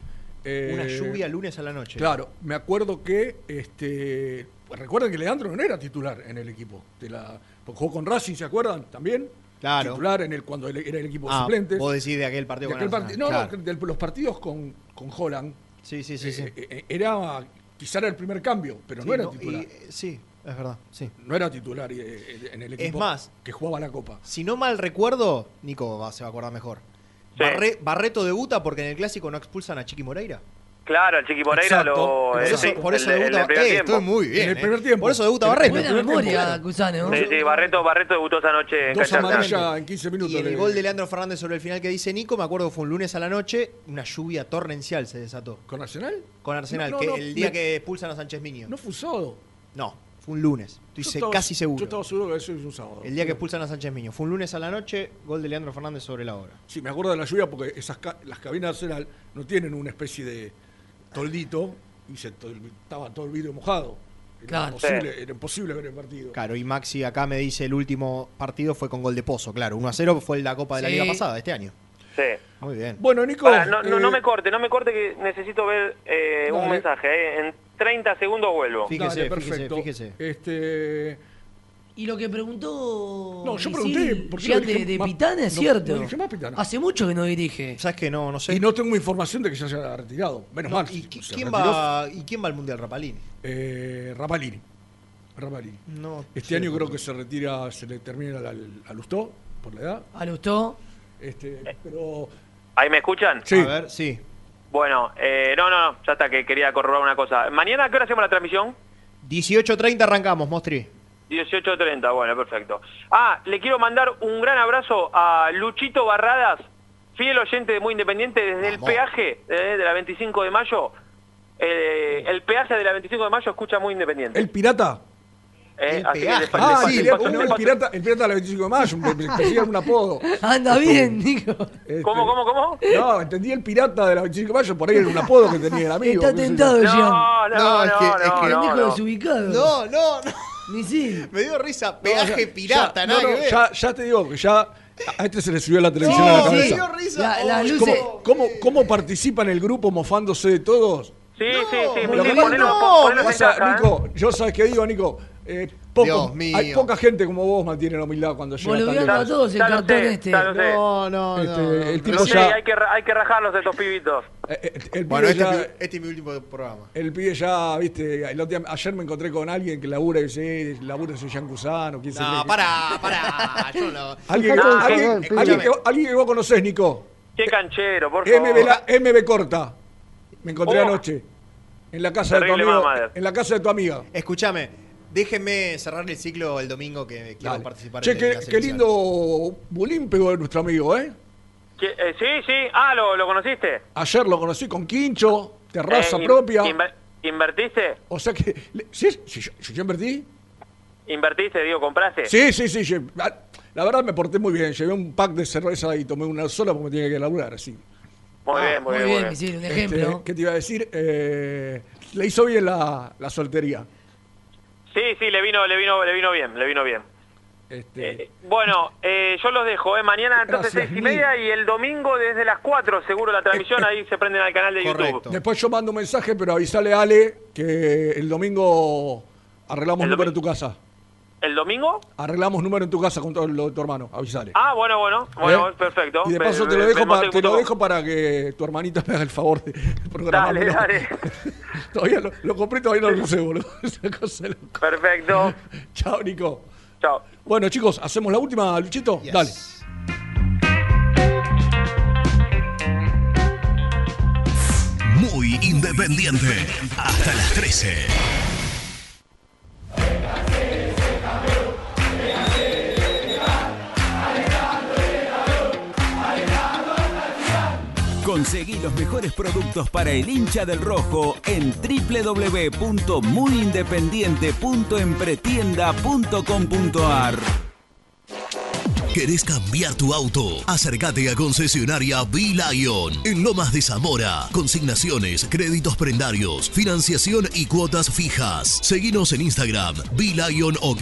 Eh, Una lluvia lunes a la noche. Claro, me acuerdo que, este, pues recuerden que Leandro no era titular en el equipo. De la, jugó con Racing, ¿se acuerdan? También. Claro. Titular en el, cuando era el equipo Ah, suplente. vos decís de aquel partido De con aquel parti- no, Claro. no, de los partidos con, con Holland. Sí, sí, sí. sí. eh, eh, era, quizá era el primer cambio, pero Sí, no era no, titular. y, eh, sí, es verdad. Sí. No era titular eh, en el equipo más- que jugaba la Copa. Si no mal recuerdo, Nico va- se va a acordar mejor. Sí. Barre- Barreto debuta porque en el clásico no expulsan a Chiqui Moreira. Claro, el Chiqui Moreira Exacto. lo... Por eh, eso, sí, por eso el- el debuta. Eh, tiempo. estoy muy bien. En el eh. primer tiempo. Por eso debuta En el Barreto. Buena memoria. Cusano. Sí, sí, Barreto, Barreto debutó esa noche en Dos amarillas en 15 minutos. Y el gol de Leandro Fernández sobre el final que dice Nico, me acuerdo que fue un lunes a la noche, una lluvia torrencial se desató. ¿Con Arsenal? Con Arsenal, No, no, que no, el día me- que expulsan a Sánchez Miño. No fue un sábado. No, fue un lunes. Estoy Yo se- estaba- casi seguro. Yo estaba seguro que eso es un sábado. El día que expulsan a Sánchez Miño. Fue un lunes a la noche, gol de Leandro Fernández sobre la hora. Sí, me acuerdo de la lluvia porque esas ca- las cabinas de Arsenal no tienen una especie de toldito. y se to- estaba todo el vidrio mojado. Era, Claro. imposible, Sí. era imposible ver el partido. Claro, y Maxi acá me dice el último partido fue con gol de Pozo, claro. 1 a 0 fue en la Copa de la. Liga pasada, este año. Sí. Muy bien. Bueno, Nico. No, no, eh, no me corte, no me corte que necesito ver eh, un mensaje. eh. En 30 segundos vuelvo. Dale, perfecto. Este, Y lo que preguntó. No, yo pregunté, ¿por qué de, de más- Pitana es no- cierto. no dije más Pitana? Hace mucho que no dirige. ¿Sabes que no? No sé. Y no tengo información de que se haya retirado. Menos No, mal. ¿y quién va, ¿Y quién va al Mundial Rapalini? Eh, Rapalini. Rapalini. No este año creo que se retira, se le termina al, al Lustó, por la edad. A Lustó. Este, pero. ¿Ahí me escuchan? Sí. A ver, sí. Bueno, eh, no, no, no, ya está, que quería corroborar una cosa. ¿Mañana a qué hora hacemos la transmisión? 18.30 arrancamos, Mostri. 18.30, bueno, perfecto. Ah, le quiero mandar un gran abrazo a Luchito Barradas, fiel oyente de Muy Independiente desde el peaje eh, de la 25 de mayo. Eh, el peaje de la 25 de mayo escucha Muy Independiente. ¿El pirata? Eh, que pa- Ah, sí, paso- no, el pirata, el pirata de la 25 de mayo, me, me decía un apodo. Anda bien, Nico. Este, ¿Cómo, cómo, cómo? No, entendí el pirata de la 25 de mayo, por ahí era un apodo que tenía el amigo. Está tentado, Gian. No, no, es que- no, es no, que- no, no. desubicado. No, no, no. Misil. Me dio risa. No, Peaje ya- pirata, ya, nada no, no, que ver. Ya, ya te digo que ya a este se le subió la televisión No, a la me cabeza. dio risa. La- las Oh, ¿Cómo, cómo, cómo participa en el grupo mofándose de todos? Sí, sí, sí, ¿eh? Nico, yo sabes qué digo, Nico. Eh, poco- Dios mío. hay poca gente como vos mantiene la humildad cuando llega Boludeando a todos el Ya lo cartón sé, este. ya lo sé. No, no, Este, no. el tipo No sé, ya- hay que, hay que rajarlos estos pibitos. Eh, eh, el Bueno, este, ya- es mi- este es mi último programa. El pibe ya, viste, el otro día- ayer me encontré con alguien que labura y dice, eh, labura en Jean Cusano, quién se No, cree que- pará, pará. Yo no. Alguien, No, alguien- no, alguien escúchame. que, alguien que vos conocés, Nico. Qué canchero, por favor. MB, la- MB corta. Me encontré Oh. anoche. En la casa de tu Terrible amigo. mamada. En la casa de tu amiga. Escúchame, déjenme cerrar el ciclo el domingo que quiero Dale. participar Che, en qué, qué lindo bulín pegó nuestro amigo, ¿eh? ¿Qué- eh, sí, sí. Ah, ¿lo, lo conociste? Ayer lo conocí con Quincho, terraza Eh, in- propia. inver- ¿Invertiste? O sea que. le- ¿Sí? ¿Sí, yo, yo invertí? ¿Invertiste, digo, compraste? Sí, sí, sí. lle- La, verdad me porté muy bien. Llevé un pack de cerveza y tomé una sola porque me tenía que laburar, así. Muy bien, muy, Muy bien. bien, Misil, un Este, ejemplo. ¿Qué te iba a decir? Eh, le hizo bien la, la soltería. Sí, sí, le vino, le vino, le vino bien, le vino bien. Este, Eh, bueno, eh, yo los dejo, ¿eh? Mañana entonces Gracias, seis y Mil. media y el domingo desde las 4 seguro la transmisión, ahí se prenden al canal de YouTube. Después yo mando un mensaje, pero avisale a Ale que el domingo arreglamos ¿El número en tu casa. ¿El domingo? Arreglamos número en tu casa con todo lo de tu hermano. Avisale. Ah, bueno, bueno, bueno, ¿Eh? perfecto. Y de paso te lo dejo, para, te lo dejo para que tu hermanita me haga el favor de programarlo. Dale, dale. todavía lo, lo compré, todavía no lo usé, boludo. Esa cosa. Perfecto. Chao, Nico. Chao. Bueno, chicos, ¿hacemos la última, Luchito? Dale. Muy independiente. Hasta las 13. Conseguí los mejores productos para el hincha del rojo en www.muyindependiente.empretienda.com.ar. ¿Querés cambiar tu auto? Acércate a concesionaria B-Lion en Lomas de Zamora. Consignaciones, créditos prendarios, financiación y cuotas fijas. Seguinos en Instagram, B-Lion OK.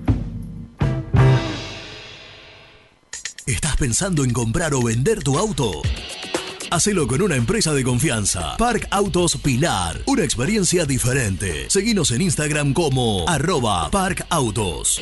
¿Estás pensando en comprar o vender tu auto? Hacelo con una empresa de confianza. Park Autos Pilar. Una experiencia diferente. Seguinos en Instagram como arroba Park Autos.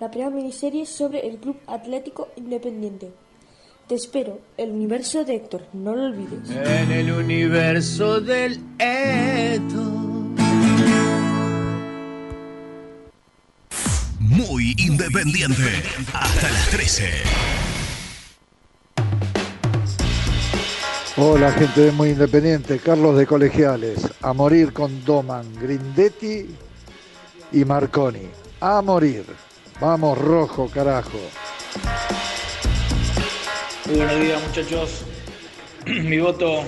la primera miniserie sobre el Club Atlético Independiente. Te espero, el universo de Héctor, no lo olvides. En el universo del Eto. Muy Muy independiente. Hasta las 13. Hola gente de Muy Independiente, Carlos de Colegiales, a morir con Doman, Grindetti y Marconi, a morir. Vamos rojo, carajo. Muy buenos días muchachos. Mi voto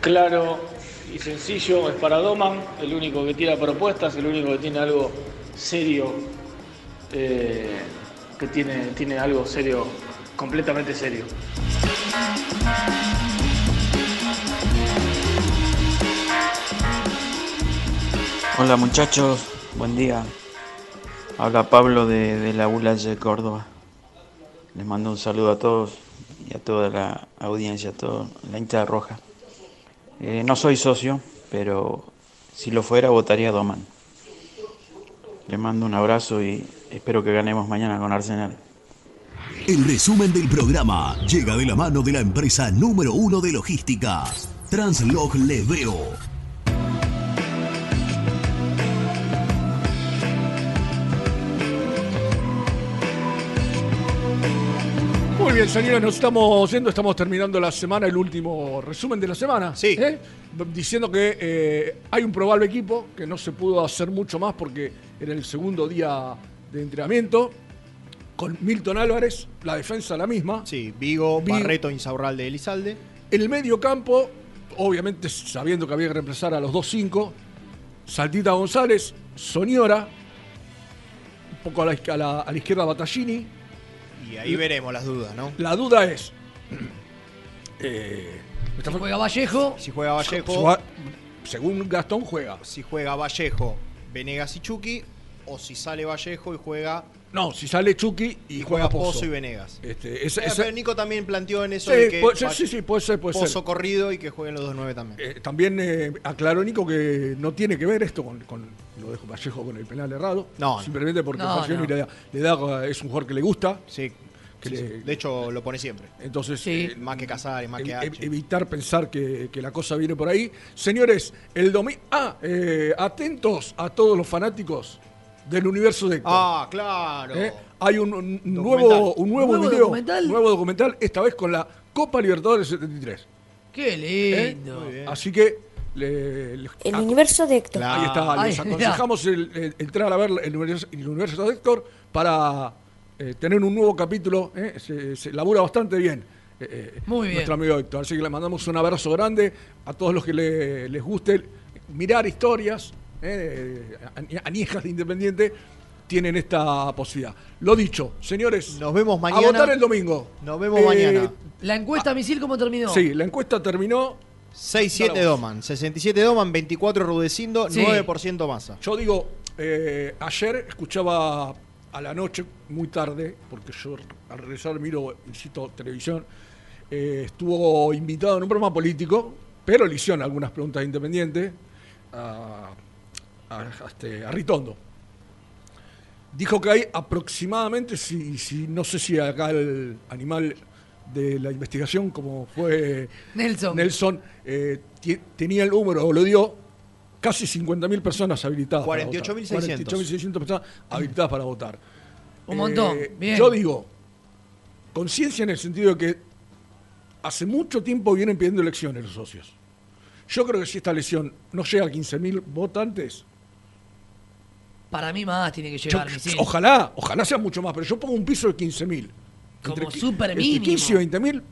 claro y sencillo es para Doman, el único que tira propuestas, el único que tiene algo serio, eh, que tiene, tiene algo serio, completamente serio. Hola muchachos, buen día. Habla Pablo de, la ULA de Córdoba. Les mando un saludo a todos y a toda la audiencia, a toda la hinchada roja. Eh, no soy socio, pero si lo fuera votaría a Doman. Les mando un abrazo y espero que ganemos mañana con Arsenal. El resumen del programa llega de la mano de la empresa número uno de logística, Translog Leveo. Bien, señores, nos estamos yendo, estamos terminando la semana, el último resumen de la semana. Sí. Diciendo que eh, hay un probable equipo, que no se pudo hacer mucho más porque era el segundo día de entrenamiento. Con Milton Álvarez, la defensa la misma. Sí, Vigo, Barreto, Insaurralde, Elizalde. El medio campo, obviamente sabiendo que había que reemplazar a los 2-5, Saltita González, Soñora, un poco a la, a la- a la izquierda Battaglini. Y ahí veremos las dudas, ¿no? La duda es. eh, Si juega Vallejo. Si juega Vallejo. Según Gastón juega. Si juega Vallejo, Venegas y Chucky. O si sale Vallejo y juega. No, si sale Chucky y, Y juega juega Pozo. Pozo y Venegas. Este, Eh, pero Nico también planteó en eso Sí, de que puede ser, Va- sí, sí, puede ser, puede Pozo ser. corrido y que jueguen los dos nueve también. Eh, también eh, aclaró Nico que no tiene que ver esto con, con lo de Vallejo con el penal errado. No, Simplemente porque no, no. Le, da, le da- es un jugador que le gusta. Sí. que Sí, le- sí. De hecho, lo pone siempre. Entonces, Sí. Más que Casares, más que H. evitar pensar que, que la cosa viene por ahí. Señores, el domingo. Ah, eh, atentos a todos los fanáticos del universo de Héctor. Ah, claro. ¿Eh? Hay un, un Documental. nuevo, un nuevo, ¿Nuevo video, documental? nuevo documental, esta vez con la Copa Libertadores 73. Qué lindo. ¿Eh? Así que le- le- El universo de Héctor. Ahí está, les Ay, aconsejamos el- el- entrar a ver el universo, el universo de Héctor para eh, tener un nuevo capítulo. eh, Se, se labura bastante bien. eh, Muy bien. Nuestro amigo Héctor. Así que le mandamos un abrazo grande a todos los que le- les guste mirar historias, eh, de Independiente. Tienen esta posibilidad. Lo dicho, señores. Nos vemos A mañana. votar el domingo. Nos vemos Eh, mañana. La encuesta misil, ¿cómo terminó? Sí, la encuesta terminó. 6-7 Doman, 67 Doman, 24 Rudecindo, Sí. 9% masa. Yo digo, eh, ayer escuchaba a la noche, muy tarde, porque yo al regresar miro, insisto, televisión, eh, estuvo invitado en un programa político, pero le hicieron algunas preguntas independientes a, a, a este, a Ritondo. Dijo que hay aproximadamente, si, si no sé si acá el animal de la investigación, como fue Nelson. Nelson eh, tenía el número, o lo dio, casi 50.000 personas habilitadas. para votar. 48.600. 48.600 personas habilitadas para votar. Un montón, Eh, bien. Yo digo, conciencia en el sentido de que hace mucho tiempo vienen pidiendo elecciones los socios. Yo creo que si esta elección no llega a 15.000 votantes, Para mí más tiene que yo- llegar misil. ojalá, ojalá sea mucho más, pero yo pongo un piso de 15.000. Como Entre qui- súper mínimo. 15 y 20.000.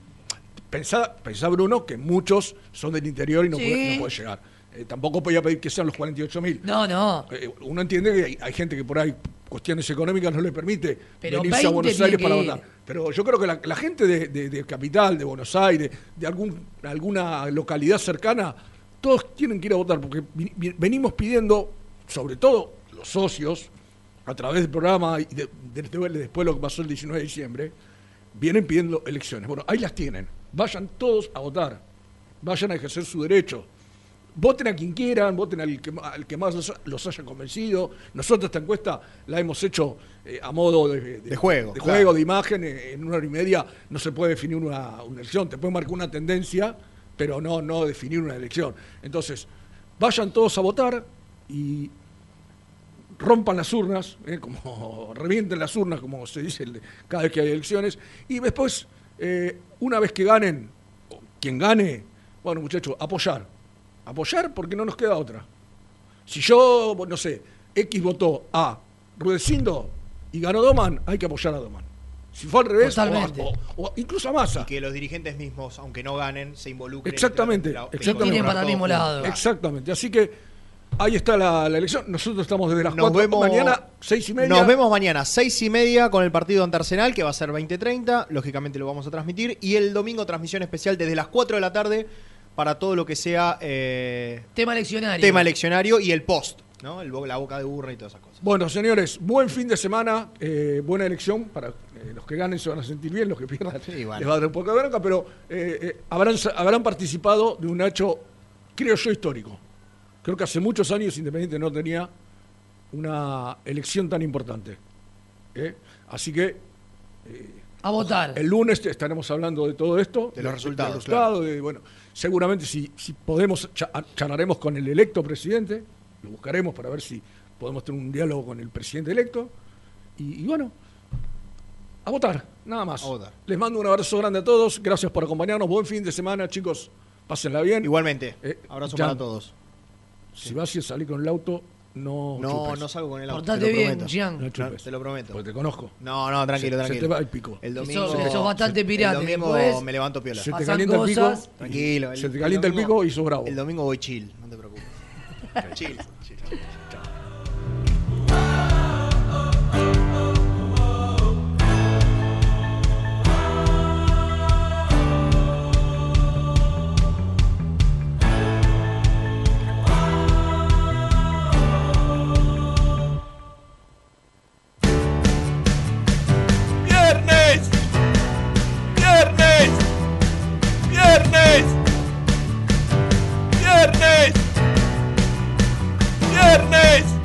Pensá, pensá, Bruno, que muchos son del interior y no, Sí. puede, no puede llegar. Eh, tampoco podía pedir que sean los 48.000. No, no. Eh, uno entiende que hay, hay gente que por ahí cuestiones económicas no le permite Pero venirse a 20 Buenos Aires para votar. Pero yo creo que la, la gente de, de- de Capital, de Buenos Aires, de algún, alguna localidad cercana, todos tienen que ir a votar porque vi- vi- venimos pidiendo, sobre todo los socios, a través del programa y de- de- de- después de lo que pasó el 19 de diciembre, vienen pidiendo elecciones. Bueno, ahí las tienen. Vayan todos a votar. Vayan a ejercer su derecho. Voten a quien quieran, voten al que, al que más los, los haya convencido. Nosotros esta encuesta la hemos hecho eh, a modo de, De juego, de, claro. juego, de imagen. eh, En una hora y media no se puede definir una, una elección. Te puede marcar una tendencia, pero no, no definir una elección. Entonces, vayan todos a votar y rompan las urnas, eh, como revienten las urnas, como se dice cada vez que hay elecciones, y después, eh, una vez que ganen, quien gane, bueno muchachos, apoyar. Apoyar porque no nos queda otra. Si yo, no sé, X votó a Rudecindo y ganó Doman, hay que apoyar a Doman. Si fue al revés, o, a- Totalmente. o- o incluso a Massa. Y que los dirigentes mismos, aunque no ganen, se involucren. Exactamente, exactamente. involucrar para el mismo lado. Exactamente. Así que ahí está la, la elección. Nosotros estamos desde las Nos 4 vemos mañana, 6 y media. Nos vemos mañana, seis y media, con el partido ante Arsenal, que va a ser 20.30. Lógicamente lo vamos a transmitir. Y el domingo, transmisión especial desde las 4 de la tarde para todo lo que sea eh, Tema eleccionario. tema eleccionario y el post, ¿no? El la boca de burra y todas esas cosas. Bueno, señores, buen fin de semana, eh, buena elección. Para eh, los que ganen se van a sentir bien, los que pierdan bueno. les va a dar un poco de bronca, pero eh, eh, habrán, habrán participado de un hecho, creo yo, histórico. Creo que hace muchos años Independiente no tenía una elección tan importante. ¿eh? Así que A votar. El lunes estaremos hablando de todo esto. De los resultados, resultados, de, bueno, seguramente si, si podemos, cha- charlaremos con el electo presidente, lo buscaremos para ver si podemos tener un diálogo con el presidente electo. Y, y bueno, a votar, nada más. Les mando un abrazo grande a todos, gracias por acompañarnos, buen fin de semana, chicos, pásenla bien. Igualmente, Eh, abrazo para todos. Si vas y salís con el auto, no No, chupes. no salgo con el auto. Portate te lo bien, prometo. Gian. No chupes. te lo prometo. Porque te conozco. No, no, tranquilo, Se- tranquilo. Se te va el pico. El domingo. sos- sos bastante pirata. El domingo después me levanto piola. Se te calienta el pico. cosas. Tranquilo. Se te calienta el pico y sos bravo. El domingo voy chill, no te preocupes. chill. viernes.